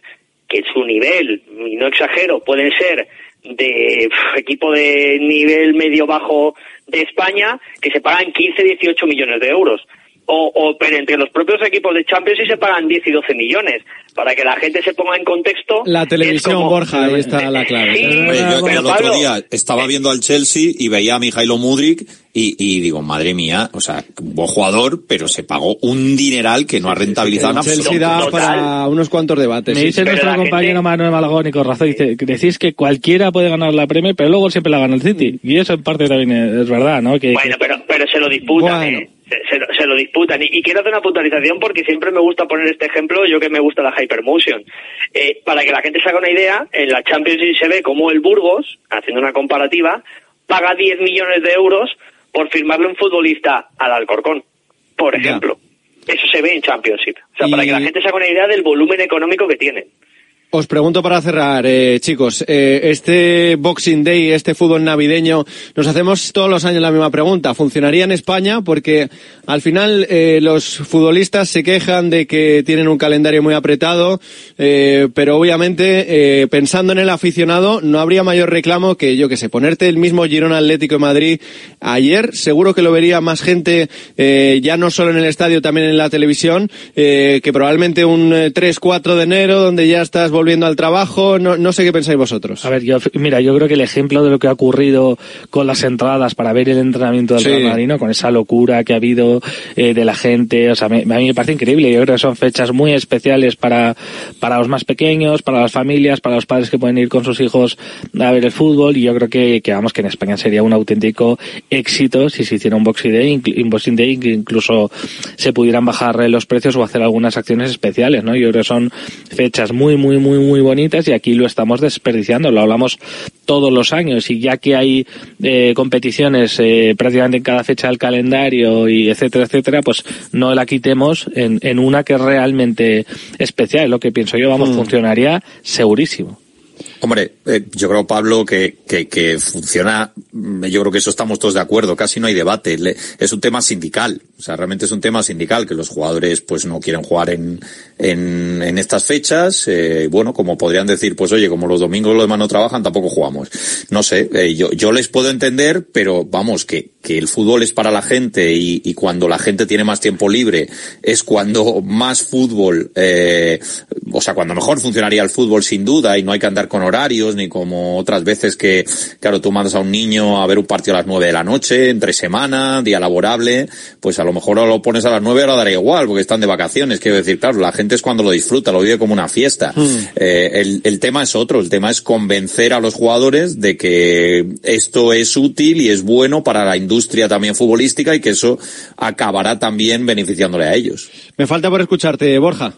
que su nivel, y no exagero, pueden ser de equipo de nivel medio-bajo de España, que se pagan 15, 18 millones de euros o, o pero entre los propios equipos de Champions sí se pagan 10 y 12 millones. Para que la gente se ponga en contexto. La televisión, como- Borja, ahí está la clave. Sí, Oye, yo, el otro Pablo, día estaba viendo al Chelsea y veía a Mijailo Mudrik y, y digo, madre mía, o sea, buen jugador, pero se pagó un dineral que no ha rentabilizado en El Chelsea da para unos cuantos debates. Me sí. dice nuestro compañero Manuel Malagón y con razón, dice, decís que cualquiera puede ganar la Premier, pero luego siempre la gana el City. Y eso en parte también es, es verdad, ¿no? Que, Bueno, pero, pero se lo disputan, ¿eh? Se, se lo- se lo disputan. Y, y quiero hacer una puntualización porque siempre me gusta poner este ejemplo, yo que me gusta la Hypermotion. Eh, para que la gente se haga una idea, en la Champions League se ve como el Burgos, haciendo una comparativa, paga 10 millones de euros por firmarle un futbolista al Alcorcón, por ejemplo. Eso se ve en Championship. O sea, para Y- que la gente se haga una idea del volumen económico que tiene. Os pregunto para cerrar, eh, chicos, eh, este Boxing Day, este fútbol navideño, nos hacemos todos los años la misma pregunta. ¿Funcionaría en España? Porque al final eh, los futbolistas se quejan de que tienen un calendario muy apretado, eh, pero obviamente eh, pensando en el aficionado no habría mayor reclamo que, yo que sé, ponerte el mismo Girona Atlético de Madrid ayer, seguro que lo vería más gente, eh, ya no solo en el estadio, también en la televisión, eh, que probablemente un eh, 3-4 de enero donde ya estás volviendo al trabajo, no, no sé qué pensáis vosotros. A ver, yo, mira, yo creo que el ejemplo de lo que ha ocurrido con las entradas para ver el entrenamiento del Sí. Real Madrid, ¿no? con esa locura que ha habido eh, de la gente, o sea, me- a mí me parece increíble. Yo creo que son fechas muy especiales para, para los más pequeños, para las familias, para los padres que pueden ir con sus hijos a ver el fútbol y yo creo que, que vamos, que en España sería un auténtico éxito si se hiciera un Boxing Day, un Boxing Day que incluso se pudieran bajar los precios o hacer algunas acciones especiales, ¿no? Yo creo que son fechas muy, muy, muy, muy bonitas y aquí lo estamos desperdiciando, lo hablamos todos los años y ya que hay eh, competiciones eh, prácticamente en cada fecha del calendario y etcétera, etcétera, pues no la quitemos en, en una que es realmente especial, es lo que pienso yo, vamos, funcionaría segurísimo. Hombre, eh, yo creo, Pablo, que, que, que funciona, mm, yo creo que eso estamos todos de acuerdo, casi no hay debate. Es un tema sindical, o sea, realmente es un tema sindical, que los jugadores pues no quieren jugar en, en, en estas fechas. Eh, bueno, como podrían decir, pues oye, como los domingos los demás no trabajan, tampoco jugamos. No sé, eh, yo, yo les puedo entender, pero vamos, que, que el fútbol es para la gente y, y cuando la gente tiene más tiempo libre es cuando más fútbol, eh, o sea, cuando mejor funcionaría el fútbol sin duda y no hay que andar con horarios ni como otras veces que, claro, tú mandas a un niño a ver un partido a las nueve de la noche, entre semana, día laborable, pues a lo mejor lo pones a las nueve ahora dará igual porque están de vacaciones. Quiero decir, claro, la gente es cuando lo disfruta, lo vive como una fiesta. Eh, el, el tema es otro, el tema es convencer a los jugadores de que esto es útil y es bueno para la industria también futbolística y que eso acabará también beneficiándole a ellos. Me falta por escucharte, Borja.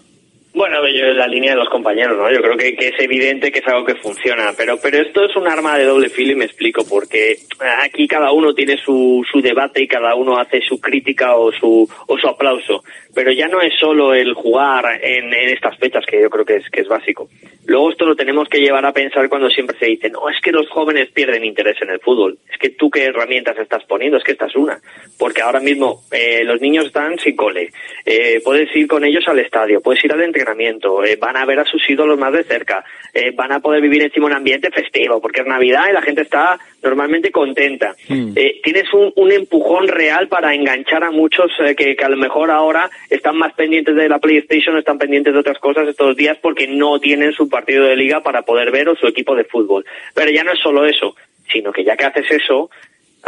Bueno, yo en la línea de los compañeros, ¿no? Yo creo que, es evidente que es algo que funciona, pero pero esto es un arma de doble filo y me explico, porque aquí cada uno tiene su, su debate y cada uno hace su crítica o su, o su aplauso, pero ya no es solo el jugar en, en estas fechas, que yo creo que es, que es básico. Luego esto lo tenemos que llevar a pensar cuando siempre se dice, no, es que los jóvenes pierden interés en el fútbol, es que tú qué herramientas estás poniendo, es que esta es una, porque ahora mismo eh, los niños están sin cole, eh, puedes ir con ellos al estadio, puedes ir al entrenamiento, eh, van a ver a sus ídolos más de cerca, eh, van a poder vivir encima un ambiente festivo, porque es Navidad y la gente está normalmente contenta. Eh, tienes un, un empujón real para enganchar a muchos eh, que, que a lo mejor ahora están más pendientes de la PlayStation, están pendientes de otras cosas estos días porque no tienen su partido de liga para poder ver o su equipo de fútbol. Pero ya no es solo eso, sino que ya que haces eso,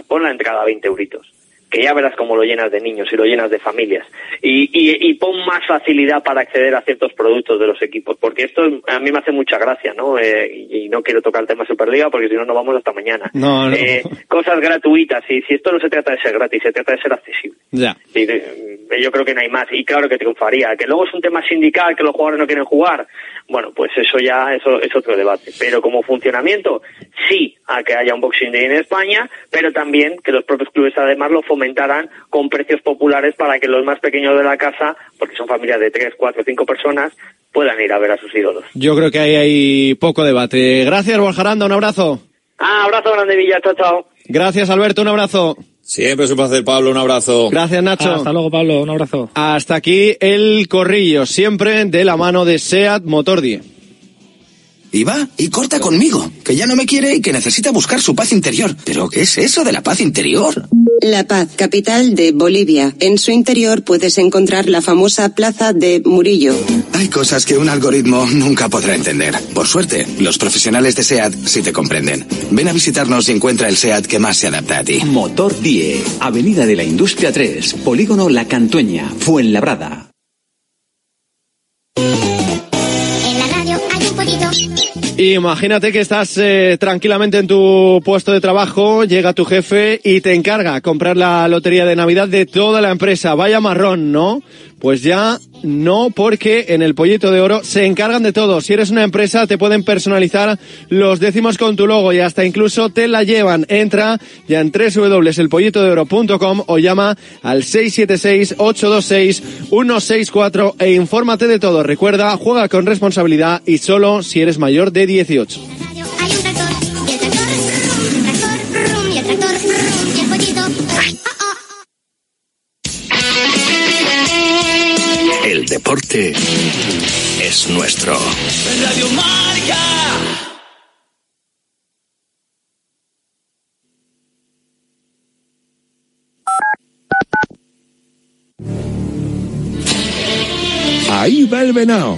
pon la entrada a 20 euritos que ya verás cómo lo llenas de niños y lo llenas de familias. Y, y, y pon más facilidad para acceder a ciertos productos de los equipos, porque esto a mí me hace mucha gracia, ¿no? Eh, y, y no quiero tocar el tema Superliga porque si no, no vamos hasta mañana. No, no. Eh, cosas gratuitas, y si esto no se trata de ser gratis, se trata de ser accesible. Ya. De- yo creo que no hay más y claro que triunfaría. Que luego es un tema sindical, que los jugadores no quieren jugar, bueno, pues eso ya eso es otro debate. Pero como funcionamiento, sí a que haya un Boxing Day en España, pero también que los propios clubes además lo fomentaran con precios populares para que los más pequeños de la casa, porque son familias de tres, cuatro, cinco personas, puedan ir a ver a sus ídolos. Yo creo que ahí hay poco debate. Gracias, Borja Aranda, un abrazo. Ah, abrazo grande Villa, chao, chao. Gracias, Alberto, un abrazo. Siempre es un placer, Pablo, un abrazo. Gracias, Nacho. Hasta luego, Pablo. Un abrazo. Hasta aquí el corrillo, siempre de la mano de SEAT Motor 10. Y va y corta conmigo, que ya no me quiere y que necesita buscar su paz interior. ¿Pero qué es eso de la paz interior? La Paz, capital de Bolivia. En su interior puedes encontrar la famosa plaza de Murillo. Hay cosas que un algoritmo nunca podrá entender. Por suerte, los profesionales de SEAT sí te comprenden. Ven a visitarnos y encuentra el SEAT que más se adapta a ti. Motor 10, Avenida de la Industria 3, Polígono La Cantueña, Fuenlabrada. Imagínate que estás eh, tranquilamente en tu puesto de trabajo, llega tu jefe y te encarga comprar la lotería de Navidad de toda la empresa. Vaya marrón, ¿no? Pues ya no, porque en el Pollito de Oro se encargan de todo. Si eres una empresa, te pueden personalizar los décimos con tu logo y hasta incluso te la llevan. Entra ya en www.elpollitodeoro.com o llama al 676-826-164 e infórmate de todo. Recuerda, juega con responsabilidad y solo si eres mayor de 18. El deporte es nuestro. Radio Marca. Ahí va el venao.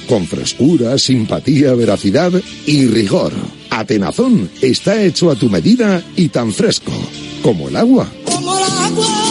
con frescura, simpatía, veracidad y rigor. Atenazón está hecho a tu medida y tan fresco como el agua. Como el agua.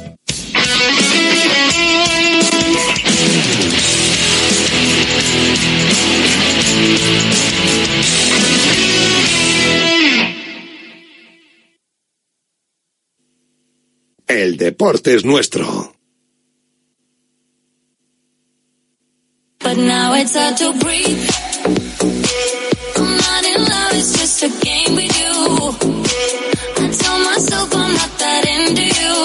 Not that into you.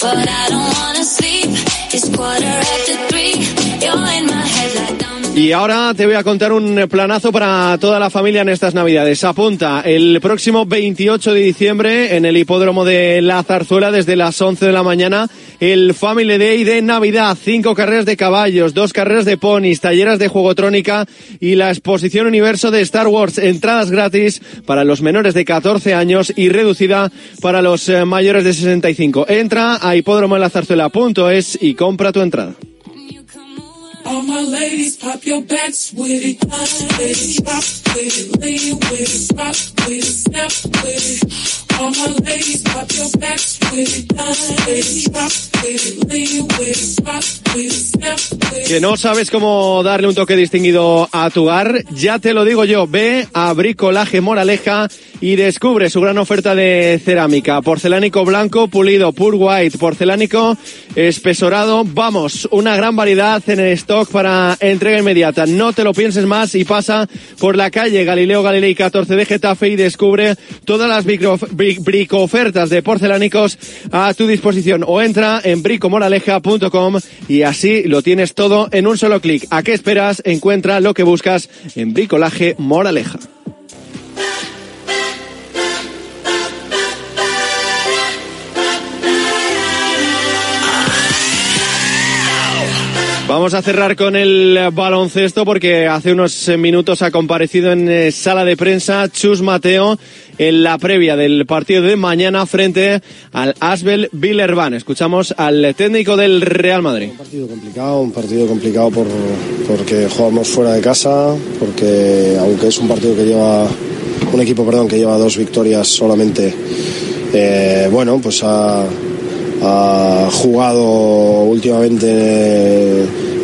But I don't wanna sleep. It's quarter after three. Y ahora te voy a contar un planazo para toda la familia en estas Navidades. Apunta el próximo 28 de diciembre en el hipódromo de La Zarzuela desde las 11 de la mañana el Family Day de Navidad. Cinco carreras de caballos, dos carreras de ponis, talleras de juegotrónica y la exposición universo de Star Wars. Entradas gratis para los menores de 14 años y reducida para los eh, mayores de 65. Entra a hipódromodelazarzuela.es y compra tu entrada. All my ladies, pop your backs with it. Ladies, drop with it, lean with it, rock with it, snap with it. Que no sabes cómo darle un toque distinguido a tu hogar, ya te lo digo yo, ve a Bricolaje Moraleja y descubre su gran oferta de cerámica, porcelánico blanco, pulido, pure white, porcelánico espesorado, vamos, una gran variedad en el stock para entrega inmediata. No te lo pienses más y pasa por la calle Galileo Galilei 14 de Getafe y descubre todas las micro, brico ofertas de porcelánicos a tu disposición o entra en bricomoraleja.com y así lo tienes todo en un solo clic. ¿A qué esperas? Encuentra lo que buscas en Bricolaje Moraleja. Vamos a cerrar con el baloncesto porque hace unos minutos ha comparecido en eh, sala de prensa Chus Mateo en la previa del partido de mañana frente al Asbel Villerban. Escuchamos al técnico del Real Madrid. Un partido complicado, un partido complicado por, porque jugamos fuera de casa, porque aunque es un partido que lleva, un equipo, perdón, que lleva dos victorias solamente, eh, bueno, pues ha, ha jugado últimamente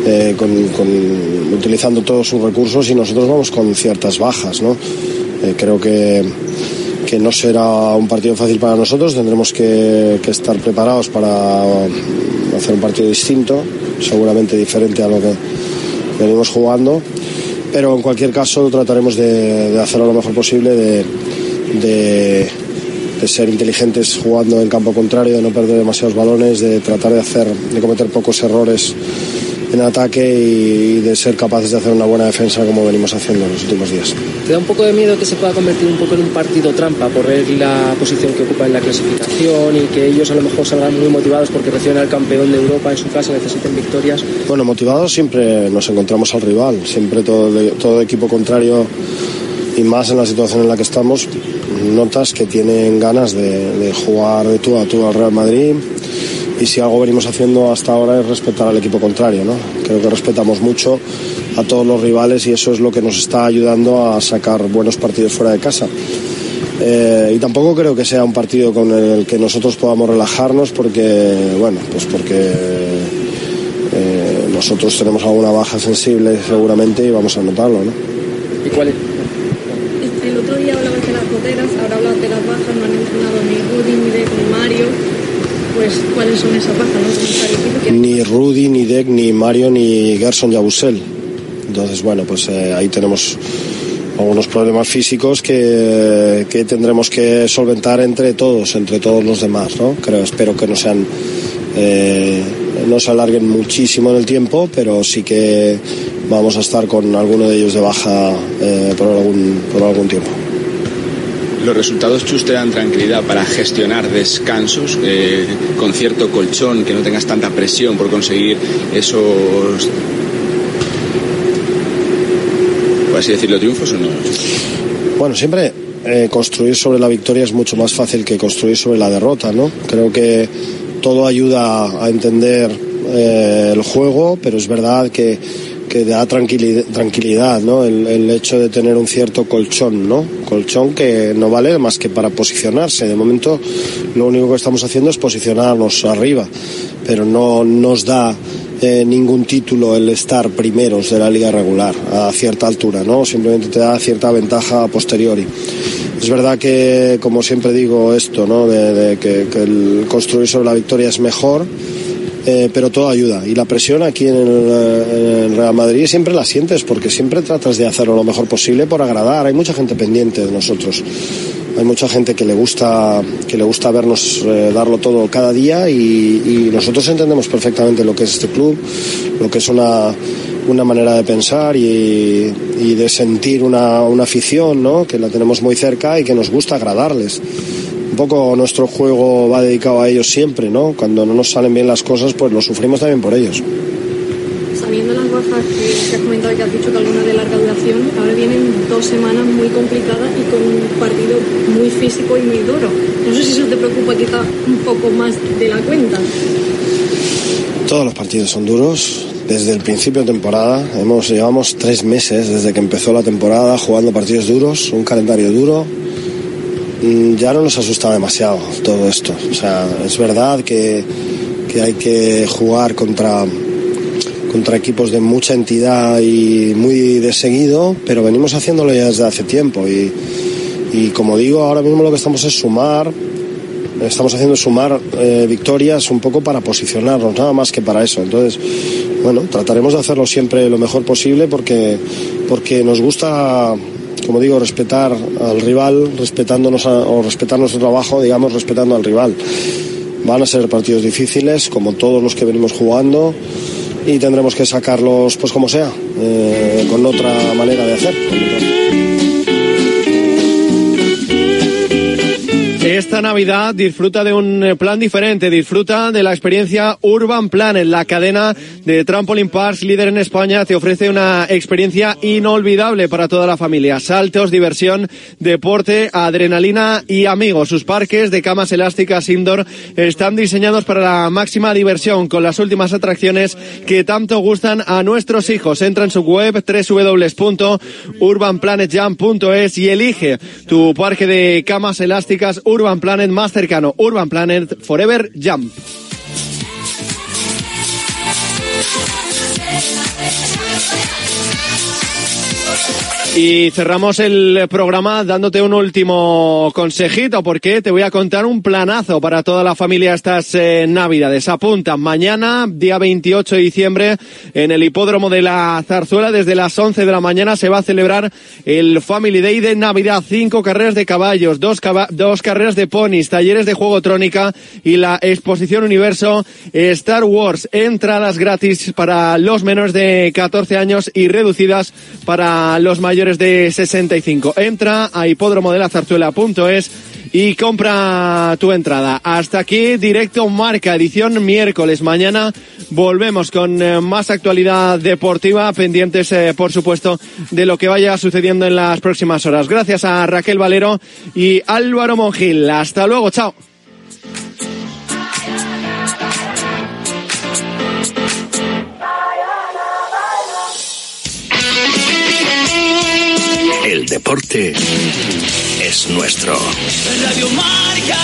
eh, con- utilizando todos sus recursos y nosotros vamos con ciertas bajas, ¿no? Eh, creo que, que no será un partido fácil para nosotros, tendremos que, estar preparados para hacer un partido distinto, seguramente diferente a lo que venimos jugando, pero en cualquier caso trataremos de, hacerlo lo mejor posible, de- de ser inteligentes jugando en campo contrario, de no perder demasiados balones, de tratar de hacer, de cometer pocos errores en ataque y, de ser capaces de hacer una buena defensa como venimos haciendo en los últimos días. ¿Te da un poco de miedo que se pueda convertir un poco en un partido trampa por ver la posición que ocupa en la clasificación y que ellos a lo mejor salgan muy motivados porque reciben al campeón de Europa en su casa, necesiten victorias? Bueno, motivados siempre nos encontramos al rival, siempre todo, todo equipo contrario y más en la situación en la que estamos, notas que tienen ganas de, de jugar de tú a tú al Real Madrid y si algo venimos haciendo hasta ahora es respetar al equipo contrario, ¿no? Creo que respetamos mucho a todos los rivales y eso es lo que nos está ayudando a sacar buenos partidos fuera de casa. Eh, y tampoco creo que sea un partido con el que nosotros podamos relajarnos porque, bueno, pues porque eh, nosotros tenemos alguna baja sensible seguramente y vamos a notarlo, ¿no? ¿Y cuál es? El otro día hablabas de las roteras, ahora hablas de las bajas, no han entrenado ni Rudy, ni Deck, ni Mario. Pues, ¿cuáles son esas bajas? ¿no? ¿Cómo está el equipo? ¿Quién- Ni Rudy, ni Deck, ni Mario, ni Gerson Yabusel. Entonces, bueno, pues eh, ahí tenemos algunos problemas físicos que, que tendremos que solventar entre todos, entre todos los demás, ¿no? Creo, espero que no sean, eh, no se alarguen muchísimo en el tiempo, pero sí que vamos a estar con alguno de ellos de baja eh, por, algún, por algún tiempo. Los resultados Chus te dan tranquilidad para gestionar descansos eh, con cierto colchón, que no tengas tanta presión por conseguir esos, por así decirlo, triunfos o no. Bueno, siempre eh, construir sobre la victoria es mucho más fácil que construir sobre la derrota, ¿no? Creo que todo ayuda a entender eh, el juego, pero es verdad que, que da tranquilidad, tranquilidad ¿no? El, el hecho de tener un cierto colchón, ¿no? Colchón que no vale más que para posicionarse. De momento, lo único que estamos haciendo es posicionarnos arriba, pero no nos da eh, ningún título el estar primeros de la liga regular a cierta altura, ¿no? Simplemente te da cierta ventaja a posteriori. Es verdad que, como siempre digo, esto, ¿no? De, de que, que el construir sobre la victoria es mejor, eh, pero todo ayuda. Y la presión aquí en eh, en Real Madrid siempre la sientes, porque siempre tratas de hacerlo lo mejor posible por agradar. Hay mucha gente pendiente de nosotros. Hay mucha gente que le gusta, que le gusta vernos eh, darlo todo cada día y, y nosotros entendemos perfectamente lo que es este club, lo que es una, una manera de pensar y, y de sentir una, una afición, ¿no? Que la tenemos muy cerca y que nos gusta agradarles. Un poco nuestro juego va dedicado a ellos siempre, ¿no? Cuando no nos salen bien las cosas, pues lo sufrimos también por ellos. Sabiendo las bajas que, que has comentado que has dicho que algunas de larga duración, ahora vienen dos semanas muy complicadas y con un partido muy físico y muy duro. No sé si eso te preocupa quizá un poco más de la cuenta. Todos los partidos son duros, desde el principio de temporada. Hemos, llevamos tres meses desde que empezó la temporada jugando partidos duros, un calendario duro. Mm, Ya no nos asusta demasiado todo esto. O sea, es verdad que, que hay que jugar contra, contra equipos de mucha entidad y muy de seguido, pero venimos haciéndolo ya desde hace tiempo. Y, y como digo, ahora mismo lo que estamos es sumar, estamos haciendo sumar eh, victorias un poco para posicionarnos, nada más que para eso. Entonces, bueno, trataremos de hacerlo siempre lo mejor posible porque, porque nos gusta, como digo, respetar al rival, respetándonos a- o respetar nuestro trabajo, digamos, respetando al rival. Van a ser partidos difíciles, como todos los que venimos jugando, y tendremos que sacarlos, pues como sea, eh, con otra manera de hacer. Esta Navidad disfruta de un eh, plan diferente, disfruta de la experiencia Urban Planet, la cadena de Trampoline Parks líder en España, te ofrece una experiencia inolvidable para toda la familia. Saltos, diversión, deporte, adrenalina y amigos. Sus parques de camas elásticas indoor están diseñados para la máxima diversión con las últimas atracciones que tanto gustan a nuestros hijos. Entra en su web www.urbanplanetjump.es y elige tu parque de camas elásticas Urban Planet más cercano. Urban Planet Forever Jump. Y cerramos el programa dándote un último consejito porque te voy a contar un planazo para toda la familia estas eh, navidades. Apunta, mañana, día 28 de diciembre, en el hipódromo de la Zarzuela, desde las 11 de la mañana se va a celebrar el Family Day de Navidad. Cinco carreras de caballos, dos, dos carreras de ponis, talleres de juego trónica y la exposición universo Star Wars. Entradas gratis para los menores de 14 años y reducidas para los mayores de 65. Entra a hipódromodelaZarzuela.es y compra tu entrada. Hasta aquí, directo marca, edición miércoles. Mañana volvemos con eh, más actualidad deportiva, pendientes, eh, por supuesto, de lo que vaya sucediendo en las próximas horas. Gracias a Raquel Valero y Álvaro Mongil. Hasta luego, chao. El deporte es nuestro. Radio Marca.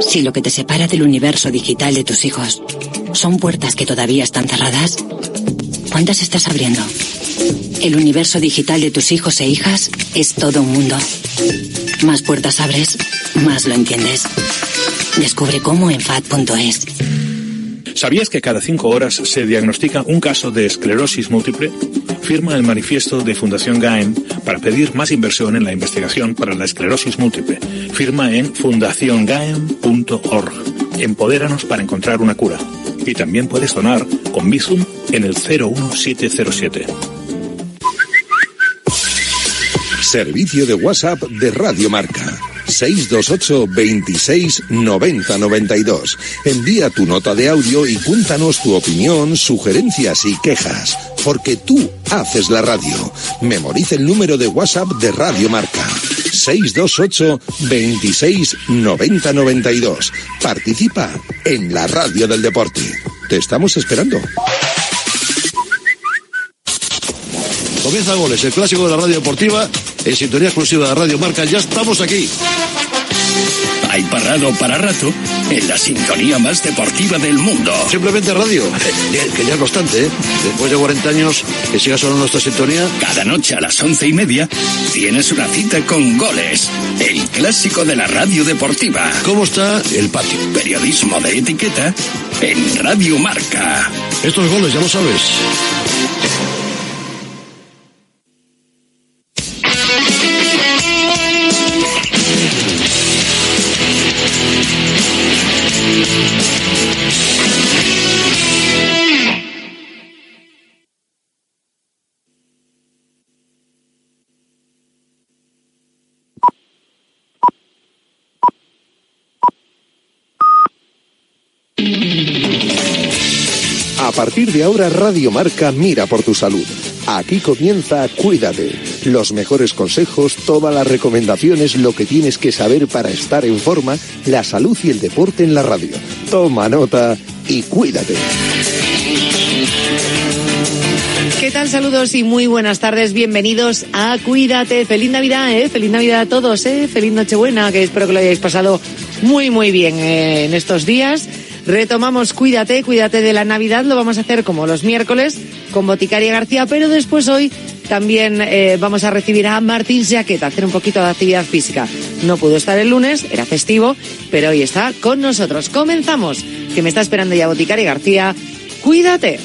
Si lo que te separa del universo digital de tus hijos son puertas que todavía están cerradas, ¿cuántas estás abriendo? El universo digital de tus hijos e hijas es todo un mundo. Más puertas abres, más lo entiendes. Descubre cómo en FAD.es. ¿Sabías que cada cinco horas se diagnostica un caso de esclerosis múltiple? Firma el manifiesto de Fundación GAEM para pedir más inversión en la investigación para la esclerosis múltiple. Firma en fundaciongaem.org. Empodéranos para encontrar una cura. Y también puedes donar con Bizum en el 01707. Servicio de WhatsApp de Radio Marca. 628 26 90 92. Envía tu nota de audio y cuéntanos tu opinión, sugerencias y quejas. Porque tú haces la radio. Memoriza el número de WhatsApp de Radio Marca. 628 26 90 92. Participa en la radio del deporte. Te estamos esperando. Comienza Goles, el clásico de la radio deportiva, en sintonía exclusiva de Radio Marca. Ya estamos aquí. Hay parado para rato en la sintonía más deportiva del mundo. Simplemente radio, que ya es bastante, ¿eh? Después de 40 años, que siga sonando nuestra sintonía. Cada noche a las once y media tienes una cita con Goles, el clásico de la radio deportiva. ¿Cómo está el patio? Periodismo de etiqueta en Radio Marca. Estos goles, ya lo sabes. Partir de ahora Radio Marca mira por tu salud. Aquí comienza Cuídate. Los mejores consejos, todas las recomendaciones, lo que tienes que saber para estar en forma, la salud y el deporte en la radio. Toma nota y cuídate. ¿Qué tal? Saludos y muy buenas tardes. Bienvenidos a Cuídate. Feliz Navidad, ¿eh? Feliz Navidad a todos, ¿eh? Feliz Nochebuena, que espero que lo hayáis pasado muy, muy bien eh, en estos días. Retomamos Cuídate, Cuídate de la Navidad. Lo vamos a hacer como los miércoles con Boticaria García, pero después hoy también eh, vamos a recibir a Martín Jaqueta, hacer un poquito de actividad física. No pudo estar el lunes, era festivo, pero hoy está con nosotros. Comenzamos, que me está esperando ya Boticaria García. Cuídate.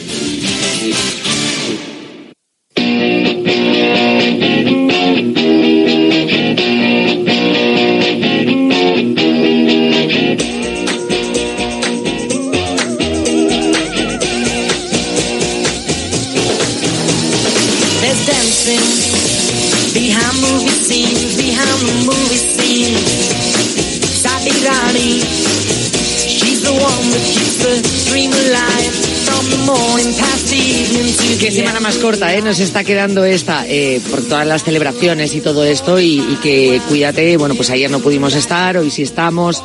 Qué semana más corta, ¿eh? Nos está quedando esta eh, por todas las celebraciones y todo esto y, y que cuídate, bueno, pues ayer no pudimos estar, hoy sí estamos,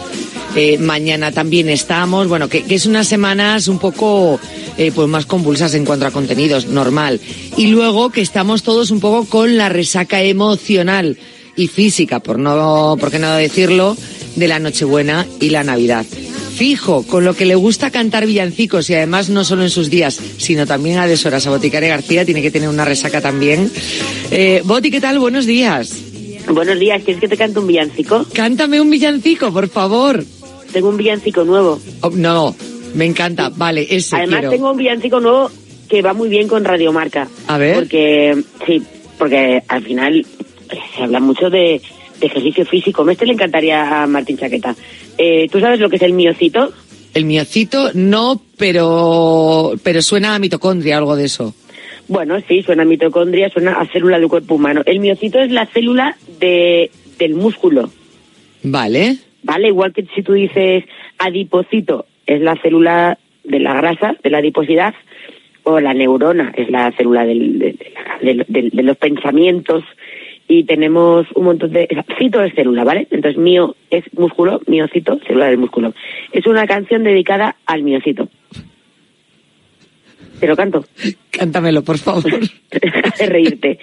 eh, mañana también estamos, bueno, que, que es unas semanas un poco eh, pues más convulsas en cuanto a contenidos, normal. Y luego que estamos todos un poco con la resaca emocional y física, por no, por qué no decirlo, de la Nochebuena y la Navidad. Fijo, con lo que le gusta cantar villancicos y además no solo en sus días, sino también a deshoras. A Boticaria García tiene que tener una resaca también. Eh, Boti, ¿qué tal? Buenos días. Buenos días, ¿quieres que te cante un villancico? Cántame un villancico, por favor. Tengo un villancico nuevo. Oh, no, me encanta. Vale, ese Además quiero. tengo un villancico nuevo que va muy bien con Radiomarca. A ver. Porque, sí, porque al final se habla mucho de, de ejercicio físico. Este le encantaría a Martín Chaqueta. Eh, ¿Tú sabes lo que es el miocito? El miocito no, pero, pero suena a mitocondria, algo de eso. Bueno, sí, suena a mitocondria, suena a célula del cuerpo humano. El miocito es la célula de, del músculo. Vale. ¿vale? Igual que si tú dices adipocito es la célula de la grasa, de la adiposidad, o la neurona es la célula del- de, de la- de- de- de los pensamientos, y tenemos un montón de... Cito es célula, ¿vale? Entonces mío es músculo, miocito, célula del músculo. Es una canción dedicada al miocito. Te lo canto. Cántamelo, por favor. de *laughs* reírte.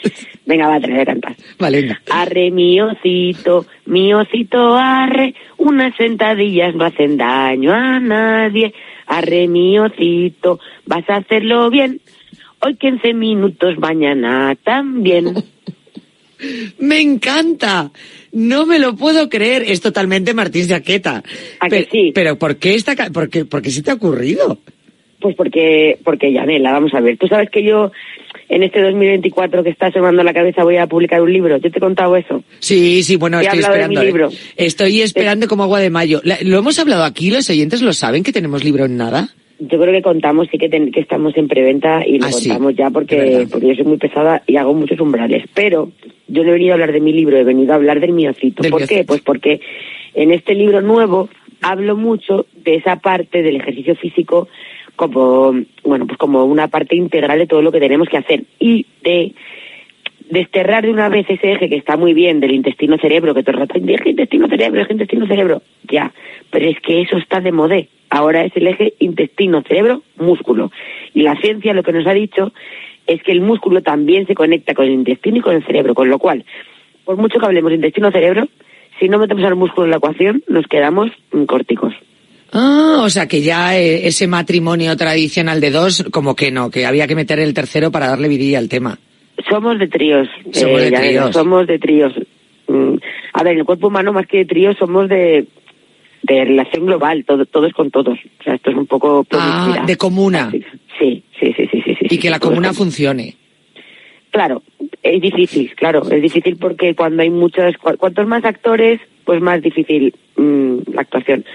Venga, va, te lo voy a cantar. Vale, venga. Arre, miocito, miocito, arre, unas sentadillas no hacen daño a nadie. Arre, miocito, vas a hacerlo bien. Hoy 15 minutos, mañana también. *laughs* Me encanta. No me lo puedo creer. Es totalmente Martín Jaqueta. pero, pero ¿por qué esta, por qué, por qué se te ha ocurrido? Pues porque, porque Yanela, vamos a ver. Tú sabes que yo, en este 2024 que está sonando la cabeza, voy a publicar un libro. ¿Yo te he contado eso? Sí, sí, bueno, He estoy esperando. mi ¿eh? libro. Estoy esperando como agua de mayo. ¿Lo hemos hablado aquí? ¿Los oyentes lo saben que tenemos libro en nada? Yo creo que contamos, sí que, ten- que estamos en preventa y lo Ah, sí, contamos ya porque, porque yo soy muy pesada y hago muchos umbrales. Pero yo no he venido a hablar de mi libro, he venido a hablar del miocito. Del ¿Por qué? Pues porque en este libro nuevo hablo mucho de esa parte del ejercicio físico como, bueno, pues como una parte integral de todo lo que tenemos que hacer y de desterrar de una vez ese eje que está muy bien del intestino-cerebro, que todo el rato eje intestino-cerebro, eje intestino-cerebro, ya, pero es que eso está de modé. Ahora es el eje intestino-cerebro-músculo. Y la ciencia lo que nos ha dicho es que el músculo también se conecta con el intestino y con el cerebro, con lo cual, por mucho que hablemos de intestino-cerebro, si no metemos al músculo en la ecuación, nos quedamos mm, córticos. Ah, o sea que ya eh, ese matrimonio tradicional de dos, como que no, que había que meter el tercero para darle vidilla al tema. Somos de tríos. Somos de ya, tríos. Somos de tríos. Mm, A ver, en el cuerpo humano, más que de tríos, somos de, de relación global, todo, todos con todos. O sea, esto es un poco... Ah, de comuna. Sí, sí, sí, sí, sí. sí, Y sí, que la comuna funcione. Claro, es difícil, claro, es difícil porque cuando hay muchos, cu- cuantos más actores, pues más difícil mm, la actuación.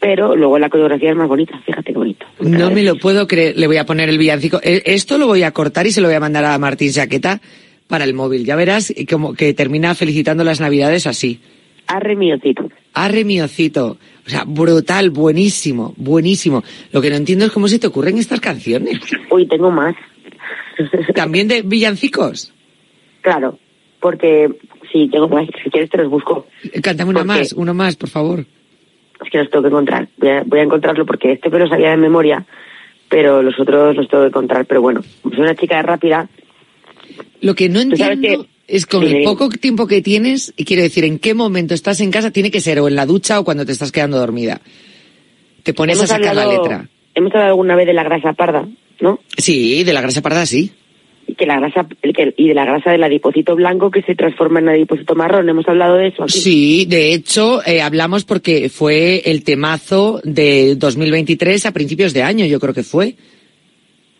Pero luego la coreografía es más bonita, fíjate qué bonito. No me lo puedo creer. Le voy a poner el villancico. Eh, Esto lo voy a cortar y se lo voy a mandar a Martín Jaqueta para el móvil. Ya verás como que termina felicitando las navidades así. Arre miocito. Arre miocito. O sea, brutal, buenísimo, buenísimo. Lo que no entiendo es cómo se te ocurren estas canciones. Uy, tengo más. *laughs* ¿También de villancicos? Claro, porque sí, tengo más, si quieres te los busco. Cántame una Porque- más, uno más, por favor. Es que los tengo que encontrar. Voy a, voy a encontrarlo porque este me lo sabía de memoria, pero los otros los tengo que encontrar. Pero bueno, soy una chica rápida. Lo que no entiendo que- es con el poco tiempo que tienes, y quiero decir, en qué momento estás en casa, tiene que ser o en la ducha o cuando te estás quedando dormida. Te pones Hemos a sacar la letra. Hemos hablado alguna vez de la grasa parda, ¿no? Sí, de la grasa parda sí. Y que la grasa el que- y de la grasa del adipocito blanco que se transforma en adipocito marrón. Hemos hablado de eso aquí. Sí, de hecho, eh, hablamos porque fue el temazo de 2023 a principios de año, yo creo que fue.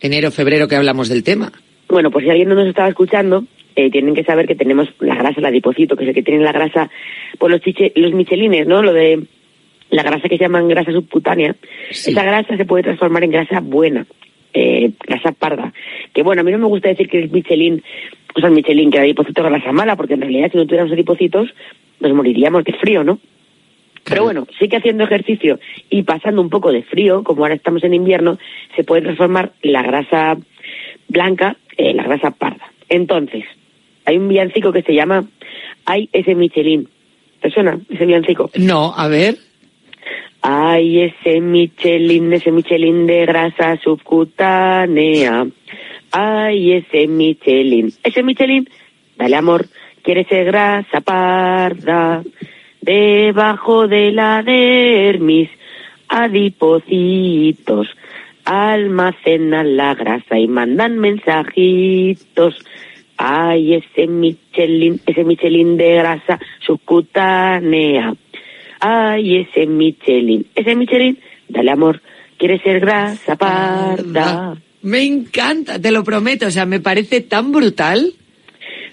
Enero, febrero que hablamos del tema. Bueno, pues si alguien no nos estaba escuchando, eh, tienen que saber que tenemos la grasa, el adipocito, que es el que tiene la grasa, pues los, chiche- los michelines, ¿no? Lo de la grasa que se llaman grasa subcutánea. Esa grasa se puede transformar en grasa buena, eh, grasa parda. Que bueno, a mí no me gusta decir que el michelin, o sea, el michelin, que el adipocito es grasa mala, porque en realidad si no tuviéramos adipocitos, nos moriríamos de frío, ¿no? Pero bueno, sí que haciendo ejercicio y pasando un poco de frío, como ahora estamos en invierno, se puede transformar la grasa blanca en la grasa parda. Entonces, hay un villancico que se llama Ay, ese Michelin. ¿Te suena ese villancico? No, a ver. Ay, ese Michelin, ese Michelin de grasa subcutánea. Ay, ese Michelin. Ese Michelin, dale amor, quiere ser grasa parda. Debajo de la dermis, adipocitos, almacenan la grasa y mandan mensajitos. Ay, ese Michelin, ese Michelin de grasa subcutánea. Ay, ese Michelin, ese Michelin, dale amor, quiere ser grasa parda. Me encanta, te lo prometo, o sea, me parece tan brutal.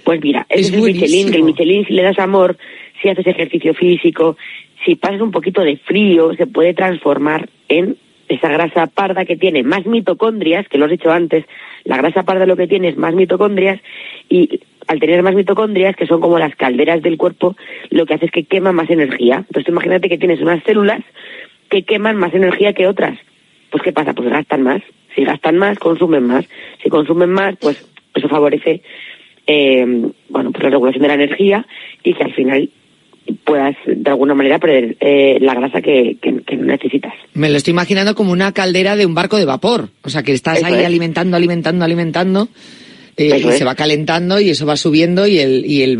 Pues mira, ese Es es, el Michelin, que el Michelin si le das amor, si haces ejercicio físico, si pasas un poquito de frío, se puede transformar en esa grasa parda que tiene más mitocondrias, que lo has dicho antes, la grasa parda lo que tiene es más mitocondrias y al tener más mitocondrias, que son como las calderas del cuerpo, lo que hace es que quema más energía. Entonces imagínate que tienes unas células que queman más energía que otras. Pues ¿qué pasa? Pues gastan más. Si gastan más, consumen más. Si consumen más, pues eso favorece eh, bueno, pues la regulación de la energía y que al final puedas de alguna manera perder eh, la grasa que, que- necesitas. Me lo estoy imaginando como una caldera de un barco de vapor. O sea, que estás Eso ahí es. alimentando, alimentando, alimentando. eh, y es. se va calentando y eso va subiendo y el, y el